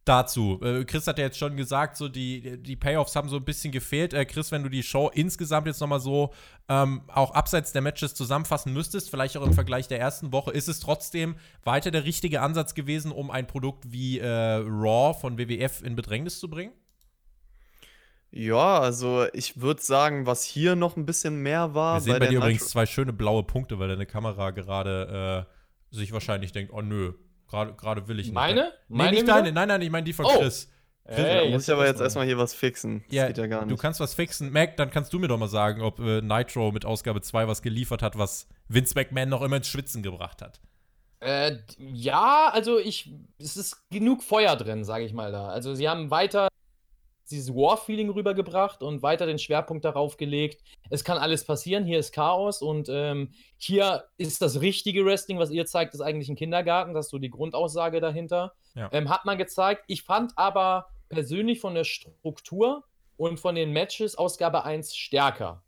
dazu. Äh, Chris hat ja jetzt schon gesagt, so die, die Payoffs haben so ein bisschen gefehlt. Äh, Chris, wenn du die Show insgesamt jetzt nochmal so ähm, auch abseits der Matches zusammenfassen müsstest, vielleicht auch im Vergleich der ersten Woche, ist es trotzdem weiter der richtige Ansatz gewesen, um ein Produkt wie äh, Raw von WWF in Bedrängnis zu bringen? Ja, also ich würde sagen, was hier noch ein bisschen mehr war. Wir sehen bei, der dir übrigens Nitro- zwei schöne blaue Punkte, weil deine Kamera gerade äh, sich wahrscheinlich denkt, oh nö, gerade gerade will ich nicht. Meine? Nee, Meine nicht deine, nein, nein, ich meine die von Oh. Chris. Ey, muss ich aber jetzt mal. erstmal hier was fixen. Das Ja, geht ja gar du nicht. kannst was fixen. Mac, dann kannst du mir doch mal sagen, ob äh, Nitro mit Ausgabe 2 was geliefert hat, was Vince McMahon noch immer ins Schwitzen gebracht hat. Äh, ja, also ich, es ist genug Feuer drin, sage ich mal da. Also sie haben weiter dieses War-Feeling rübergebracht und weiter den Schwerpunkt darauf gelegt. Es kann alles passieren, hier ist Chaos und ähm, hier ist das richtige Wrestling, was ihr zeigt, ist eigentlich ein Kindergarten, das ist so die Grundaussage dahinter. Ja. Ähm, hat man gezeigt. Ich fand aber persönlich von der Struktur und von den Matches Ausgabe 1 stärker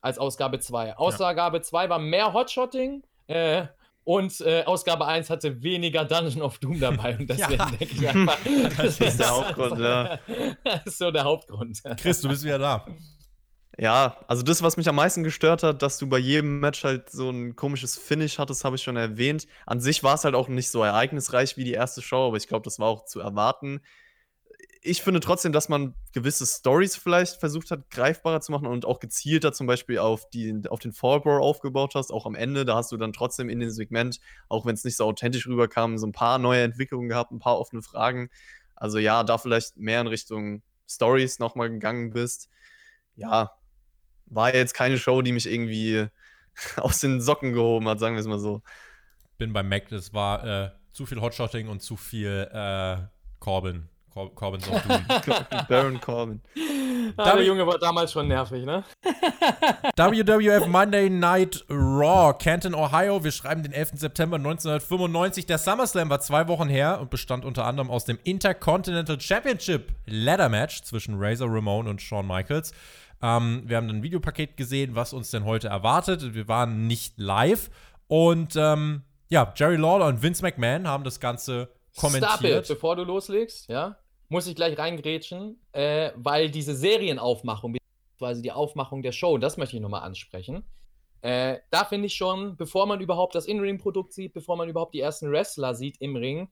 als Ausgabe 2. Ausgabe 2 war mehr Hotshotting, äh, und äh, Ausgabe 1 hatte weniger Dungeon of Doom dabei. Und (laughs) deswegen Ja. denke ich einfach, das ist der (laughs) Hauptgrund, ja. Das (laughs) ist so der Hauptgrund. Chris, du bist wieder da. Ja, also das, was mich am meisten gestört hat, dass du bei jedem Match halt so ein komisches Finish hattest, habe ich schon erwähnt. An sich war es halt auch nicht so ereignisreich wie die erste Show, aber ich glaube, das war auch zu erwarten. Ich finde trotzdem, dass man gewisse Stories vielleicht versucht hat, greifbarer zu machen und auch gezielter zum Beispiel auf, die, auf den Fallbrawl aufgebaut hast. Auch am Ende, da hast du dann trotzdem in dem Segment, auch wenn es nicht so authentisch rüberkam, so ein paar neue Entwicklungen gehabt, ein paar offene Fragen. Also ja, da vielleicht mehr in Richtung Stories nochmal gegangen bist. Ja, war jetzt keine Show, die mich irgendwie (laughs) aus den Socken gehoben hat, sagen wir es mal so. Bin bei Mac, das war äh, zu viel Hotshotting und zu viel äh, Corbin. Cor Corbins of Doom. (laughs) Baron Corbin. Ah, der Junge war damals schon nervig, ne? (laughs) WWF Monday Night Raw, Canton, Ohio. Wir schreiben den 11. September 1995. Der SummerSlam war zwei Wochen her und bestand unter anderem aus dem Intercontinental Championship Ladder Match zwischen Razor Ramon und Shawn Michaels. Ähm, wir haben ein Videopaket gesehen, was uns denn heute erwartet. Wir waren nicht live. Und ähm, ja, Jerry Lawler und Vince McMahon haben das Ganze Stop it, kommentiert. bevor du loslegst, ja, muss ich gleich reingrätschen, äh, weil diese Serienaufmachung, beziehungsweise die Aufmachung der Show, das möchte ich nochmal ansprechen. Äh, da finde ich schon, bevor man überhaupt das In-Ring-Produkt sieht, bevor man überhaupt die ersten Wrestler sieht im Ring,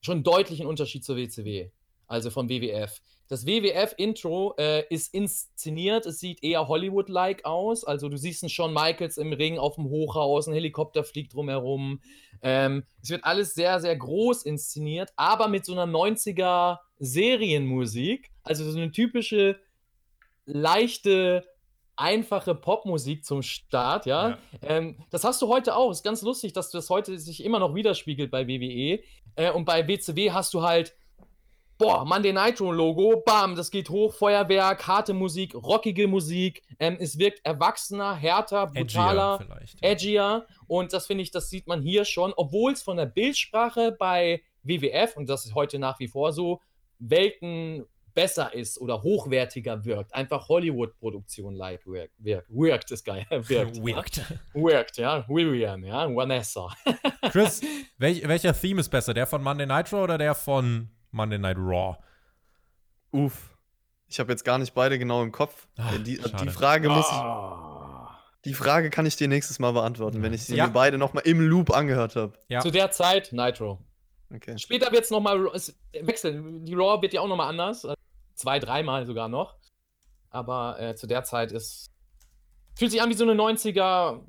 schon deutlich ein Unterschied zur WCW, also vom WWF. Das WWF-Intro äh, ist inszeniert, es sieht eher Hollywood-like aus. Also du siehst einen Shawn Michaels im Ring auf dem Hochhaus, ein Helikopter fliegt drumherum. Ähm, es wird alles sehr, sehr groß inszeniert, aber mit so einer 90er Serienmusik. Also so eine typische, leichte, einfache Popmusik zum Start, ja. Ja. Ähm, das hast du heute auch. Ist ganz lustig, dass das heute sich immer noch widerspiegelt bei WWE. Äh, und bei WCW hast du halt boah, Monday Nitro Logo, bam, das geht hoch, Feuerwerk, harte Musik, rockige Musik, ähm, es wirkt erwachsener, härter, brutaler, Edgier ja. edgier und das finde ich, das sieht man hier schon, obwohl es von der Bildsprache bei WWF, und das ist heute nach wie vor so, Welten besser ist oder hochwertiger wirkt. Einfach Hollywood-Produktion-like wirkt, wirkt. Wirkt ist geil. (laughs) Wirkt. Wirkt. Wirkt, ja. William, ja. Vanessa. Chris, (laughs) welch, welcher Theme ist besser? Der von Monday Nitro oder der von Monday Night Raw? Uff. Ich habe jetzt gar nicht beide genau im Kopf. Ah, Äh, die, schade. die Frage muss ich, Ah. die Frage kann ich dir nächstes Mal beantworten, wenn ich sie Ja. mir beide nochmal im Loop angehört habe. Ja. Zu der Zeit Nitro. Okay. Später wird es nochmal wechseln. Die Raw wird ja auch nochmal anders. Zwei, dreimal sogar noch. Aber äh, zu der Zeit ist. Fühlt sich an wie so eine 90er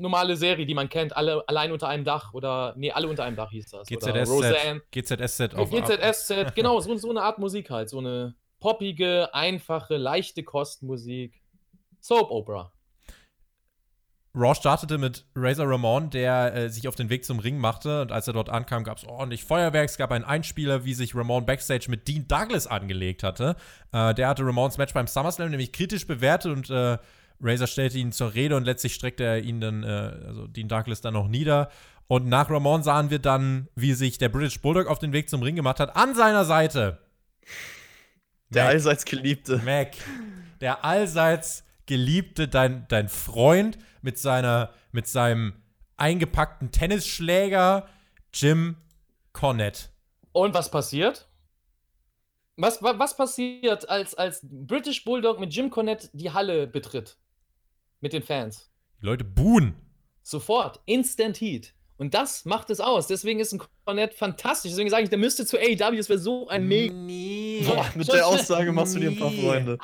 normale Serie, die man kennt. Alle allein unter einem Dach oder. Nee, alle unter einem Dach hieß das. Oder Roseanne. GZSZ. GZSZ auf GZSZ, genau, so, so eine Art Musik halt. So eine poppige, einfache, leichte Kostmusik. Soap Opera. Raw startete mit Razor Ramon, der äh, sich auf den Weg zum Ring machte. Und als er dort ankam, gab es ordentlich Feuerwerk. Es gab einen Einspieler, wie sich Ramon backstage mit Dean Douglas angelegt hatte. Äh, der hatte Ramons Match beim SummerSlam nämlich kritisch bewertet und äh, Razor stellte ihn zur Rede und letztlich streckte er ihn dann, äh, also Dean Douglas dann noch nieder. Und nach Ramon sahen wir dann, wie sich der British Bulldog auf den Weg zum Ring gemacht hat. An seiner Seite Der Mac. allseits geliebte. Mac, der allseits geliebte, dein, dein Freund mit, seiner, mit seinem eingepackten Tennisschläger, Jim Cornette. Und was passiert? Was, wa- was passiert, als, als British Bulldog mit Jim Cornette die Halle betritt? Mit den Fans. Die Leute buhen. Sofort. Instant Heat. Und das macht es aus. Deswegen ist ein Cornette fantastisch. Deswegen sage ich, der müsste zu AEW, das wäre so ein mega. Nee. Boah, mit der Aussage machst du dir ein paar. Freunde.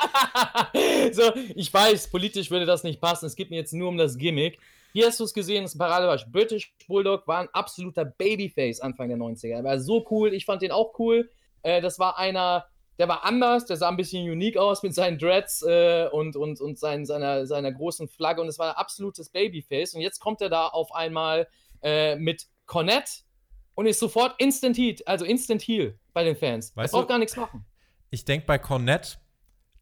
(laughs) so, ich weiß, politisch würde das nicht passen. Es geht mir jetzt nur um das Gimmick. Hier hast du es gesehen, das ist ein Paradebeispiel. British Bulldog war ein absoluter Babyface Anfang der 90er. Er war so cool, ich fand den auch cool. Äh, das war einer, der war anders, der sah ein bisschen unique aus mit seinen Dreads äh, und, und, und sein, seiner, seiner großen Flagge und es war ein absolutes Babyface. Und jetzt kommt er da auf einmal äh, mit Cornette und ist sofort Instant Heat, also Instant Heal bei den Fans. Weißt er braucht du- gar nichts machen. Ich denke bei Cornette,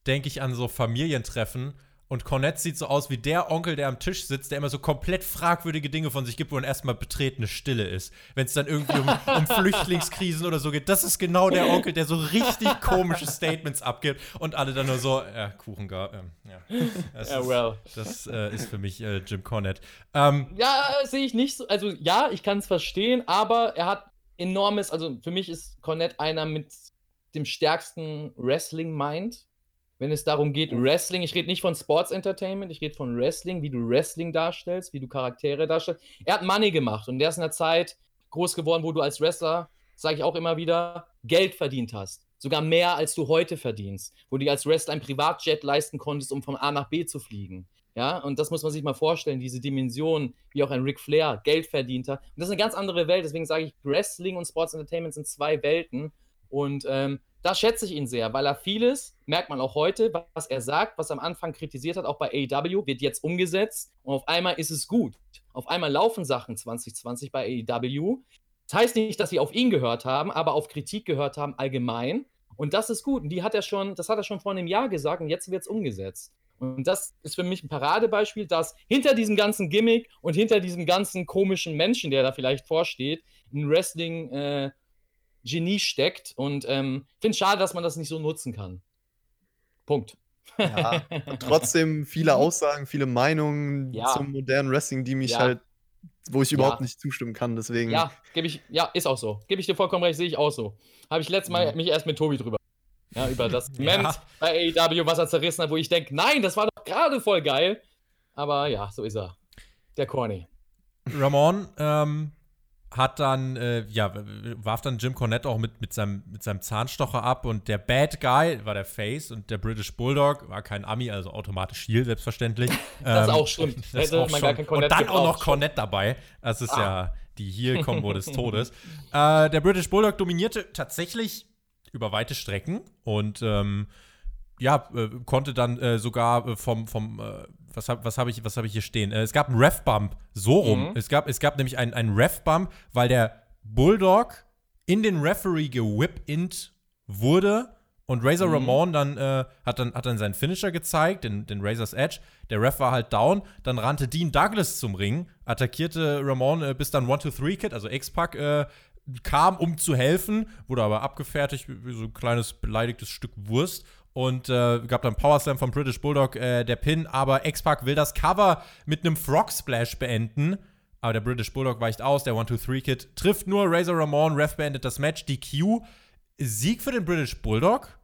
denke ich an so Familientreffen. Und Cornette sieht so aus wie der Onkel, der am Tisch sitzt, der immer so komplett fragwürdige Dinge von sich gibt, wo dann erstmal betretene Stille ist. Wenn es dann irgendwie um, um (laughs) Flüchtlingskrisen oder so geht. Das ist genau der Onkel, der so richtig komische Statements abgibt und alle dann nur so, ja, Kuchen gar. Ähm, ja. Das, Ja, ist, well. das äh, ist für mich äh, Jim Cornette. Ähm, Ja, sehe ich nicht so. Also, ja, ich kann es verstehen, aber er hat enormes. Also, für mich ist Cornette einer mit dem stärksten Wrestling-Mind. Wenn es darum geht, Wrestling, ich rede nicht von Sports Entertainment, ich rede von Wrestling, wie du Wrestling darstellst, wie du Charaktere darstellst. Er hat Money gemacht und der ist in einer Zeit groß geworden, wo du als Wrestler, sage ich auch immer wieder, Geld verdient hast. Sogar mehr, als du heute verdienst. Wo du dir als Wrestler ein Privatjet leisten konntest, um von A nach B zu fliegen. Ja, und das muss man sich mal vorstellen, diese Dimension, wie auch ein Ric Flair Geld verdient hat. Und das ist eine ganz andere Welt, deswegen sage ich, Wrestling und Sports Entertainment sind zwei Welten. Und ähm, da schätze ich ihn sehr, weil er vieles, merkt man auch heute, was er sagt, was er am Anfang kritisiert hat, auch bei AEW, wird jetzt umgesetzt und auf einmal ist es gut. Auf einmal laufen Sachen 2020 bei AEW. Das heißt nicht, dass sie auf ihn gehört haben, aber auf Kritik gehört haben allgemein. Und das ist gut. Und die hat er schon, das hat er schon vor einem Jahr gesagt und jetzt wird es umgesetzt. Und das ist für mich ein Paradebeispiel, dass hinter diesem ganzen Gimmick und hinter diesem ganzen komischen Menschen, der da vielleicht vorsteht, ein Wrestling-Genie steckt. Und ähm, finde es schade, dass man das nicht so nutzen kann. Punkt. Ja, (laughs) und trotzdem viele Aussagen, viele Meinungen Ja. zum modernen Wrestling, die mich Ja. halt, wo ich überhaupt Ja. nicht zustimmen kann. Deswegen, Ja, gebe ich, ja, ist auch so. Gebe ich dir vollkommen recht, sehe ich auch so. Habe ich letztes Mal mich erst mit Tobi drüber. Ja, über das (laughs) Segment bei AEW, was er zerrissen hat, wo ich denke, nein, das war doch gerade voll geil. Aber ja, so ist er. Der Corny. Ramon ähm, hat dann, äh, ja, warf dann Jim Cornette auch mit, mit, seinem, mit seinem Zahnstocher ab und der Bad Guy war der Face und der British Bulldog war kein Ami, also automatisch Heal, selbstverständlich. (laughs) Das Ähm, auch stimmt. (laughs) das Hätte auch man gar schon. kein Und dann auch noch. Cornette dabei. Das ist Ah. ja die Heal-Kombo des (laughs) Todes. Äh, der British Bulldog dominierte tatsächlich über weite Strecken und ähm, ja, äh, konnte dann äh, sogar äh, vom, vom äh, was habe was hab ich, was hab ich hier stehen? Äh, es gab einen Ref-Bump, so rum. Mhm. Es, gab, es gab nämlich einen, einen Ref-Bump, weil der Bulldog in den Referee gewhip-int wurde und Razor Mhm. Ramon dann, äh, hat dann hat dann seinen Finisher gezeigt, den, den Razor's Edge. Der Ref war halt down, dann rannte Dean Douglas zum Ring, attackierte Ramon äh, bis dann 1-2-3-Kid, also X-Pac, äh, kam, um zu helfen, wurde aber abgefertigt, wie so ein kleines beleidigtes Stück Wurst. Und äh, gab dann Power Slam vom British Bulldog, äh, der Pin, aber X-Pac will das Cover mit einem Frog Splash beenden. Aber der British Bulldog weicht aus, der 1-2-3-Kid trifft nur Razor Ramon, Ref beendet das Match, DQ. Sieg für den British Bulldog.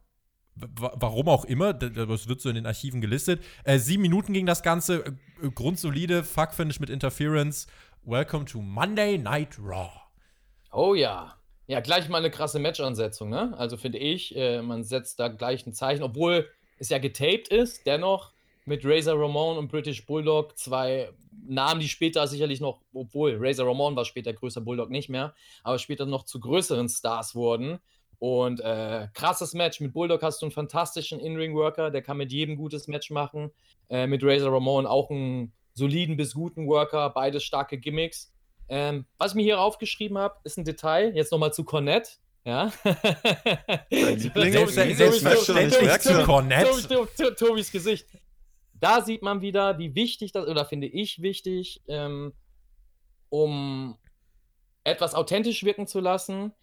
W warum auch immer, das wird so in den Archiven gelistet. Äh, sieben Minuten ging das Ganze, äh, grundsolide, Fuck-Finish mit Interference. Welcome to Monday Night Raw. Oh ja. Ja, gleich mal eine krasse Match-Ansetzung, ne? Also finde ich, äh, man setzt da gleich ein Zeichen, obwohl es ja getaped ist, dennoch mit Razor Ramon und British Bulldog zwei Namen, die später sicherlich noch, obwohl Razor Ramon war später größer Bulldog nicht mehr, aber später noch zu größeren Stars wurden. Und äh, krasses Match. Mit Bulldog hast du einen fantastischen In-Ring-Worker, der kann mit jedem gutes Match machen. Äh, mit Razor Ramon auch einen soliden bis guten Worker, beides starke Gimmicks. Ähm, was ich mir hier aufgeschrieben habe, ist ein Detail. Jetzt nochmal zu Cornette. Ja. Tobis Gesicht. Da sieht man wieder, wie wichtig das, oder finde ich wichtig, ähm, um etwas authentisch wirken zu lassen.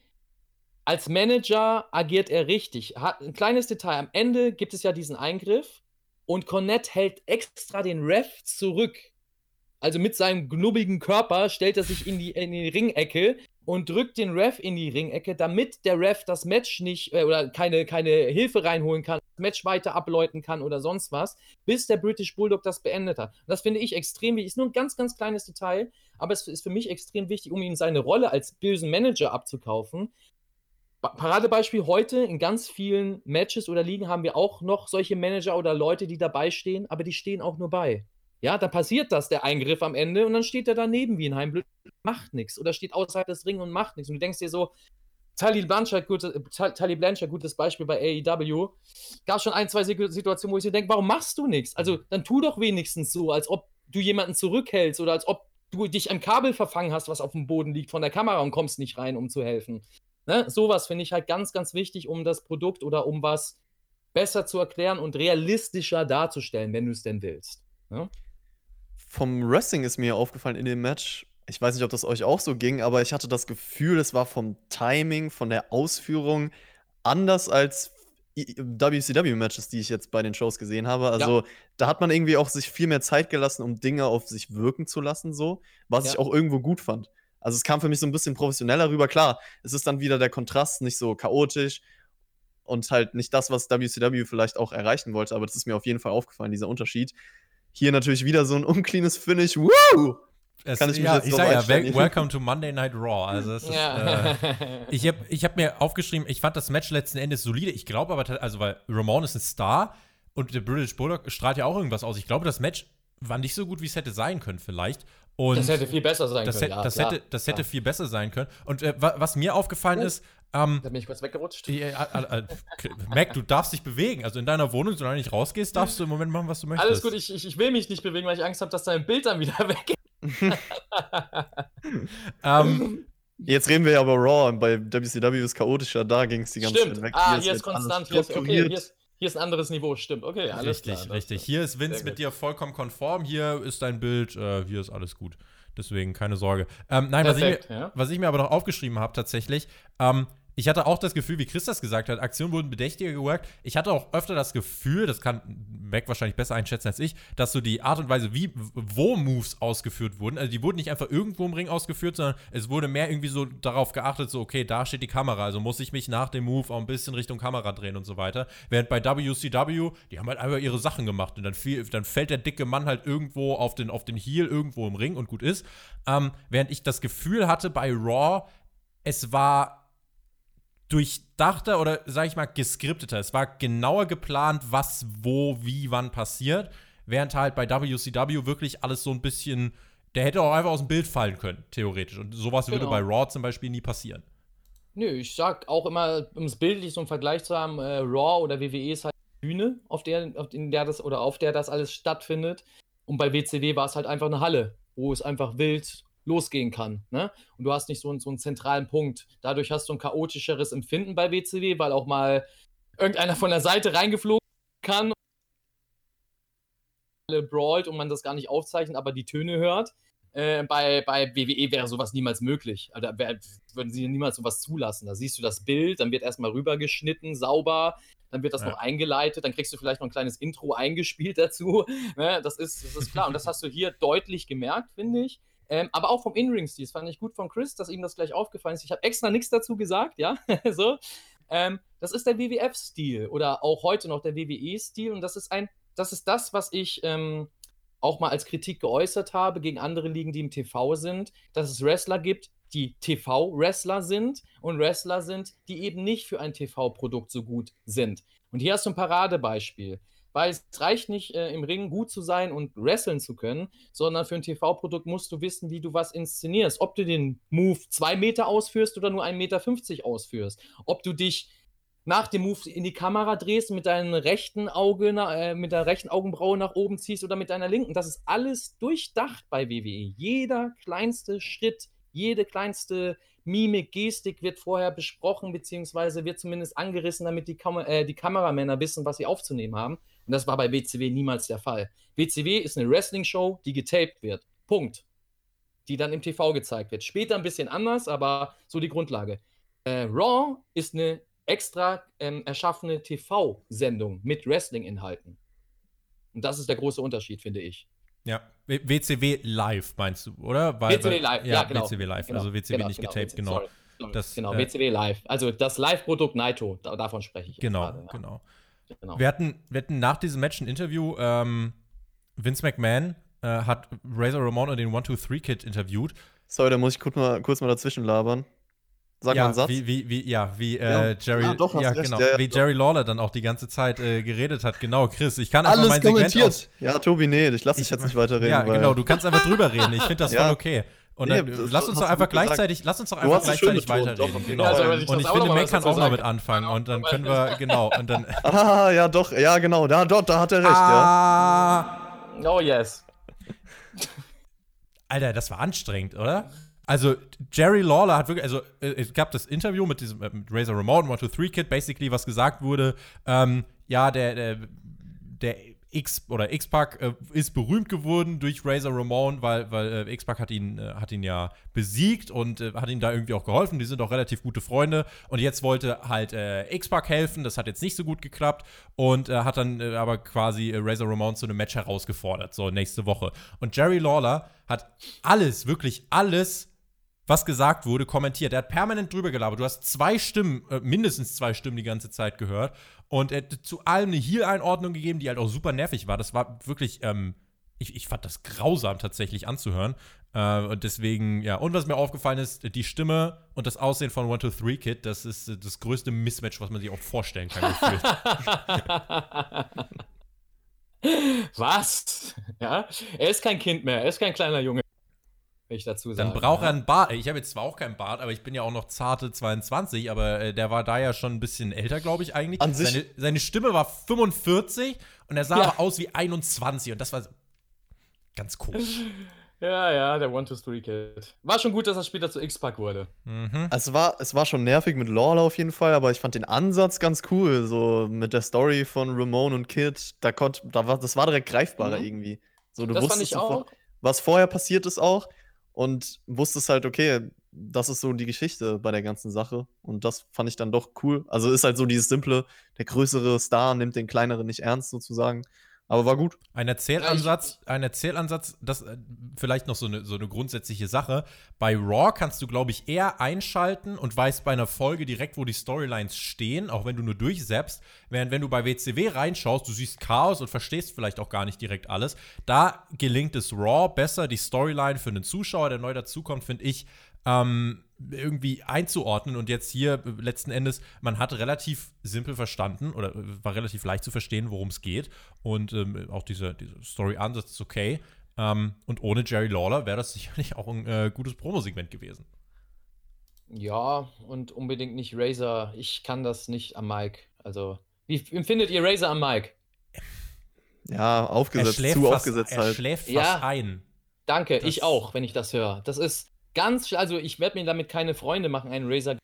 Als Manager agiert er richtig. Hat ein kleines Detail. Am Ende gibt es ja diesen Eingriff und Cornette hält extra den Ref zurück. Also mit seinem knubbigen Körper, stellt er sich in die, in die Ringecke und drückt den Ref in die Ringecke, damit der Ref das Match nicht äh, oder keine, keine Hilfe reinholen kann, das Match weiter abläuten kann oder sonst was, bis der British Bulldog das beendet hat. Das finde ich extrem wichtig. Ist nur ein ganz, ganz kleines Detail, aber es ist für mich extrem wichtig, um ihm seine Rolle als bösen Manager abzukaufen. Paradebeispiel heute in ganz vielen Matches oder Ligen haben wir auch noch solche Manager oder Leute, die dabei stehen, aber die stehen auch nur bei. Ja, dann passiert das, der Eingriff am Ende, und dann steht er daneben wie ein Heimblöd, macht nichts. Oder steht außerhalb des Ring und macht nichts. Und du denkst dir so, Tully Blanchard, gute, Tully Blanchard, gutes Beispiel bei AEW. Gab schon ein, zwei Situationen, wo ich dir denke, warum machst du nichts? Also, dann tu doch wenigstens so, als ob du jemanden zurückhältst oder als ob du dich am Kabel verfangen hast, was auf dem Boden liegt von der Kamera und kommst nicht rein, um zu helfen. Ne? Sowas finde ich halt ganz, ganz wichtig, um das Produkt oder um was besser zu erklären und realistischer darzustellen, wenn du es denn willst. Ne? Vom Wrestling ist mir aufgefallen in dem Match, ich weiß nicht, ob das euch auch so ging, aber ich hatte das Gefühl, es war vom Timing, von der Ausführung anders als WCW-Matches, die ich jetzt bei den Shows gesehen habe. Also ja. da hat man irgendwie auch sich viel mehr Zeit gelassen, um Dinge auf sich wirken zu lassen, so, was ja. ich auch irgendwo gut fand. Also es kam für mich so ein bisschen professioneller rüber. Klar, es ist dann wieder der Kontrast, nicht so chaotisch und halt nicht das, was WCW vielleicht auch erreichen wollte, aber das ist mir auf jeden Fall aufgefallen, dieser Unterschied. Hier natürlich wieder so ein uncleanes Finish. Woo! Es, Kann ich mich ja, jetzt ich sag ja, welcome to Monday Night Raw. Also ist, ja. äh, ich habe ich hab mir aufgeschrieben, ich fand das Match letzten Endes solide. Ich glaube aber, also weil Ramon ist ein Star und der British Bulldog strahlt ja auch irgendwas aus. Ich glaube, das Match war nicht so gut, wie es hätte sein können, vielleicht. Und das hätte viel besser sein das können. Hätte, das, ja, hätte, das hätte viel besser sein können. Und äh, was mir aufgefallen oh. ist, ähm, da bin ich kurz weggerutscht. Äh, äh, äh, Mac, du darfst dich bewegen. Also in deiner Wohnung, solange du nicht rausgehst, darfst du im Moment machen, was du möchtest. Alles gut, ich, ich, ich will mich nicht bewegen, weil ich Angst habe, dass dein Bild dann wieder (laughs) weg ist. (laughs) ähm, Jetzt reden wir ja über Raw. Bei WCW ist chaotischer, da ging es die ganze Stimmt. Zeit weg. Ah, hier, hier ist konstant. Hier ist, okay, hier ist, hier ist ein anderes Niveau, stimmt. Okay, alles richtig, klar. Richtig, Hier ist Vince mit dir vollkommen konform. Hier ist dein Bild, äh, hier ist alles gut. Deswegen keine Sorge. Ähm, nein, Perfekt, was, ich mir, ja. was ich mir aber noch aufgeschrieben habe tatsächlich, ähm, ich hatte auch das Gefühl, wie Chris das gesagt hat, Aktionen wurden bedächtiger geworkt. Ich hatte auch öfter das Gefühl, das kann Mac wahrscheinlich besser einschätzen als ich, dass so die Art und Weise, wie, wo Moves ausgeführt wurden, also die wurden nicht einfach irgendwo im Ring ausgeführt, sondern es wurde mehr irgendwie so darauf geachtet, so, okay, da steht die Kamera, also muss ich mich nach dem Move auch ein bisschen Richtung Kamera drehen und so weiter. Während bei WCW, die haben halt einfach ihre Sachen gemacht und dann, fiel, dann fällt der dicke Mann halt irgendwo auf den, auf den Heel, irgendwo im Ring und gut ist. Ähm, während ich das Gefühl hatte bei Raw, es war durchdachter oder, sag ich mal, geskripteter. Es war genauer geplant, was, wo, wie, wann passiert. Während halt bei WCW wirklich alles so ein bisschen. Der hätte auch einfach aus dem Bild fallen können, theoretisch. Und sowas genau. würde bei Raw zum Beispiel nie passieren. Nö, ich sag auch immer, um es bildlich so einen Vergleich zu haben, äh, Raw oder WWE ist halt eine Bühne, auf der, auf in der das oder auf der das alles stattfindet. Und bei WCW war es halt einfach eine Halle, wo es einfach wild losgehen kann. Ne? Und du hast nicht so, so einen zentralen Punkt. Dadurch hast du ein chaotischeres Empfinden bei WCW, weil auch mal irgendeiner von der Seite reingeflogen kann brawlt und man das gar nicht aufzeichnet, aber die Töne hört. Äh, bei, bei WWE wäre sowas niemals möglich. Also, da wär, würden sie niemals sowas zulassen. Da siehst du das Bild, dann wird erstmal rübergeschnitten, sauber, dann wird das ja. noch eingeleitet, dann kriegst du vielleicht noch ein kleines Intro eingespielt (laughs) dazu. Ne? Das, ist, das ist klar. Und das hast du hier deutlich gemerkt, finde ich. Ähm, aber auch vom In-Ring-Stil. Das fand ich gut von Chris, dass ihm das gleich aufgefallen ist. Ich habe extra nichts dazu gesagt, ja. (laughs) so. Ähm, das ist der WWF-Stil oder auch heute noch der WWE-Stil. Und das ist ein, das ist das, was ich ähm, auch mal als Kritik geäußert habe gegen andere Ligen, die im TV sind, dass es Wrestler gibt, die TV-Wrestler sind und Wrestler sind, die eben nicht für ein TV-Produkt so gut sind. Und hier hast du ein Paradebeispiel weil es reicht nicht, äh, im Ring gut zu sein und wresteln zu können, sondern für ein TV-Produkt musst du wissen, wie du was inszenierst. Ob du den Move zwei Meter ausführst oder nur 1,50 Meter ausführst. Ob du dich nach dem Move in die Kamera drehst, mit deinem rechten Auge, äh, mit der rechten Augenbraue nach oben ziehst oder mit deiner linken. Das ist alles durchdacht bei WWE. Jeder kleinste Schritt, jede kleinste Mimik, Gestik wird vorher besprochen, beziehungsweise wird zumindest angerissen, damit die, Kam äh, die Kameramänner wissen, was sie aufzunehmen haben. Und das war bei WCW niemals der Fall. WCW ist eine Wrestling-Show, die getaped wird. Punkt. Die dann im TV gezeigt wird. Später ein bisschen anders, aber so die Grundlage. Äh, Raw ist eine extra ähm, erschaffene TV-Sendung mit Wrestling-Inhalten. Und das ist der große Unterschied, finde ich. Ja. WCW Live meinst du, oder? Weil, WCW Live, ja, genau. WCW Live, genau. also WCW genau, nicht genau, getaped, genau. Sorry. Das, genau, äh, WCW Live. Also das Live-Produkt Naito, da, davon spreche ich. Genau, gerade, ja. genau. Genau. Wir hatten, wir hatten nach diesem Match ein Interview, ähm, Vince McMahon äh, hat Razor Ramon und den 1-2-3-Kid interviewt. Sorry, da muss ich kurz mal, kurz mal dazwischen labern. Sag mal ja, einen Satz. Wie, wie, wie, ja, wie Ja. äh, Jerry, Ah, doch, hast ja, genau, Ja, ja, wie doch. Jerry Lawler dann auch die ganze Zeit äh, geredet hat. Genau, Chris, ich kann einfach Alles mein Segment aus, kommentiert. Ja, Tobi, nee, ich lasse dich jetzt nicht weiterreden. Ja, weil genau, du kannst einfach drüber reden. Ich finde das (laughs) Ja. voll okay. Und Nee, dann das lass uns doch einfach gleichzeitig, lass uns doch einfach gleichzeitig weiterreden. doch, Genau. Ja, soll ich und ich finde, Mac kann auch noch sagen? mit anfangen und dann können wir, genau, und dann. (laughs) (laughs) Ah, ja, doch, ja, genau. Da, dort, da hat er recht, ja. Ah, Oh yes. (laughs) Alter, das war anstrengend, oder? Also, Jerry Lawler hat wirklich, also, äh, es gab das Interview mit diesem äh, mit Razor Ramon, 1-2-3-Kid, basically, was gesagt wurde, ähm, ja, der, der, der X oder X-Pac äh, ist berühmt geworden durch Razor Ramon, weil, weil äh, X-Pac hat ihn, äh, hat ihn ja besiegt und äh, hat ihm da irgendwie auch geholfen. Die sind auch relativ gute Freunde. Und jetzt wollte halt äh, X-Pac helfen. Das hat jetzt nicht so gut geklappt und äh, hat dann aber quasi Razor Ramon zu einem Match herausgefordert, so nächste Woche. Und Jerry Lawler hat alles, wirklich alles was gesagt wurde, kommentiert. Er hat permanent drüber gelabert. Du hast zwei Stimmen, äh, mindestens zwei Stimmen die ganze Zeit gehört. Und er hat zu allem eine Heal-Einordnung gegeben, die halt auch super nervig war. Das war wirklich, ähm, ich, ich fand das grausam tatsächlich anzuhören. Äh, und deswegen, ja. Und was mir aufgefallen ist, die Stimme und das Aussehen von 1-2-3-Kid, das ist äh, das größte Mismatch, was man sich auch vorstellen kann. (laughs) Was? Ja? Er ist kein Kind mehr, er ist kein kleiner Junge. Will ich dazu sagen. Dann braucht er ja. einen Bart. Ich habe jetzt zwar auch keinen Bart, aber ich bin ja auch noch zarte 22, aber äh, der war da ja schon ein bisschen älter, glaube ich, eigentlich. An sich- seine, seine Stimme war 45 und er sah Ja. aber aus wie 21 und das war ganz komisch. (laughs) Ja, ja, der One-Two-Three-Kid. War schon gut, dass er später zu X-Pac wurde. Mhm. Es war, es war schon nervig mit Lawler auf jeden Fall, aber ich fand den Ansatz ganz cool. So mit der Story von Ramon und Kid, da konnt, da war, das war direkt greifbarer Mhm. irgendwie. So, du Das fand wusstest ich auch. was vorher passiert ist auch und wusstest halt, okay, das ist so die Geschichte bei der ganzen Sache. Und das fand ich dann doch cool. Also ist halt so dieses simple, der größere Star nimmt den kleineren nicht ernst sozusagen. Aber war gut. Ein Erzählansatz, ein Erzählansatz, das äh, vielleicht noch so eine, so eine grundsätzliche Sache. Bei Raw kannst du, glaube ich, eher einschalten und weißt bei einer Folge direkt, wo die Storylines stehen, auch wenn du nur durchseppst. Während wenn du bei WCW reinschaust, du siehst Chaos und verstehst vielleicht auch gar nicht direkt alles. Da gelingt es Raw besser, die Storyline für einen Zuschauer, der neu dazukommt, finde ich, ähm, irgendwie einzuordnen. Und jetzt hier äh, letzten Endes, man hat relativ simpel verstanden oder äh, war relativ leicht zu verstehen, worum es geht. Und ähm, auch dieser diese Story-Ansatz ist okay. Ähm, und ohne Jerry Lawler wäre das (laughs) sicherlich auch ein äh, gutes Promosegment gewesen. Ja, und unbedingt nicht Razer. Ich kann das nicht am Mic. Also, wie empfindet ihr Razer am Mic? Ja, aufgesetzt, zu fast, aufgesetzt er halt. schläft fast Ja. ein. Danke, Das- ich auch, wenn ich das höre. Das ist ganz, also ich werde mir damit keine Freunde machen, einen Razer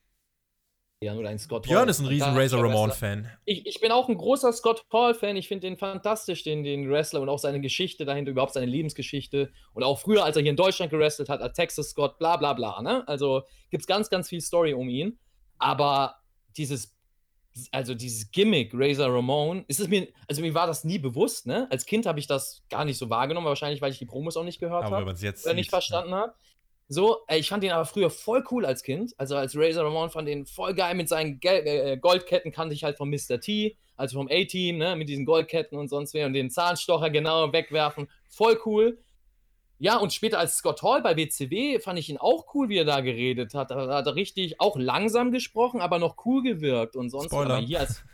oder einen Scott Björn Hall. ist ein riesen Razor. Ramon-Fan. Ich, ich bin auch ein großer Scott Hall-Fan. Ich finde den fantastisch, den, den Wrestler und auch seine Geschichte dahinter, überhaupt seine Lebensgeschichte. Und auch früher, als er hier in Deutschland gewrestelt hat, als Texas Scott, bla bla bla. Ne? Also gibt es ganz, ganz viel Story um ihn. Aber dieses, also dieses Gimmick, Razor Ramon, ist es mir, also mir war das nie bewusst, ne? Als Kind habe ich das gar nicht so wahrgenommen, wahrscheinlich, weil ich die Promos auch nicht gehört habe oder nicht verstanden habe. So, äh, ich fand den aber früher voll cool als Kind. Also als Razor Ramon fand den voll geil mit seinen Gel äh, Goldketten, kannte ich halt von Mr. T, also vom A-Team, ne, mit diesen Goldketten und sonst wer und den Zahnstocher genau wegwerfen. Voll cool. Ja, und später als Scott Hall bei WCW fand ich ihn auch cool, wie er da geredet hat. Da hat er richtig auch langsam gesprochen, aber noch cool gewirkt und sonst. Spoiler. Aber hier als,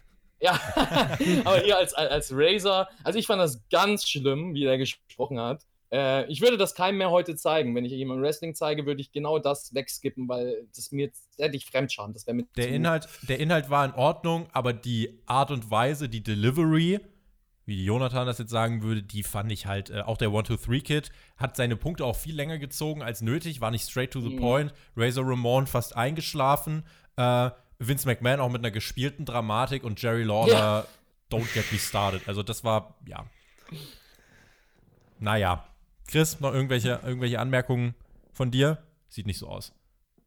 ja, (laughs) aber hier als, als, als Razor, also ich fand das ganz schlimm, wie er gesprochen hat. Äh, ich würde das keinem mehr heute zeigen. Wenn ich jemandem Wrestling zeige, würde ich genau das wegskippen, weil das mir hätte ich Fremdscham. Das wäre mit Der Inhalt, der Inhalt war in Ordnung, aber die Art und Weise, die Delivery, wie Jonathan das jetzt sagen würde, die fand ich halt, äh, auch der 1-2-3-Kid hat seine Punkte auch viel länger gezogen als nötig, war nicht straight to the Mhm. point. Razor Ramon fast eingeschlafen. Äh, Vince McMahon auch mit einer gespielten Dramatik und Jerry Lawler, Ja. don't get me started. Also das war, ja. Naja. Chris, noch irgendwelche, irgendwelche Anmerkungen von dir? Sieht nicht so aus.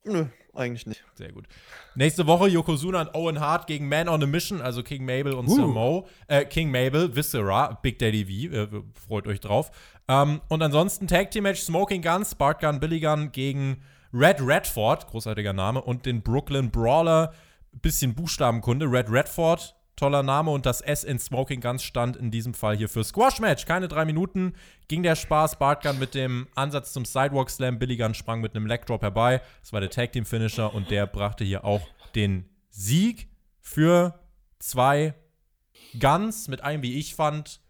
Nö, eigentlich nicht. Sehr gut. Nächste Woche Yokozuna und Owen Hart gegen Man on a Mission, also King Mabel und Sir Mo. Äh, King Mabel, Viscera, Big Daddy V, äh, freut euch drauf. Ähm, und ansonsten Tag Team Match Smoking Guns, Bart Gun, Billy Gun gegen Red Redford, großartiger Name, und den Brooklyn Brawler, bisschen Buchstabenkunde, Red Redford, toller Name und das S in Smoking Guns stand in diesem Fall hier für Squash Match. Keine drei Minuten ging der Spaß. Bart Gun mit dem Ansatz zum Sidewalk Slam, Billy Gun sprang mit einem Leg Drop herbei. Das war der Tag Team Finisher und der brachte hier auch den Sieg für zwei Guns mit einem, wie ich fand,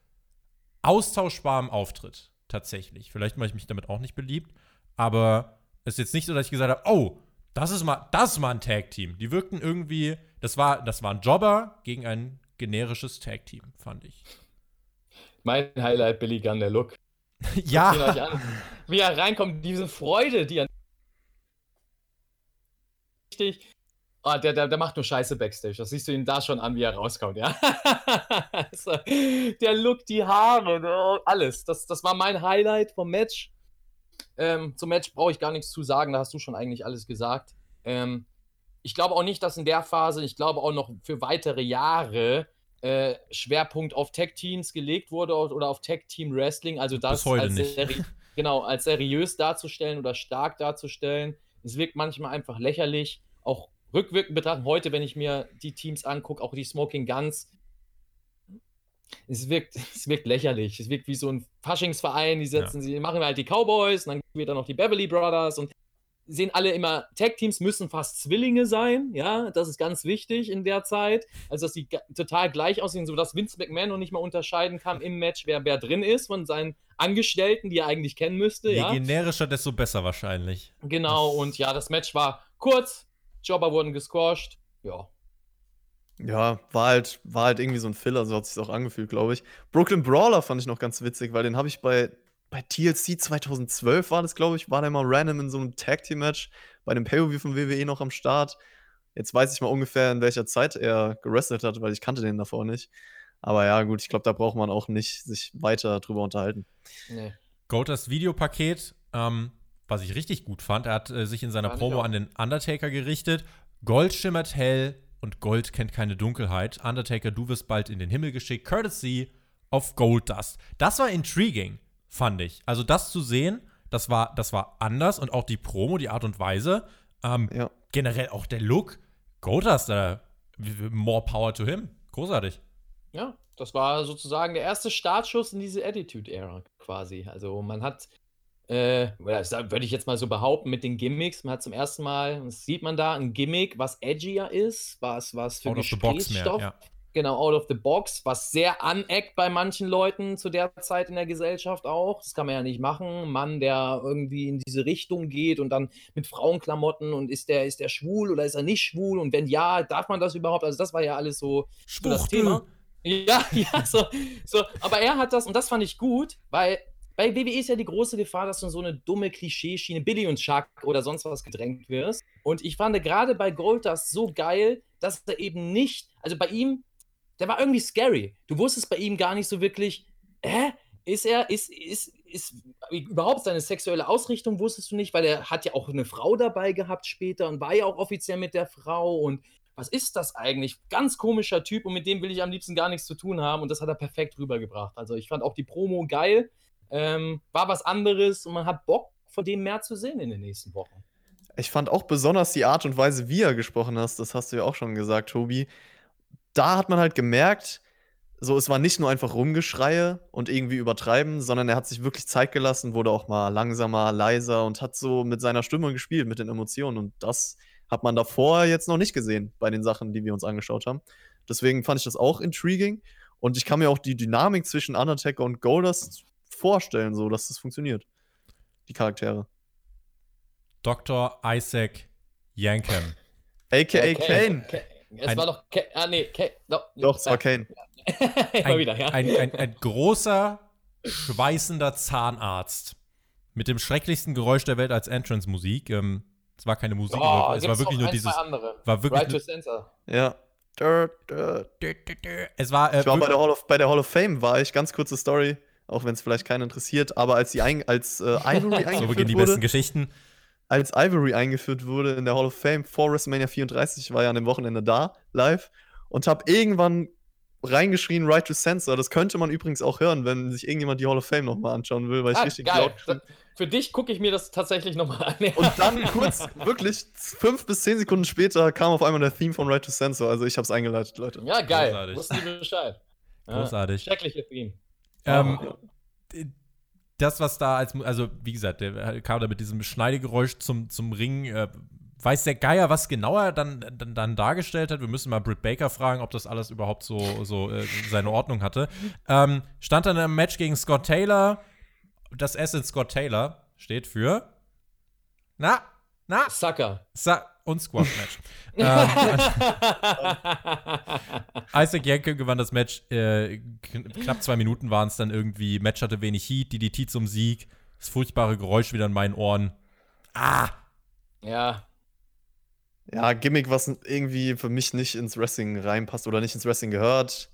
austauschbarem Auftritt. Tatsächlich. Vielleicht mache ich mich damit auch nicht beliebt, aber es ist jetzt nicht so, dass ich gesagt habe, oh, das ist mal, das ist mal ein Tag-Team. Die wirkten irgendwie, das war, das war ein Jobber gegen ein generisches Tag-Team, fand ich. Mein Highlight, Billy Gunn, der Look. (laughs) Ja. Wie er reinkommt, diese Freude, die er. Richtig. Ah, der, der, der macht nur Scheiße Backstage. Das siehst du ihn da schon an, wie er rauskommt, ja. (laughs) Also, der Look, die Haare, ne, alles. Das, das war mein Highlight vom Match. Ähm, zum Match brauche ich gar nichts zu sagen, da hast du schon eigentlich alles gesagt. Ähm, ich glaube auch nicht, dass in der Phase, ich glaube auch noch für weitere Jahre äh, Schwerpunkt auf Tech-Teams gelegt wurde oder auf Tech-Team-Wrestling. Also das als seri- (laughs) genau, als seriös darzustellen oder stark darzustellen. Es wirkt manchmal einfach lächerlich. Auch rückwirkend betrachten, heute, wenn ich mir die Teams angucke, auch die Smoking Guns, es wirkt, (laughs) es wirkt lächerlich. Es wirkt wie so ein Faschingsverein. Die setzen, sie machen halt die Cowboys und dann dann noch die Beverly Brothers und sehen alle immer, Tag-Teams müssen fast Zwillinge sein, ja, das ist ganz wichtig in der Zeit, also dass die ga- total gleich aussehen, sodass Vince McMahon noch nicht mal unterscheiden kann im Match, wer, wer drin ist von seinen Angestellten, die er eigentlich kennen müsste, je ja. generischer, desto besser wahrscheinlich. Genau, und ja, das Match war kurz, Jobber wurden gesquashed, ja. Ja, war halt, war halt irgendwie so ein Filler, so hat sich auch angefühlt, glaube ich. Brooklyn Brawler fand ich noch ganz witzig, weil den habe ich bei, bei TLC 2012 war das, glaube ich, war der mal random in so einem Tag Team Match bei dem Pay-Per-View von WWE noch am Start. Jetzt weiß ich mal ungefähr, in welcher Zeit er gewrestelt hat, weil ich kannte den davor nicht. Aber ja, gut, ich glaube, da braucht man auch nicht sich weiter drüber unterhalten. Nee. Golders Videopaket, ähm, was ich richtig gut fand, er hat äh, sich in seiner Fand ich Promo an den Undertaker gerichtet. Gold schimmert hell und Gold kennt keine Dunkelheit. Undertaker, du wirst bald in den Himmel geschickt. Courtesy of Goldust. Das war intriguing, fand ich. Also das zu sehen, das war, das war anders und auch die Promo, die Art und Weise. Ähm, Ja. Generell auch der Look. Goldust, more power to him. Großartig. Ja, das war sozusagen der erste Startschuss in diese Attitude-Ära quasi. Also man hat, äh, würde ich jetzt mal so behaupten, mit den Gimmicks, man hat zum ersten Mal, das sieht man da, ein Gimmick, was edgier ist, was, was für Out box mehr, Gesprächsstoff, ja. Genau, out of the box, was sehr aneckt bei manchen Leuten zu der Zeit in der Gesellschaft auch. Das kann man ja nicht machen. Ein Mann, der irgendwie in diese Richtung geht und dann mit Frauenklamotten und ist der, ist der schwul oder ist er nicht schwul und wenn ja, darf man das überhaupt? Also das war ja alles so, so das. Thema. Ja, (laughs) ja, so, so. Aber er hat das, und das fand ich gut, weil bei WWE ist ja die große Gefahr, dass du in so eine dumme Klischeeschiene, Billy und Chuck oder sonst was gedrängt wirst. Und ich fand gerade bei Goldust so geil, dass er eben nicht, also bei ihm, der war irgendwie scary. Du wusstest bei ihm gar nicht so wirklich, hä? Ist er, ist, ist, ist überhaupt seine sexuelle Ausrichtung wusstest du nicht, weil er hat ja auch eine Frau dabei gehabt später und war ja auch offiziell mit der Frau und was ist das eigentlich? Ganz komischer Typ und mit dem will ich am liebsten gar nichts zu tun haben und das hat er perfekt rübergebracht. Also ich fand auch die Promo geil, ähm, war was anderes und man hat Bock, von dem mehr zu sehen in den nächsten Wochen. Ich fand auch besonders die Art und Weise, wie er gesprochen hast, das hast du ja auch schon gesagt, Tobi. Da hat man halt gemerkt, so es war nicht nur einfach Rumgeschreie und irgendwie übertreiben, sondern er hat sich wirklich Zeit gelassen, wurde auch mal langsamer, leiser und hat so mit seiner Stimme gespielt, mit den Emotionen. Und das hat man davor jetzt noch nicht gesehen bei den Sachen, die wir uns angeschaut haben. Deswegen fand ich das auch intriguing. Und ich kann mir auch die Dynamik zwischen Undertaker und Goldust vorstellen, so dass das funktioniert. Die Charaktere. Dr. Isaac Yankem. AKA Kane. Es Ein- war doch. Ka ah, nee, Ka doch, Doch, es war Kane. (laughs) Immer ein, wieder, ja. ein, ein, ein großer, schweißender Zahnarzt. Mit dem schrecklichsten Geräusch der Welt als Entrance-Musik. Ähm, es war keine Musik, Oh, aber es war wirklich nur ein, dieses. andere. War wirklich Right to nur, Censor. Ja. Es war, äh, Ich war bei der, Hall of, bei der Hall of Fame, war ich, ganz kurze Story, auch wenn es vielleicht keinen interessiert, aber als, die ein, als äh, Ivory (laughs) so eingeführt beginnen die wurde, besten Geschichten. Als Ivory eingeführt wurde in der Hall of Fame vor WrestleMania 34. Ich war ja an dem Wochenende da, live, und habe irgendwann reingeschrien, Right to Censor. Das könnte man übrigens auch hören, wenn sich irgendjemand die Hall of Fame nochmal anschauen will, weil ich Ah, richtig geil. laut für dich gucke ich mir das tatsächlich nochmal an. Und dann kurz, wirklich fünf bis zehn Sekunden später kam auf einmal der Theme von Right to Censor. Also ich hab's eingeleitet, Leute. ja, geil. Großartig. Wussten die Bescheid. Ja. Großartig. Schreckliche Theme. Ähm, das, was da als, also wie gesagt, der kam da mit diesem Schneidegeräusch zum, zum Ring. Äh, weiß der Geier, was genauer dann, dann, dann dargestellt hat. Wir müssen mal Britt Baker fragen, ob das alles überhaupt so, so äh, seine Ordnung hatte. Ähm, stand dann im Match gegen Scott Taylor. Das S in Scott Taylor steht für. Na, na, Sucker. Sa und Squash-Match. (laughs) ähm, (laughs) Isaac Yankem gewann das Match. Äh, kn knapp zwei Minuten waren es dann irgendwie. Match hatte wenig Heat, DDT zum Sieg. Das furchtbare Geräusch wieder in meinen Ohren. Ah! ja, Ja, Gimmick, was irgendwie für mich nicht ins Wrestling reinpasst oder nicht ins Wrestling gehört.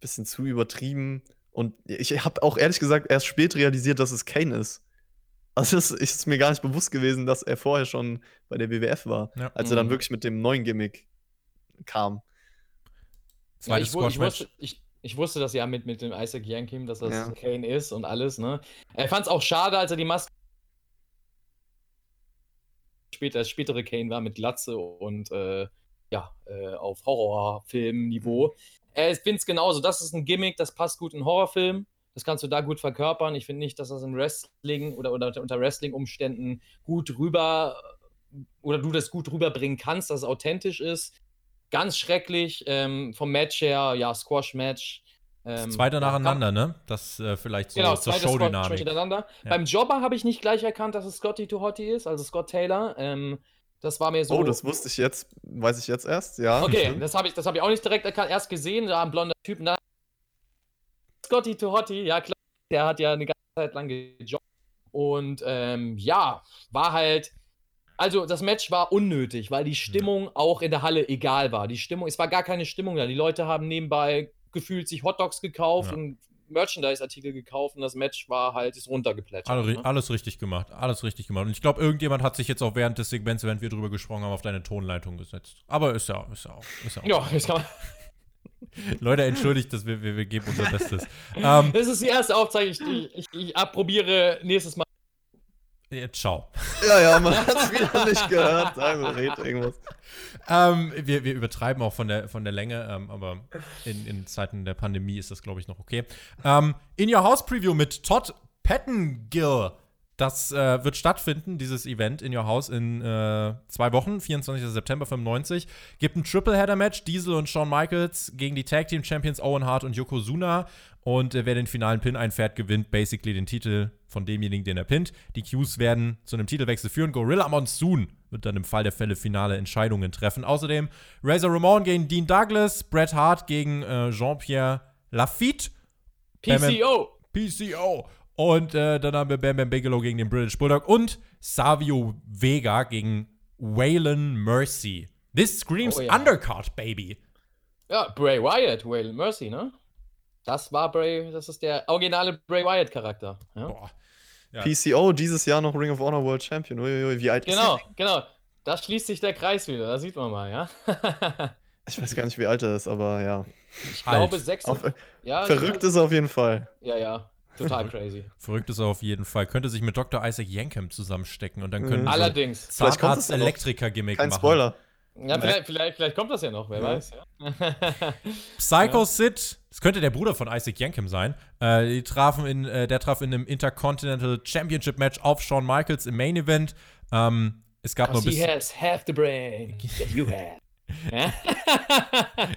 Bisschen zu übertrieben. Und ich habe auch ehrlich gesagt erst spät realisiert, dass es Kane ist. Also es ist mir gar nicht bewusst gewesen, dass er vorher schon bei der WWF war, Ja. als er dann Mhm. wirklich mit dem neuen Gimmick kam. ja ich, ich, wusste, ich, ich wusste das ja mit, mit dem Isaac Yankim, dass das Ja. Kane ist und alles, ne? Er fand es auch schade, als er die Maske später, das spätere Kane war mit Glatze und äh, ja, äh, auf Horrorfilm-Niveau. Äh, ich finde es genauso. Das ist ein Gimmick, das passt gut in Horrorfilm. Das kannst du da gut verkörpern. Ich finde nicht, dass das in Wrestling oder, oder unter Wrestling-Umständen gut rüber oder du das gut rüberbringen kannst, dass es authentisch ist. Ganz schrecklich. Ähm, vom Match her, ja, Squash-Match. Das Ähm, zweite ja, nacheinander, ne? Das äh, vielleicht so Genau, zur Showdynamik. hintereinander. Ja. Beim Jobber habe ich nicht gleich erkannt, dass es Scotty to Hottie ist, also Scott Taylor. Ähm, das war mir so. Oh, das wusste ich jetzt, weiß ich jetzt erst, ja. Okay, das habe ich, das hab ich auch nicht direkt erkannt. Erst gesehen, da ein blonder Typ. Na, Scotty to Hottie, ja klar. Der hat ja eine ganze Zeit lang gejobbt. Und ähm, ja, war halt. Also, das Match war unnötig, weil die Stimmung auch in der Halle egal war. Die Stimmung, es war gar keine Stimmung da. Die Leute haben nebenbei gefühlt sich Hotdogs gekauft Ja. und Merchandise-Artikel gekauft und das Match war halt ist runtergeplätschert. Alle, ne? alles richtig gemacht, alles richtig gemacht. Und ich glaube, irgendjemand hat sich jetzt auch während des Segments, während wir drüber gesprochen haben, auf deine Tonleitung gesetzt. Aber ist ja, ist ja auch. Ist ja auch. Ja, das kann man. Leute, entschuldigt, dass wir, wir, wir geben unser Bestes. (laughs) ähm, Das ist die erste Aufzeichnung. Ich, ich, ich approbiere nächstes Mal. ja, ciao. Ja, ja, man (laughs) hat es wieder nicht gehört. Also, red irgendwas. Ähm, wir, wir übertreiben auch von der, von der Länge, ähm, aber in, in Zeiten der Pandemie ist das, glaube ich, noch okay. Ähm, in Your House Preview mit Todd Pettengill. Das äh, wird stattfinden, dieses Event in Your House in äh, zwei Wochen, 24. September 95. Gibt ein Tripleheader-Match, Diesel und Shawn Michaels gegen die Tag Team Champions Owen Hart und Yokozuna. Und äh, wer den finalen Pin einfährt, gewinnt basically den Titel von demjenigen, den er pinnt. Die Qs werden zu einem Titelwechsel führen. Gorilla Monsoon wird dann im Fall der Fälle finale Entscheidungen treffen. Außerdem Razor Ramon gegen Dean Douglas, Bret Hart gegen äh, Jean-Pierre Lafitte. PCO. PCO. Und äh, dann haben wir Bam Bam Bigelow gegen den British Bulldog und Savio Vega gegen Waylon Mercy. This screams Oh ja. Undercard, baby. Ja, Bray Wyatt, Waylon Mercy, ne? Das war Bray, das ist der originale Bray Wyatt-Charakter. Ja? Boah. Ja. PCO dieses Jahr noch Ring of Honor World Champion. Uiuiui, wie alt Genau, ist genau. Da schließt sich der Kreis wieder, da sieht man mal, ja. er? (laughs) Ich weiß gar nicht, wie alt er ist, aber ja. Ich glaube, Alt. sechs. Auf, Ja, verrückt ist er auf jeden Fall. Ja, ja. Total crazy. Verrückt ist er auf jeden Fall. Könnte sich mit Dr. Isaac Yankem zusammenstecken und dann können Mhm. sie Allerdings. Vielleicht kommt es ja noch. Zahnarzt-Elektriker-Gimmick Kein machen. Spoiler. Ja, vielleicht, vielleicht, vielleicht kommt das ja noch, wer Ja. weiß. Ja. (laughs) Psycho Sid, das könnte der Bruder von Isaac Yankem sein. Äh, die trafen in, äh, der traf in einem Intercontinental Championship Match auf Shawn Michaels im Main Event. Ähm, es gab noch He bis. has half the brain that you (laughs) have. (laughs) Ja?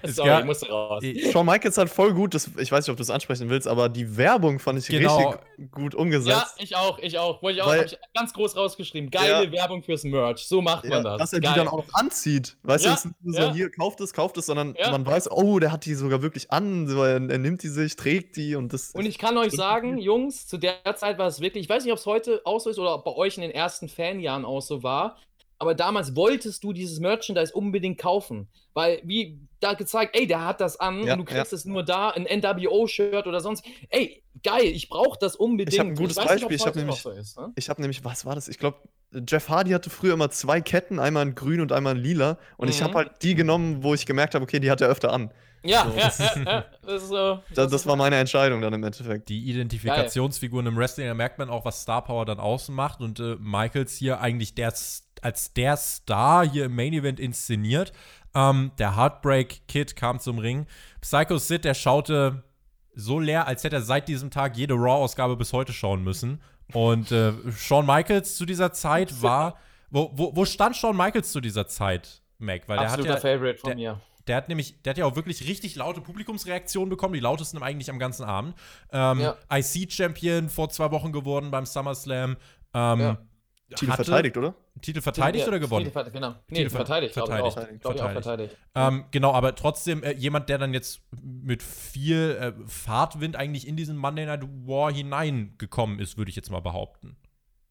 Sorry, gab- ich musste raus. Shawn Michaels hat voll gut, das, ich weiß nicht, ob du es ansprechen willst, aber die Werbung fand ich Genau. richtig gut Ja, umgesetzt. ich auch, ich auch. Wollte ich auch Weil- ich ganz groß rausgeschrieben. Geile Ja. Werbung fürs Merch. So macht Ja, man das. dass er Geil. die dann auch anzieht. Weißt Ja, du, es ist nicht nur so, ja. hier, kauft es, kauft es, sondern Ja. man weiß, oh, der hat die sogar wirklich an, er, er nimmt die sich, trägt die und das. Und ich kann euch sagen, Jungs, zu der Zeit war es wirklich, ich weiß nicht, ob es heute auch so ist oder ob bei euch in den ersten Fanjahren auch so war, aber damals wolltest du dieses Merchandise unbedingt kaufen. Weil, wie da gezeigt, ey, der hat das an Ja, und du kriegst es nur da, ein NWO-Shirt oder sonst. Ey, geil, ich brauche das unbedingt. Ich hab ein gutes nicht, Beispiel, ob's ich hab heute noch nämlich- so ist, ne? Ich habe nämlich, was war das? Ich glaube, Jeff Hardy hatte früher immer zwei Ketten, einmal in grün und einmal in lila. Und ich Mhm. habe halt die genommen, wo ich gemerkt habe, okay, die hat er öfter an. Ja, So, ja, das ja, ja. Das, ist, so- Das, das war meine Entscheidung dann im Endeffekt. Die Identifikationsfiguren im Wrestling, da merkt man auch, was Star Power dann außen macht. Und äh, Michaels hier eigentlich der, als der Star hier im Main Event inszeniert. Ähm, der Heartbreak Kid kam zum Ring. Psycho Sid, der schaute so leer, als hätte er seit diesem Tag jede Raw-Ausgabe bis heute schauen müssen. Und äh, Shawn Michaels zu dieser Zeit (laughs) war. Wo, wo, wo stand Shawn Michaels zu dieser Zeit, Mac? Weil der hat Absoluter ja, Favorite von der- mir. der hat nämlich, der hat ja auch wirklich richtig laute Publikumsreaktionen bekommen, die lautesten eigentlich am ganzen Abend. Ähm, Ja. IC-Champion vor zwei Wochen geworden beim SummerSlam. Ähm, Ja. Titel hatte- verteidigt, oder? Titel verteidigt Ja, oder gewonnen? Titel genau. Nee, Titel ver- verteidigt, glaube ich auch. verteidigt. Glaube ich auch Verteidigt. verteidigt. Ähm, genau, aber trotzdem äh, jemand, der dann jetzt mit viel äh, Fahrtwind eigentlich in diesen Monday Night War hineingekommen ist, würde ich jetzt mal behaupten.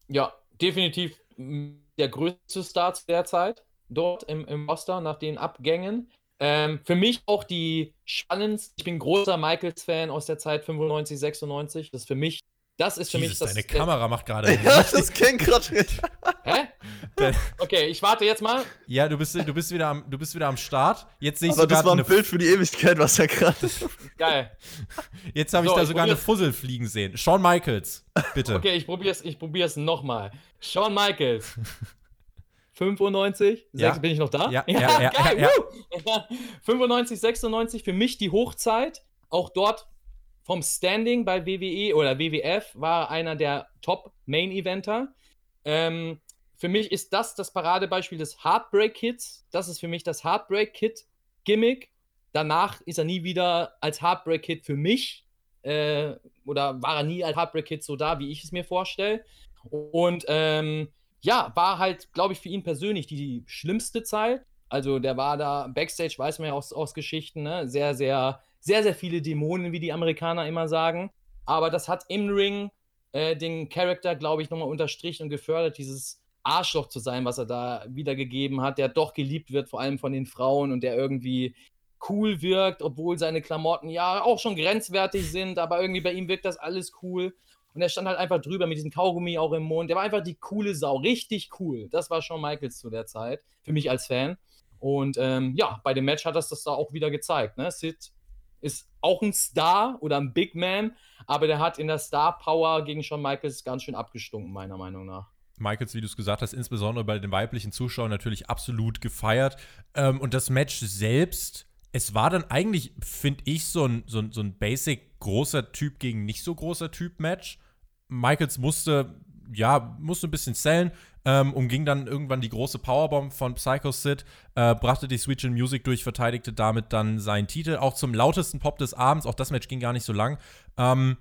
Ja, definitiv der größte Star zu der Zeit dort im, im Roster nach den Abgängen. Ähm, für mich auch die spannendste. Ich bin großer Michaels-Fan aus der Zeit 95, 96. Das ist für mich, das ist für mich Jesus, das. deine der- Kamera macht gerade. (laughs) Ja, das kennt gerade. Hä? Okay, ich warte jetzt mal. ja, du bist, du, bist wieder am, du bist wieder am Start. Jetzt sehe ich Aber das sogar war ein eine, Bild für die Ewigkeit, was er gerade. Geil. jetzt habe ich So, da ich sogar eine probier's. Fussel fliegen sehen. Shawn Michaels, bitte. Okay, ich probier's, ich probier's nochmal. Shawn Michaels. 95? Ja. Bin ich noch da? Ja, (laughs) ja, ja, geil. ja, woo! (laughs) 95, 96 für mich die Hochzeit. Auch dort vom Standing bei WWE oder WWF war einer der Top-Main-Eventer. Ähm, für mich ist das das Paradebeispiel des Heartbreak Kids. Das ist für mich das Heartbreak Kid Gimmick. Danach ist er nie wieder als Heartbreak Kid für mich äh, oder war er nie als Heartbreak Kid so da, wie ich es mir vorstelle. Und ähm, ja, war halt, glaube ich, für ihn persönlich die schlimmste Zeit. Also der war da Backstage, weiß man ja aus, aus Geschichten, ne? sehr, sehr, sehr, sehr viele Dämonen, wie die Amerikaner immer sagen. Aber das hat im Ring äh, den Charakter, glaube ich, nochmal unterstrichen und gefördert, dieses Arschloch zu sein, was er da wiedergegeben hat, der doch geliebt wird, vor allem von den Frauen und der irgendwie cool wirkt, obwohl seine Klamotten ja auch schon grenzwertig sind, aber irgendwie bei ihm wirkt das alles cool. Und er stand halt einfach drüber mit diesem Kaugummi auch im Mund. Der war einfach die coole Sau, richtig cool. Das war Shawn Michaels zu der Zeit, für mich als Fan. Und ähm, ja, bei dem Match hat das das da auch wieder gezeigt. Ne? Sid ist auch ein Star oder ein Big Man, aber der hat in der Star Power gegen Shawn Michaels ganz schön abgestunken, meiner Meinung nach. Michaels, wie du es gesagt hast, insbesondere bei den weiblichen Zuschauern natürlich absolut gefeiert. Ähm, und das Match selbst, es war dann eigentlich, finde ich, so ein, so, ein, so ein basic großer Typ gegen nicht so großer Typ-Match. Michaels musste, ja, musste ein bisschen zählen, ähm, umging dann irgendwann die große Powerbomb von Psycho Sid, äh, brachte die Switch in Music durch, verteidigte damit dann seinen Titel, auch zum lautesten Pop des Abends. Auch das Match ging gar nicht so lang. Ähm,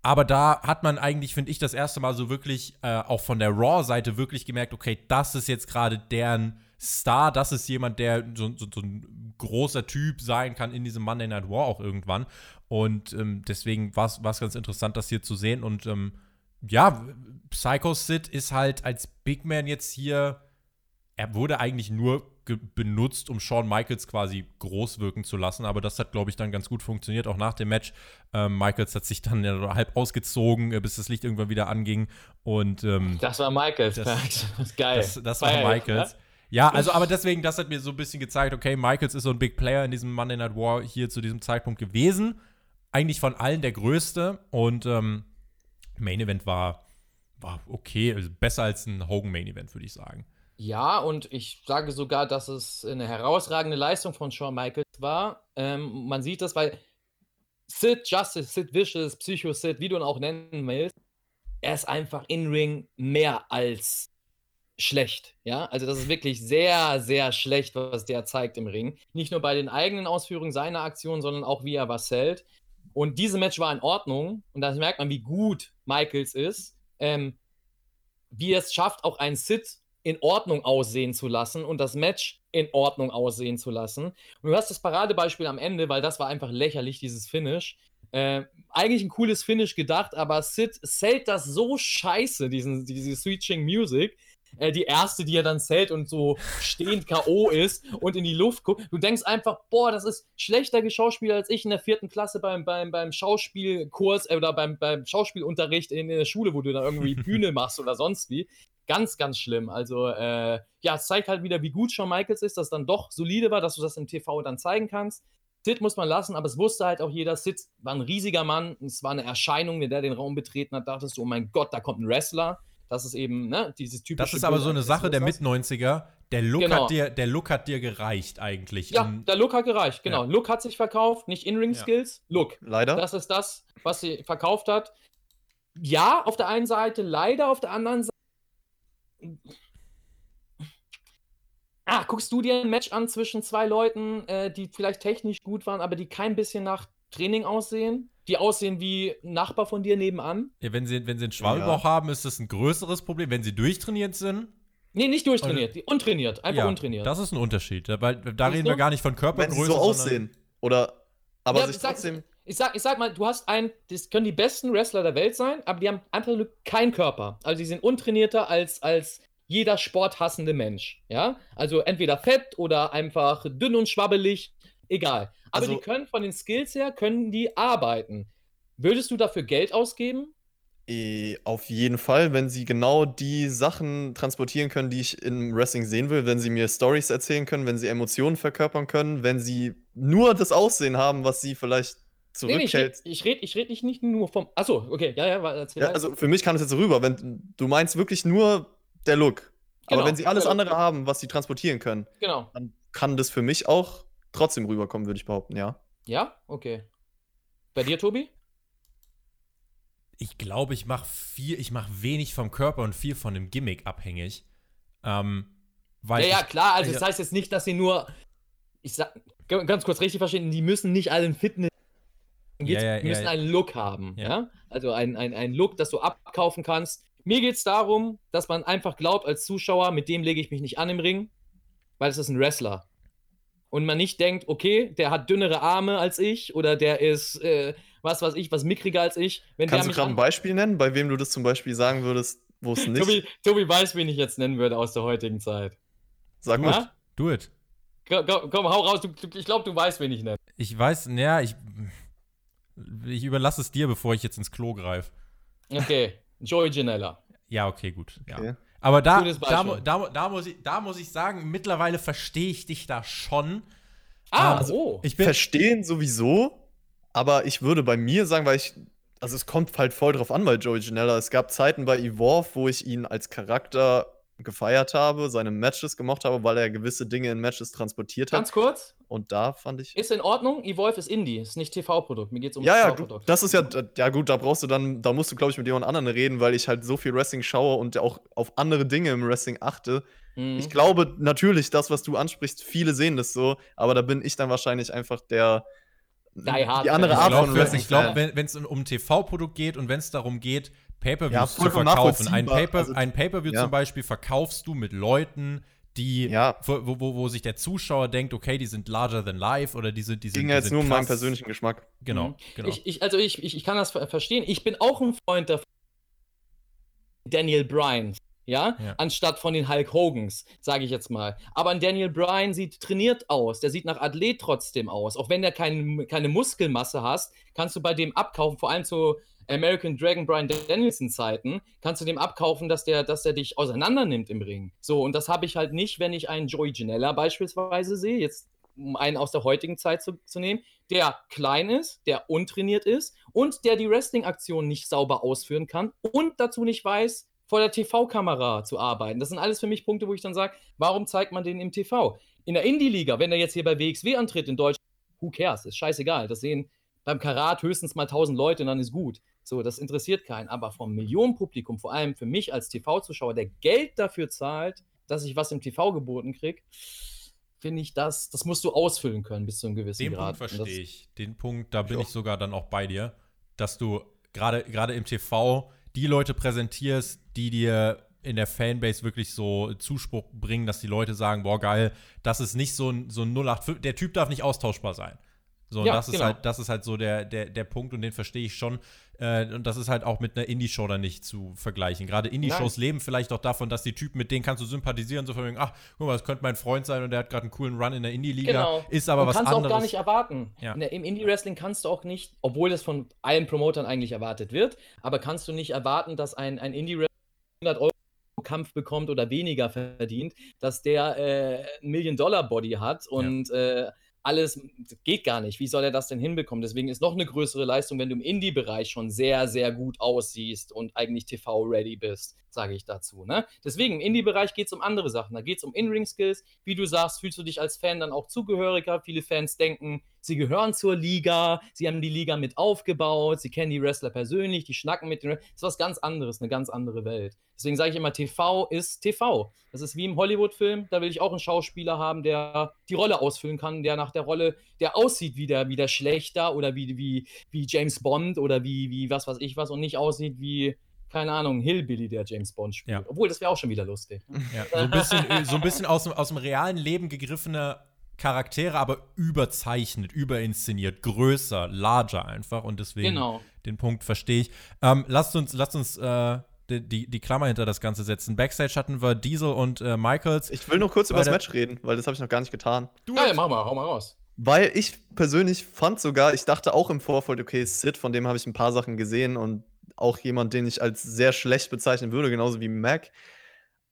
aber da hat man eigentlich, finde ich, das erste Mal so wirklich äh, auch von der Raw-Seite wirklich gemerkt, okay, das ist jetzt gerade deren Star, das ist jemand, der so, so, so ein großer Typ sein kann in diesem Monday Night War auch irgendwann. Und ähm, deswegen war es ganz interessant, das hier zu sehen. Und ähm, ja, Psycho Sid ist halt als Big Man jetzt hier, er wurde eigentlich nur benutzt, um Shawn Michaels quasi groß wirken zu lassen. Aber das hat, glaube ich, dann ganz gut funktioniert, auch nach dem Match. Ähm, Michaels hat sich dann ja halb ausgezogen, äh, bis das Licht irgendwann wieder anging. Und ähm, Das war Michaels. Das- (laughs) Das, ist geil. das, das war Feier ich, Michaels. ne? Ja, also, aber deswegen, das hat mir so ein bisschen gezeigt, okay, Michaels ist so ein Big Player in diesem Monday Night War hier zu diesem Zeitpunkt gewesen. Eigentlich von allen der größte. Und ähm, Main Event war, war okay, also besser als ein Hogan Main Event, würde ich sagen. Ja, und ich sage sogar, dass es eine herausragende Leistung von Shawn Michaels war. Ähm, man sieht das, weil Sid Justice, Sid Vicious, Psycho Sid, wie du ihn auch nennen willst, er ist einfach in Ring mehr als schlecht. Ja, also das ist wirklich sehr, sehr schlecht, was der zeigt im Ring. Nicht nur bei den eigenen Ausführungen seiner Aktion, sondern auch wie er was hält. Und dieses Match war in Ordnung. Und da merkt man, wie gut Michaels ist. Ähm, wie er es schafft, auch ein Sid in Ordnung aussehen zu lassen und das Match in Ordnung aussehen zu lassen. Und du hast das Paradebeispiel am Ende, weil das war einfach lächerlich, dieses Finish. Äh, eigentlich ein cooles Finish gedacht, aber Sid zählt das so scheiße, diesen, diese Switching Music. Äh, die erste, die er dann zählt und so stehend K.O. ist und in die Luft guckt. Du denkst einfach, boah, das ist schlechter Geschauspieler als ich in der vierten Klasse beim, beim, beim Schauspielkurs äh, oder beim, beim Schauspielunterricht in, in der Schule, wo du da irgendwie (laughs) Bühne machst oder sonst wie. Ganz, ganz schlimm. Also, äh, ja, es zeigt halt wieder, wie gut Shawn Michaels ist, dass es dann doch solide war, dass du das im TV dann zeigen kannst. Sid muss man lassen, aber es wusste halt auch jeder, Sid war ein riesiger Mann, es war eine Erscheinung, wenn der den Raum betreten hat, dachtest du, oh mein Gott, da kommt ein Wrestler. Das ist eben, ne, dieses typische. Das ist aber so eine Bild Sache der eines Mit-90er. Der Look, Genau. hat dir, der Look hat dir gereicht eigentlich. Ja, Um- der Look hat gereicht, genau. Ja. Look hat sich verkauft, nicht In-Ring-Skills, Look. Leider. Das ist das, was sie verkauft hat. Ja, auf der einen Seite, leider auf der anderen Seite. Ah, guckst du dir ein Match an zwischen zwei Leuten, äh, die vielleicht technisch gut waren, aber die kein bisschen nach Training aussehen? Die aussehen wie ein Nachbar von dir nebenan? Ja, wenn, sie, wenn sie einen Schwalbauch haben, ist das ein größeres Problem. Wenn sie durchtrainiert sind, Nee, nicht durchtrainiert, die untrainiert, einfach ja, untrainiert. das ist ein Unterschied. Da, weil, da reden wir gar nicht von Wenn Körpergröße. sie so aussehen. Oder. Aber Ja, sich ich sag- trotzdem. Ich sag, ich sag mal, du hast ein, das können die besten Wrestler der Welt sein, aber die haben einfach nur keinen Körper. Also die sind untrainierter als, als jeder sporthassende Mensch. Ja? Also entweder fett oder einfach dünn und schwabbelig, egal. Aber Also- die können von den Skills her, können die arbeiten. Würdest du dafür Geld ausgeben? Eh, Auf jeden Fall, wenn sie genau die Sachen transportieren können, die ich im Wrestling sehen will, wenn sie mir Stories erzählen können, wenn sie Emotionen verkörpern können, wenn sie nur das Aussehen haben, was sie vielleicht Nee, nee, ich rede zurückhält. ich red, ich red nicht, nur vom. Achso, okay, ja, ja, erzähl Ja, also für mich kam es jetzt so rüber, wenn du meinst wirklich nur der Look. Genau, Aber wenn sie alles Look. andere haben, was sie transportieren können, genau. dann kann das für mich auch trotzdem rüberkommen, würde ich behaupten, ja. Ja, okay. Bei dir, Tobi? Ich glaube, ich mache viel, ich mache wenig vom Körper und viel von dem Gimmick abhängig. Ähm, weil Ja, ja, ich, klar. Also, ja. das heißt jetzt nicht, dass sie nur. Ich sag ganz kurz richtig verstehen, die müssen nicht alle ein Fitness. Ja, ja, die müssen ja, ja. einen Look haben. Ja. Ja. Also ein, ein, ein Look, das du abkaufen kannst. Mir geht es darum, dass man einfach glaubt, als Zuschauer, mit dem lege ich mich nicht an im Ring, weil es ist ein Wrestler. Und man nicht denkt, okay, der hat dünnere Arme als ich oder der ist, äh, was weiß ich, was mickriger als ich. Wenn Kannst der du mich gerade ein Beispiel nennen, bei wem du das zum Beispiel sagen würdest, wo es nicht? Tobi, Tobi weiß, wen ich jetzt nennen würde aus der heutigen Zeit. Sag mal. Ja? do it. Komm, komm, hau raus. Du, du, ich glaube, du weißt, wen ich nenne. Ich weiß, naja, ich, ich überlasse es dir, bevor ich jetzt ins Klo greife. Okay, Joey Janella. Ja, okay, gut. Ja. Aber da, da, da, da, muss ich, da muss ich sagen, mittlerweile verstehe ich dich da schon. Ah, Also, oh. Ich bin, Verstehen sowieso, aber ich würde bei mir sagen, weil ich, also es kommt halt voll drauf an bei Joey Janella. Es gab Zeiten bei Evolve, wo ich ihn als Charakter gefeiert habe, seine Matches gemocht habe, weil er gewisse Dinge in Matches transportiert hat. Ganz kurz, Und da fand ich. ist in Ordnung. Evolve ist Indie, ist nicht TV-Produkt. Mir geht es um Ja, ja, du, TV-Produkt. das ist ja, ja gut, da brauchst du dann, da musst du, glaube ich, mit jemand anderem reden, weil ich halt so viel Wrestling schaue und auch auf andere Dinge im Wrestling achte. Mhm. Ich glaube natürlich, das, was du ansprichst, viele sehen das so, aber da bin ich dann wahrscheinlich einfach der Die Hard die andere Art glaube, von Wrestling. ich glaub, wenn es um ein TV-Produkt geht und wenn es darum geht, Pay-Per-Views Ja, zu verkaufen. Ein Also, ein Pay-Per-View ja. zum Beispiel verkaufst du mit Leuten, die, Ja. wo, wo, wo sich der Zuschauer denkt, okay, die sind larger than life oder die sind, die sind, ging die ja jetzt sind nur um meinen krass. persönlichen Geschmack. Genau, Mhm. genau. Ich, ich, also ich, ich, ich kann das ver- verstehen. Ich bin auch ein Freund davon, Daniel Bryan, ja? Ja. anstatt von den Hulk Hogans, sage ich jetzt mal. Aber ein Daniel Bryan sieht trainiert aus, der sieht nach Athlet trotzdem aus. Auch wenn der kein, keine Muskelmasse hast, kannst du bei dem abkaufen, vor allem zu American Dragon Bryan Danielson Zeiten, kannst du dem abkaufen, dass der, dass der dich auseinander nimmt im Ring. So, und das habe ich halt nicht, wenn ich einen Joey Janella beispielsweise sehe, jetzt um einen aus der heutigen Zeit zu, zu nehmen, der klein ist, der untrainiert ist und der die Wrestling-Aktion nicht sauber ausführen kann und dazu nicht weiß, vor der TV-Kamera zu arbeiten. Das sind alles für mich Punkte, wo ich dann sage, warum zeigt man den im TV? In der Indie-Liga, wenn er jetzt hier bei WXW antritt in Deutschland, who cares? Ist scheißegal. Das sehen beim Karat höchstens mal 1000 Leute und dann ist gut. So, das interessiert keinen. Aber vom Millionenpublikum, vor allem für mich als TV-Zuschauer, der Geld dafür zahlt, dass ich was im TV geboten kriege, finde ich das, das musst du ausfüllen können bis zu einem gewissen Den Grad. Punkt Und das- verstehe ich. Den Punkt, da bin Ja. ich sogar dann auch bei dir, dass du gerade gerade im TV die Leute präsentierst, die dir in der Fanbase wirklich so Zuspruch bringen, dass die Leute sagen, boah, geil, das ist nicht so ein, so ein 08, der Typ darf nicht austauschbar sein. So, Ja, das ist genau. halt, das ist halt so der, der, der Punkt und den verstehe ich schon. Äh, und das ist halt auch mit einer Indie-Show dann nicht zu vergleichen. Gerade Indie-Shows leben vielleicht auch davon, dass die Typen, mit denen kannst du sympathisieren, so von wegen, ach, guck mal, das könnte mein Freund sein und der hat gerade einen coolen Run in der Indie-Liga. Genau. Ist aber und was kannst anderes. auch gar nicht erwarten. Ja. Der, Im Indie-Wrestling kannst du auch nicht, obwohl das von allen Promotern eigentlich erwartet wird, aber kannst du nicht erwarten, dass ein, ein Indie-Wrestler 100 Euro Kampf bekommt oder weniger verdient, dass der äh, Million-Dollar-Body hat und ja. äh, alles geht gar nicht. Wie soll er das denn hinbekommen? Deswegen ist noch eine größere Leistung, wenn du im Indie-Bereich schon sehr, sehr gut aussiehst und eigentlich TV-ready bist, sage ich dazu. Ne? Deswegen, im Indie-Bereich geht es um andere Sachen. Da geht es um In-Ring-Skills. Wie du sagst, fühlst du dich als Fan dann auch zugehöriger. Viele Fans denken, sie gehören zur Liga, sie haben die Liga mit aufgebaut, sie kennen die Wrestler persönlich, die schnacken mit den. Das ist was ganz anderes, eine ganz andere Welt. Deswegen sage ich immer, TV ist TV. Das ist wie im Hollywood-Film, da will ich auch einen Schauspieler haben, der die Rolle ausfüllen kann, der nach der Rolle, der aussieht wie der, wie der Schlechter oder wie, wie, wie James Bond oder wie, wie was weiß ich was und nicht aussieht wie keine Ahnung, Hillbilly, der James Bond spielt. Ja. Obwohl, das wäre auch schon wieder lustig. Ja, so ein bisschen, so ein bisschen aus, dem, aus dem realen Leben gegriffene Charaktere, aber überzeichnet, überinszeniert, größer, larger einfach. Und deswegen genau. den Punkt verstehe ich. Ähm, lasst uns, lasst uns äh, die, die, Klammer hinter das Ganze setzen. Backstage hatten wir Diesel und äh, Michaels. Ich will noch kurz über das Match reden, weil das habe ich noch gar nicht getan. Du ja, ja, mach mal, hau mal raus. Weil ich persönlich fand sogar, ich dachte auch im Vorfeld, okay, Sid, von dem habe ich ein paar Sachen gesehen und auch jemand, den ich als sehr schlecht bezeichnen würde, genauso wie Mac.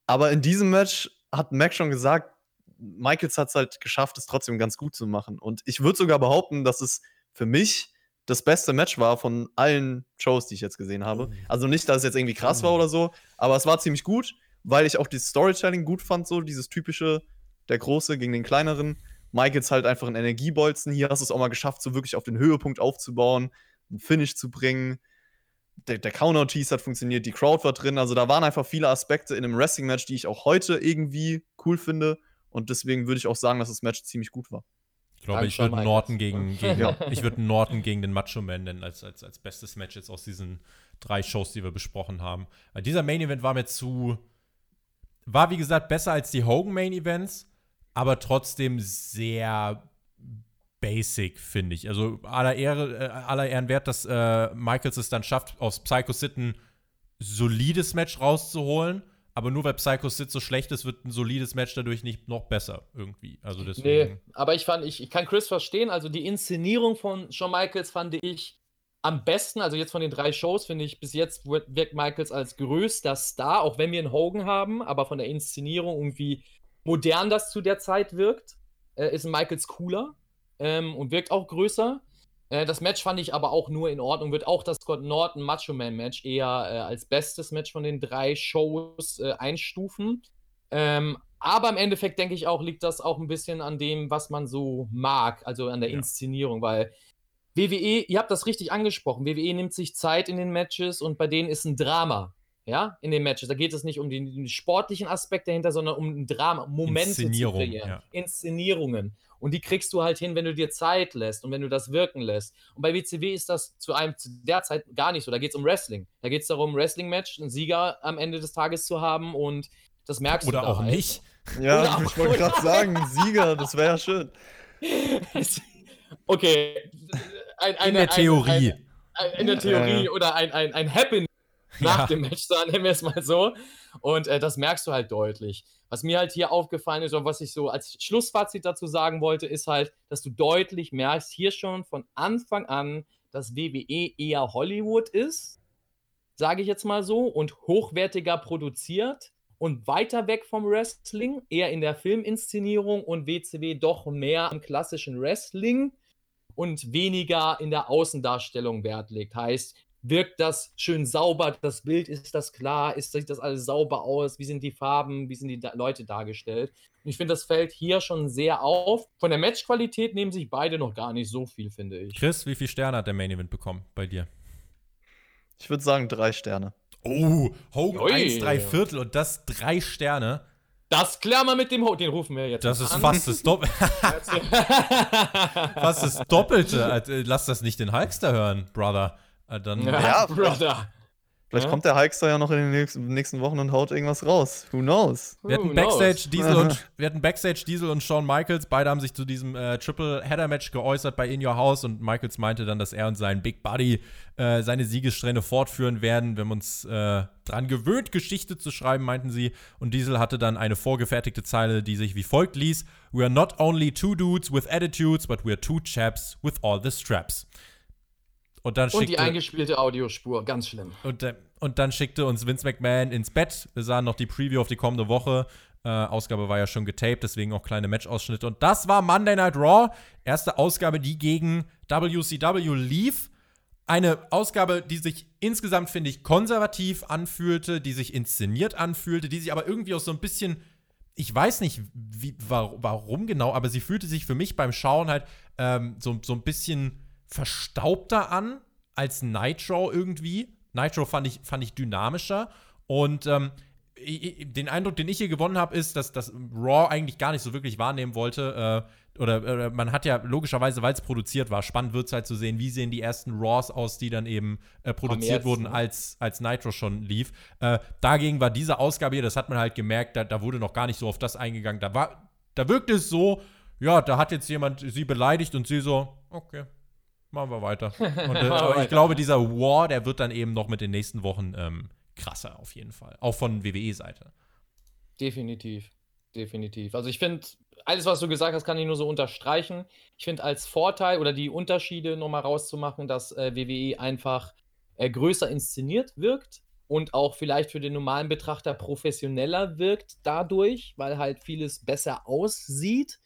Aber in diesem Match hat Mac schon gesagt, Michaels hat es halt geschafft, es trotzdem ganz gut zu machen. Und ich würde sogar behaupten, dass es für mich das beste Match war von allen Shows, die ich jetzt gesehen habe. Oh. Also nicht, dass es jetzt irgendwie krass war oh. oder so, aber es war ziemlich gut, weil ich auch die Storytelling gut fand, so dieses typische, der Große gegen den Kleineren. Michaels halt einfach ein Energiebolzen. Hier hast du es auch mal geschafft, so wirklich auf den Höhepunkt aufzubauen, einen Finish zu bringen. Der, der Counter-Tease hat funktioniert, die Crowd war drin. Also da waren einfach viele Aspekte in einem Wrestling-Match, die ich auch heute irgendwie cool finde. Und deswegen würde ich auch sagen, dass das Match ziemlich gut war. Ich glaube, ich würde Norton gegen, (laughs) gegen ja. ich würde Norton gegen den Macho Man nennen als, als, als bestes Match jetzt aus diesen drei Shows, die wir besprochen haben. Weil dieser Main Event war mir zu, war wie gesagt besser als die Hogan Main Events, aber trotzdem sehr basic, finde ich. Also aller Ehre, äh, aller Ehren wert, dass äh, Michaels es dann schafft, aus Psycho Sitten solides Match rauszuholen. Aber nur weil Psycho Sid so schlecht ist, wird ein solides Match dadurch nicht noch besser irgendwie. Also deswegen. Nee, aber ich fand, ich, ich kann Chris verstehen. Also die Inszenierung von Shawn Michaels fand ich am besten. Also jetzt von den drei Shows finde ich bis jetzt wirkt Michaels als größter Star, auch wenn wir einen Hogan haben, aber von der Inszenierung irgendwie modern das zu der Zeit wirkt, äh, ist Michaels cooler ähm, und wirkt auch größer. Äh, das Match fand ich aber auch nur in Ordnung. Wird auch das Scott Norton Macho Man Match eher äh, als bestes Match von den drei Shows äh, einstufen. Ähm, aber im Endeffekt denke ich auch, liegt das auch ein bisschen an dem, was man so mag, also an der ja. Inszenierung, weil WWE, ihr habt das richtig angesprochen, WWE nimmt sich Zeit in den Matches und bei denen ist ein Drama. Ja, in den Matches. Da geht es nicht um den, den sportlichen Aspekt dahinter, sondern um ein Drama, Momente zu kreieren, ja. Inszenierungen. Und die kriegst du halt hin, wenn du dir Zeit lässt und wenn du das wirken lässt. Und bei WCW ist das zu einem zu der Zeit gar nicht so. Da geht es um Wrestling. Da geht es darum, Wrestling-Match, einen Sieger am Ende des Tages zu haben und das merkst Oder du. Oder auch halt. nicht. (laughs) Ja, Oder ich wollte gerade sagen, Sieger, das wäre ja schön. (laughs) okay. Ein, eine, in der Theorie. Ein, ein, in der Theorie ja. oder ein, ein, ein Happening (laughs) nach ja. dem Match, sagen nennen wir es mal so. Und äh, das merkst du halt deutlich. Was mir halt hier aufgefallen ist und was ich so als Schlussfazit dazu sagen wollte, ist halt, dass du deutlich merkst, hier schon von Anfang an, dass WWE eher Hollywood ist, sage ich jetzt mal so, und hochwertiger produziert und weiter weg vom Wrestling, eher in der Filminszenierung und WCW doch mehr am klassischen Wrestling und weniger in der Außendarstellung Wert legt. Heißt, wirkt das schön sauber, das Bild, ist das klar, ist, sieht das alles sauber aus, wie sind die Farben, wie sind die da Leute dargestellt. Und ich finde, das fällt hier schon sehr auf. Von der Matchqualität nehmen sich beide noch gar nicht so viel, finde ich. Chris, wie viele Sterne hat der Main Event bekommen bei dir? Ich würde sagen drei Sterne. Oh, Hogan 1, drei Viertel und das drei Sterne. Das klären wir mit dem Ho Den rufen wir jetzt Das ist an. fast das, Dopp (laughs) (laughs) fast das Doppelte. Lass das nicht den Hulkster hören, Brother. Äh, dann ja, ja (laughs) Brother. Vielleicht ja? kommt der Hulkster ja noch in den nächsten, nächsten, Wochen und haut irgendwas raus. Who knows? Wir hatten, Backstage Diesel und, (laughs) wir hatten Backstage Diesel und Shawn Michaels. Beide haben sich zu diesem äh, Triple-Header-Match geäußert bei In Your House. Und Michaels meinte dann, dass er und sein Big Buddy äh, seine Siegessträhne fortführen werden. Wir haben uns äh, dran gewöhnt, Geschichte zu schreiben, meinten sie. Und Diesel hatte dann eine vorgefertigte Zeile, die sich wie folgt ließ: We are not only two dudes with attitudes, but we are two chaps with all the straps. Und, dann Und die schickte, eingespielte Audiospur, ganz schlimm. und, und dann schickte uns Vince McMahon ins Bett. Wir sahen noch die Preview auf die kommende Woche. Äh, Ausgabe war ja schon getaped, deswegen auch kleine Matchausschnitte. Und das war Monday Night Raw. Erste Ausgabe, die gegen WCW lief. Eine Ausgabe, die sich insgesamt, finde ich, konservativ anfühlte, die sich inszeniert anfühlte, die sich aber irgendwie auch so ein bisschen, ich weiß nicht, wie, wa- warum genau, aber sie fühlte sich für mich beim Schauen halt ähm, so, so ein bisschen verstaubter an als Nitro irgendwie. Nitro fand ich, fand ich dynamischer. Und ähm, den Eindruck, den ich hier gewonnen habe, ist, dass das Raw eigentlich gar nicht so wirklich wahrnehmen wollte. Äh, oder, oder man hat ja logischerweise, weil es produziert war, spannend wird es halt zu sehen, wie sehen die ersten Raws aus, die dann eben äh, produziert jetzt, wurden, ne? als, als Nitro schon lief. Äh, dagegen war diese Ausgabe hier, das hat man halt gemerkt, da, da wurde noch gar nicht so auf das eingegangen. Da, war, da wirkte es so, ja, da hat jetzt jemand sie beleidigt und sie so, okay, machen wir weiter. (laughs) Und, äh, wir ich glaube, dieser War, der wird dann eben noch mit den nächsten Wochen ähm, krasser auf jeden Fall. Auch von WWE-Seite. Definitiv. Definitiv. Also ich finde, alles, was du gesagt hast, kann ich nur so unterstreichen. Ich finde als Vorteil oder die Unterschiede nochmal rauszumachen, dass äh, WWE einfach äh, größer inszeniert wirkt und auch vielleicht für den normalen Betrachter professioneller wirkt dadurch, weil halt vieles besser aussieht.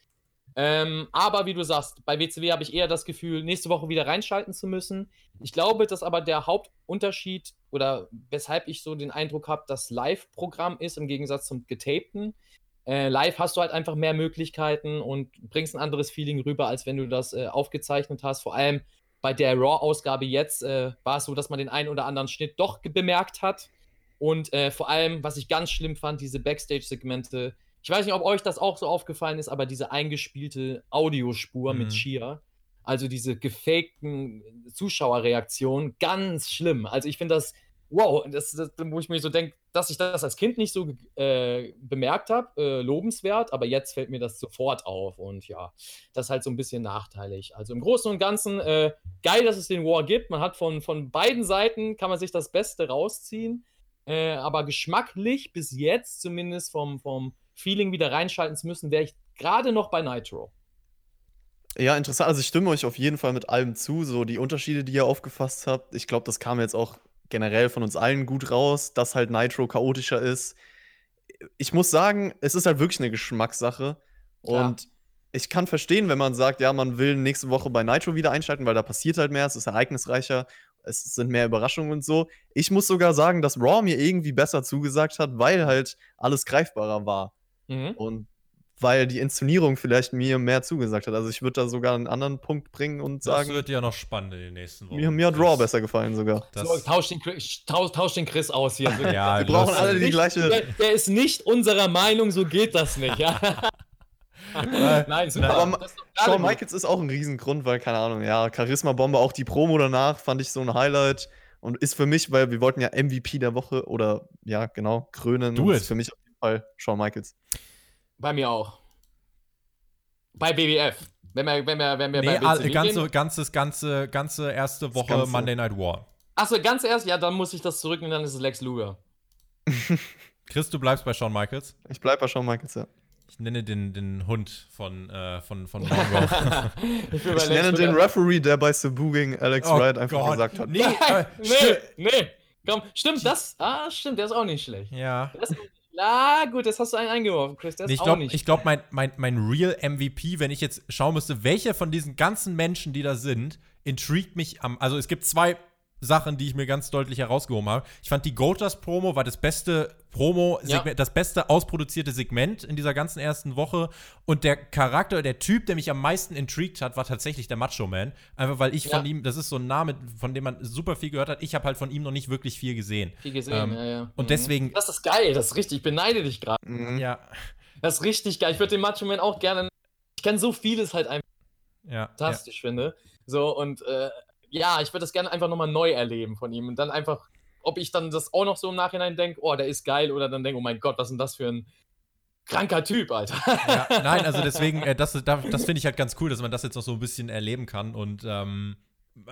Ähm, aber wie du sagst, bei WCW habe ich eher das Gefühl, nächste Woche wieder reinschalten zu müssen. Ich glaube, dass aber der Hauptunterschied oder weshalb ich so den Eindruck habe, dass Live-Programm ist im Gegensatz zum getapten. Äh, live hast du halt einfach mehr Möglichkeiten und bringst ein anderes Feeling rüber, als wenn du das äh, aufgezeichnet hast. Vor allem bei der Raw-Ausgabe jetzt äh, war es so, dass man den einen oder anderen Schnitt doch bemerkt hat. Und äh, vor allem, was ich ganz schlimm fand, diese Backstage-Segmente. Ich weiß nicht, ob euch das auch so aufgefallen ist, aber diese eingespielte Audiospur Mhm. mit Shia, also diese gefakten Zuschauerreaktionen, ganz schlimm. Also ich finde das, wow, das, das, wo ich mir so denke, dass ich das als Kind nicht so äh, bemerkt habe, äh, lobenswert, aber jetzt fällt mir das sofort auf und ja, das ist halt so ein bisschen nachteilig. Also im Großen und Ganzen äh, geil, dass es den War gibt. Man hat von, von beiden Seiten, kann man sich das Beste rausziehen, äh, aber geschmacklich bis jetzt zumindest vom, vom Feeling wieder reinschalten zu müssen, wäre ich gerade noch bei Nitro. Ja, interessant. Also ich stimme euch auf jeden Fall mit allem zu. So die Unterschiede, die ihr aufgefasst habt. Ich glaube, das kam jetzt auch generell von uns allen gut raus, dass halt Nitro chaotischer ist. Ich muss sagen, es ist halt wirklich eine Geschmackssache. Und ich kann verstehen, wenn man sagt, ja, man will nächste Woche bei Nitro wieder einschalten, weil da passiert halt mehr, es ist ereignisreicher, es sind mehr Überraschungen und so. Ich muss sogar sagen, dass Raw mir irgendwie besser zugesagt hat, weil halt alles greifbarer war. Mhm. Und weil die Inszenierung vielleicht mir mehr zugesagt hat. Also ich würde da sogar einen anderen Punkt bringen und Das sagen, wird ja noch spannend in den nächsten Wochen. mir, mir hat Raw besser gefallen sogar. Das, So, tausch, den, Chris- tausch, tausch den Chris aus hier. (laughs) ja, Wir brauchen alle die Nicht- gleiche. Der, der ist nicht unserer Meinung, so geht das nicht. Ja? (laughs) Nein, super. Aber Das ist doch gerade Shawn. Michaels ist auch ein Riesengrund, weil, keine Ahnung, ja, Charisma-Bombe, auch die Promo danach fand ich so ein Highlight und ist für mich, weil wir wollten ja MVP der Woche oder, ja, genau, krönen. It. ist für mich Fall Shawn Michaels. Bei mir auch. Bei BBF. Wenn wir, wenn wir, wenn wir Nee, bei all, WCW ganze, gehen. ganze, ganze, ganze erste Woche ganze. Monday Night War. Achso, ganz erst, ja, dann muss ich das zurücknehmen, dann ist es Lex Luger. (laughs) Chris, du bleibst bei Shawn Michaels. Ich bleib bei Shawn Michaels, ja. Ich nenne den, den Hund von, äh, von, von (laughs) Monroe. ich Ich nenne den Referee, der bei Sabuging Alex Oh Wright einfach Gott. gesagt hat. Nee, äh, Nee, nee. Komm, stimmt, das. Ah, stimmt, der ist auch nicht schlecht. Ja. Das ist, ah, gut, das hast du einen eingeworfen, Chris. Der ist Ich glaube, glaub, mein, mein, mein Real MVP, wenn ich jetzt schauen müsste, welcher von diesen ganzen Menschen, die da sind, intrigued mich am. Also es gibt zwei Sachen, die ich mir ganz deutlich herausgehoben habe. Ich fand die Gotas Promo war das beste Promo, Ja. das beste ausproduzierte Segment in dieser ganzen ersten Woche. Und der Charakter, der Typ, der mich am meisten intrigued hat, war tatsächlich der Macho Man. Einfach weil ich von Ja. ihm, das ist so ein Name, von dem man super viel gehört hat. Ich habe halt von ihm noch nicht wirklich viel gesehen. Viel gesehen, Ähm, ja, ja. Und Mhm. deswegen, Das ist geil, das ist richtig. Ich beneide dich gerade. Mhm. ja, Das ist richtig geil. Ich würde den Macho Man auch gerne. Ich kann so vieles halt einfach ja, ja. fantastisch finde. So und äh, ja, ich würde das gerne einfach nochmal neu erleben von ihm und dann einfach, ob ich dann das auch noch so im Nachhinein denke, oh, der ist geil oder dann denke, oh mein Gott, was ist denn das für ein kranker Typ, Alter. Ja, nein, also (laughs) deswegen, äh, das, das, finde ich halt ganz cool, dass man das jetzt noch so ein bisschen erleben kann und ähm,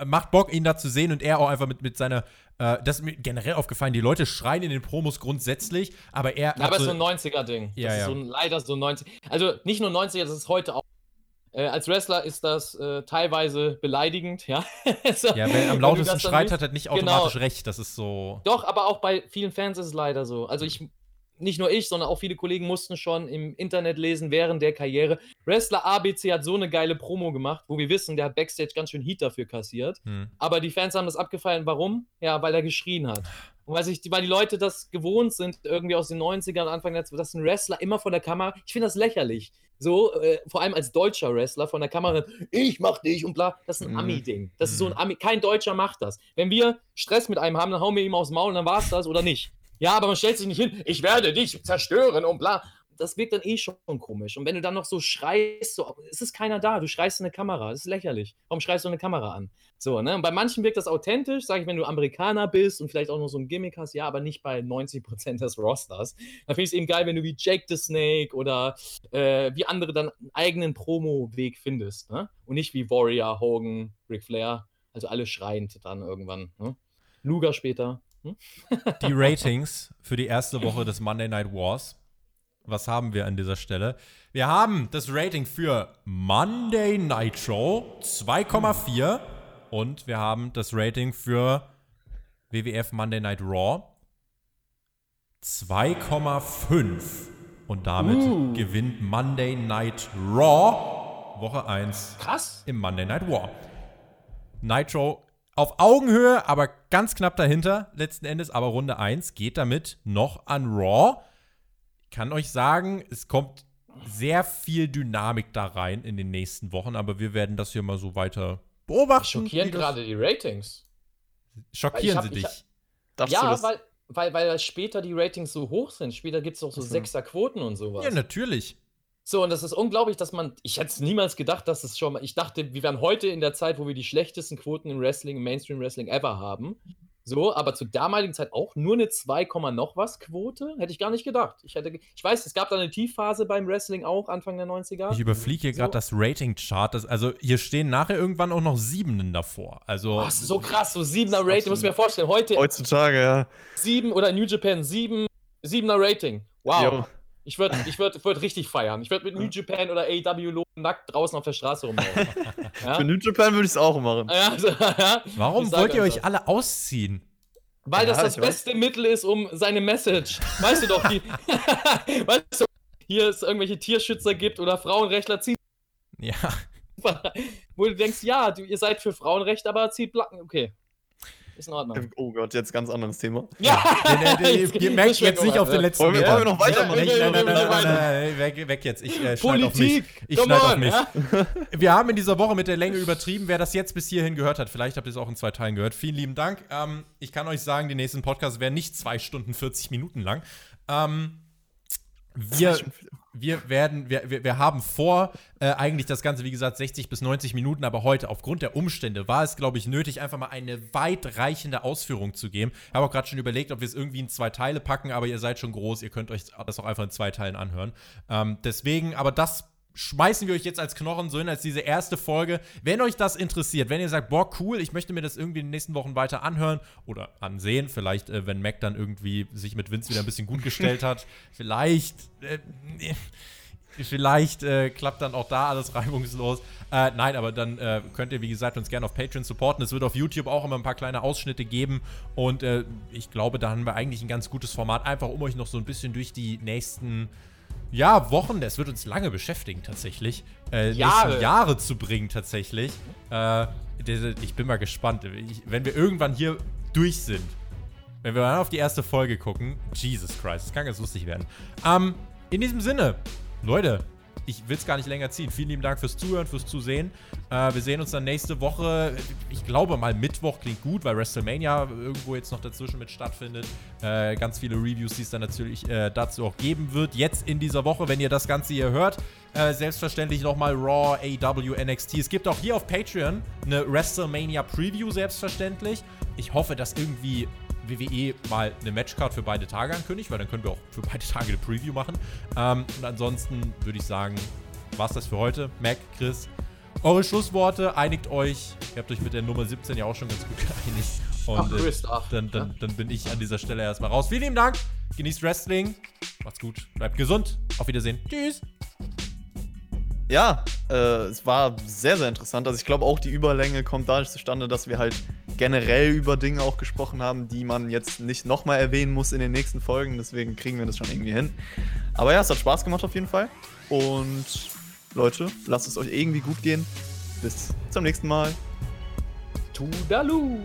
macht Bock, ihn da zu sehen und er auch einfach mit, mit seiner, äh, das ist mir generell aufgefallen, die Leute schreien in den Promos grundsätzlich, aber er Ja, aber es ist so, so ein 90er-Ding. Ja, das ja. ist so ein, leider so ein 90 Also nicht nur 90er, das ist heute auch. Äh, als Wrestler ist das äh, teilweise beleidigend, ja. (laughs) so, Ja, wer am lautesten schreit, hat halt nicht Genau. automatisch recht. Das ist so. Doch, aber auch bei vielen Fans ist es leider so. Also ich, nicht nur ich, sondern auch viele Kollegen mussten schon im Internet lesen während der Karriere. Wrestler ABC hat so eine geile Promo gemacht, wo wir wissen, der hat Backstage ganz schön Heat dafür kassiert. Hm. Aber die Fans haben das abgefallen. Warum? Ja, weil er geschrien hat. Und weil, sich, weil die Leute das gewohnt sind, irgendwie aus den 90ern, Anfang der, dass ein Wrestler immer vor der Kamera, ich finde das lächerlich. So, äh, vor allem als deutscher Wrestler von der Kamera, ich mach dich und bla. Das ist ein Mhm. Ami-Ding. Das ist so ein Ami. Kein Deutscher macht das. Wenn wir Stress mit einem haben, dann hauen wir ihm aufs Maul und dann war's das oder nicht. Ja, aber man stellt sich nicht hin, ich werde dich zerstören und bla. Das wirkt dann eh schon komisch. Und wenn du dann noch so schreist, so, es ist keiner da, du schreist in eine Kamera, das ist lächerlich. Warum schreist du eine Kamera an? So, ne? Und bei manchen wirkt das authentisch, sage ich, wenn du Amerikaner bist und vielleicht auch noch so ein Gimmick hast, ja, aber nicht bei 90% des Rosters. Da finde ich es eben geil, wenn du wie Jake the Snake oder äh, wie andere dann einen eigenen Promo-Weg findest, ne? Und nicht wie Warrior, Hogan, Ric Flair, also alle schreiend dann irgendwann, ne? Luger später. Hm? Die Ratings für die erste Woche des Monday Night Wars. Was haben wir an dieser Stelle? Wir haben das Rating für Monday Nitro 2,4 und wir haben das Rating für WWF Monday Night Raw 2,5 und damit Uh. gewinnt Monday Night Raw Woche 1 Krass. im Monday Night War. Nitro auf Augenhöhe, aber ganz knapp dahinter, letzten Endes. Aber Runde 1 geht damit noch an Raw. Ich kann euch sagen, es kommt sehr viel Dynamik da rein in den nächsten Wochen, aber wir werden das hier mal so weiter beobachten. Schockieren gerade die Ratings. Schockieren Weil sie ich hab- dich. Du Ja, das? weil, weil, weil später die Ratings so hoch sind. Später gibt es auch so so. Sechser-Quoten und sowas. Ja, natürlich. So, und das ist unglaublich, dass man. Ich hätte es niemals gedacht, dass es schon mal. Ich dachte, wir wären heute in der Zeit, wo wir die schlechtesten Quoten im Wrestling, im Mainstream-Wrestling ever haben. So, aber zur damaligen Zeit auch nur eine 2, Komma noch was Quote? Hätte ich gar nicht gedacht. Ich, hätte, ich weiß, es gab da eine Tiefphase beim Wrestling auch, Anfang der 90er. Ich überfliege hier So. gerade das Rating-Chart. Also hier stehen nachher irgendwann auch noch Siebenen davor. Also ist so krass, so 7er Rating, muss ich mir vorstellen. Heute Heutzutage, ja. 7 oder New Japan 7, 7er Rating. Wow. Jo. Ich würde (laughs) ich würd, ich würd richtig feiern. Ich würde mit New Japan oder AEW nackt draußen auf der Straße rumlaufen. (laughs) ja? Für New Japan würde ich es auch machen. Ja, also, (laughs) ja. warum wollt ihr euch alle ausziehen? Weil das Ja, das ich weiß. beste Mittel ist, um seine Message. Weißt du doch, die, weißt du, hier es irgendwelche Tierschützer gibt oder Frauenrechtler ziehen, Ja. wo du denkst, ja, du, ihr seid für Frauenrecht, aber zieht Blacken. Okay. Ist in Ordnung. Oh Gott, jetzt ganz anderes Thema. Ja, (laughs) ihr merkt jetzt nicht auf den letzten Wollen wir, wollen wir noch weitermachen? Nein, nein, nein, weg, weg jetzt. Ich äh, schneide auf mich. Politik. Ich schneide auf on, mich. ja? (laughs) Wir haben in dieser Woche mit der Länge übertrieben. Wer das jetzt bis hierhin gehört hat, vielleicht habt ihr es auch in zwei Teilen gehört. Vielen lieben Dank. Ähm, ich kann euch sagen, die nächsten Podcasts werden nicht zwei Stunden 40 Minuten lang. Ähm, wir, wir werden, wir, wir, wir haben vor, äh, eigentlich das Ganze, wie gesagt, 60 bis 90 Minuten, aber heute aufgrund der Umstände war es, glaube ich, nötig, einfach mal eine weitreichende Ausführung zu geben. Ich habe auch gerade schon überlegt, ob wir es irgendwie in zwei Teile packen, aber ihr seid schon groß, ihr könnt euch das auch einfach in zwei Teilen anhören. Ähm, deswegen, aber das schmeißen wir euch jetzt als Knochen so hin, als diese erste Folge. Wenn euch das interessiert, wenn ihr sagt, boah, cool, ich möchte mir das irgendwie in den nächsten Wochen weiter anhören oder ansehen, vielleicht, äh, wenn Mac dann irgendwie sich mit Vince wieder ein bisschen gut gestellt hat, (laughs) vielleicht, äh, vielleicht äh, klappt dann auch da alles reibungslos. Äh, nein, aber dann äh, könnt ihr, wie gesagt, uns gerne auf Patreon supporten. Es wird auf YouTube auch immer ein paar kleine Ausschnitte geben und äh, ich glaube, da haben wir eigentlich ein ganz gutes Format, einfach um euch noch so ein bisschen durch die nächsten ja, Wochen, das wird uns lange beschäftigen tatsächlich. Äh, Jahre. Jahre zu bringen tatsächlich. Äh, ich bin mal gespannt. Ich, wenn wir irgendwann hier durch sind, wenn wir dann auf die erste Folge gucken, Jesus Christ, das kann ganz lustig werden. Ähm, in diesem Sinne, Leute, ich will es gar nicht länger ziehen. Vielen lieben Dank fürs Zuhören, fürs Zusehen. Äh, wir sehen uns dann nächste Woche. Ich glaube mal Mittwoch klingt gut, weil WrestleMania irgendwo jetzt noch dazwischen mit stattfindet. Äh, ganz viele Reviews, die es dann natürlich äh, dazu auch geben wird. Jetzt in dieser Woche, wenn ihr das Ganze hier hört. Äh, selbstverständlich nochmal Raw, AW, NXT. Es gibt auch hier auf Patreon eine WrestleMania Preview, selbstverständlich. Ich hoffe, dass irgendwie WWE mal eine Matchcard für beide Tage ankündigt, weil dann können wir auch für beide Tage eine Preview machen. Ähm, und ansonsten würde ich sagen, war's das für heute. Mac, Chris, eure Schlussworte, einigt euch. Ihr habt euch mit der Nummer 17 ja auch schon ganz gut (laughs) geeinigt. Und Ach, äh, Chris darf. dann, dann, dann bin ich an dieser Stelle erstmal raus. Vielen lieben Dank. Genießt Wrestling. Macht's gut. Bleibt gesund. Auf Wiedersehen. Tschüss. Ja, äh, es war sehr, sehr interessant. Also ich glaube auch die Überlänge kommt dadurch zustande, dass wir halt generell über Dinge auch gesprochen haben, die man jetzt nicht nochmal erwähnen muss in den nächsten Folgen. Deswegen kriegen wir das schon irgendwie hin. Aber ja, es hat Spaß gemacht auf jeden Fall. Und Leute, lasst es euch irgendwie gut gehen. Bis zum nächsten Mal. Tudalu!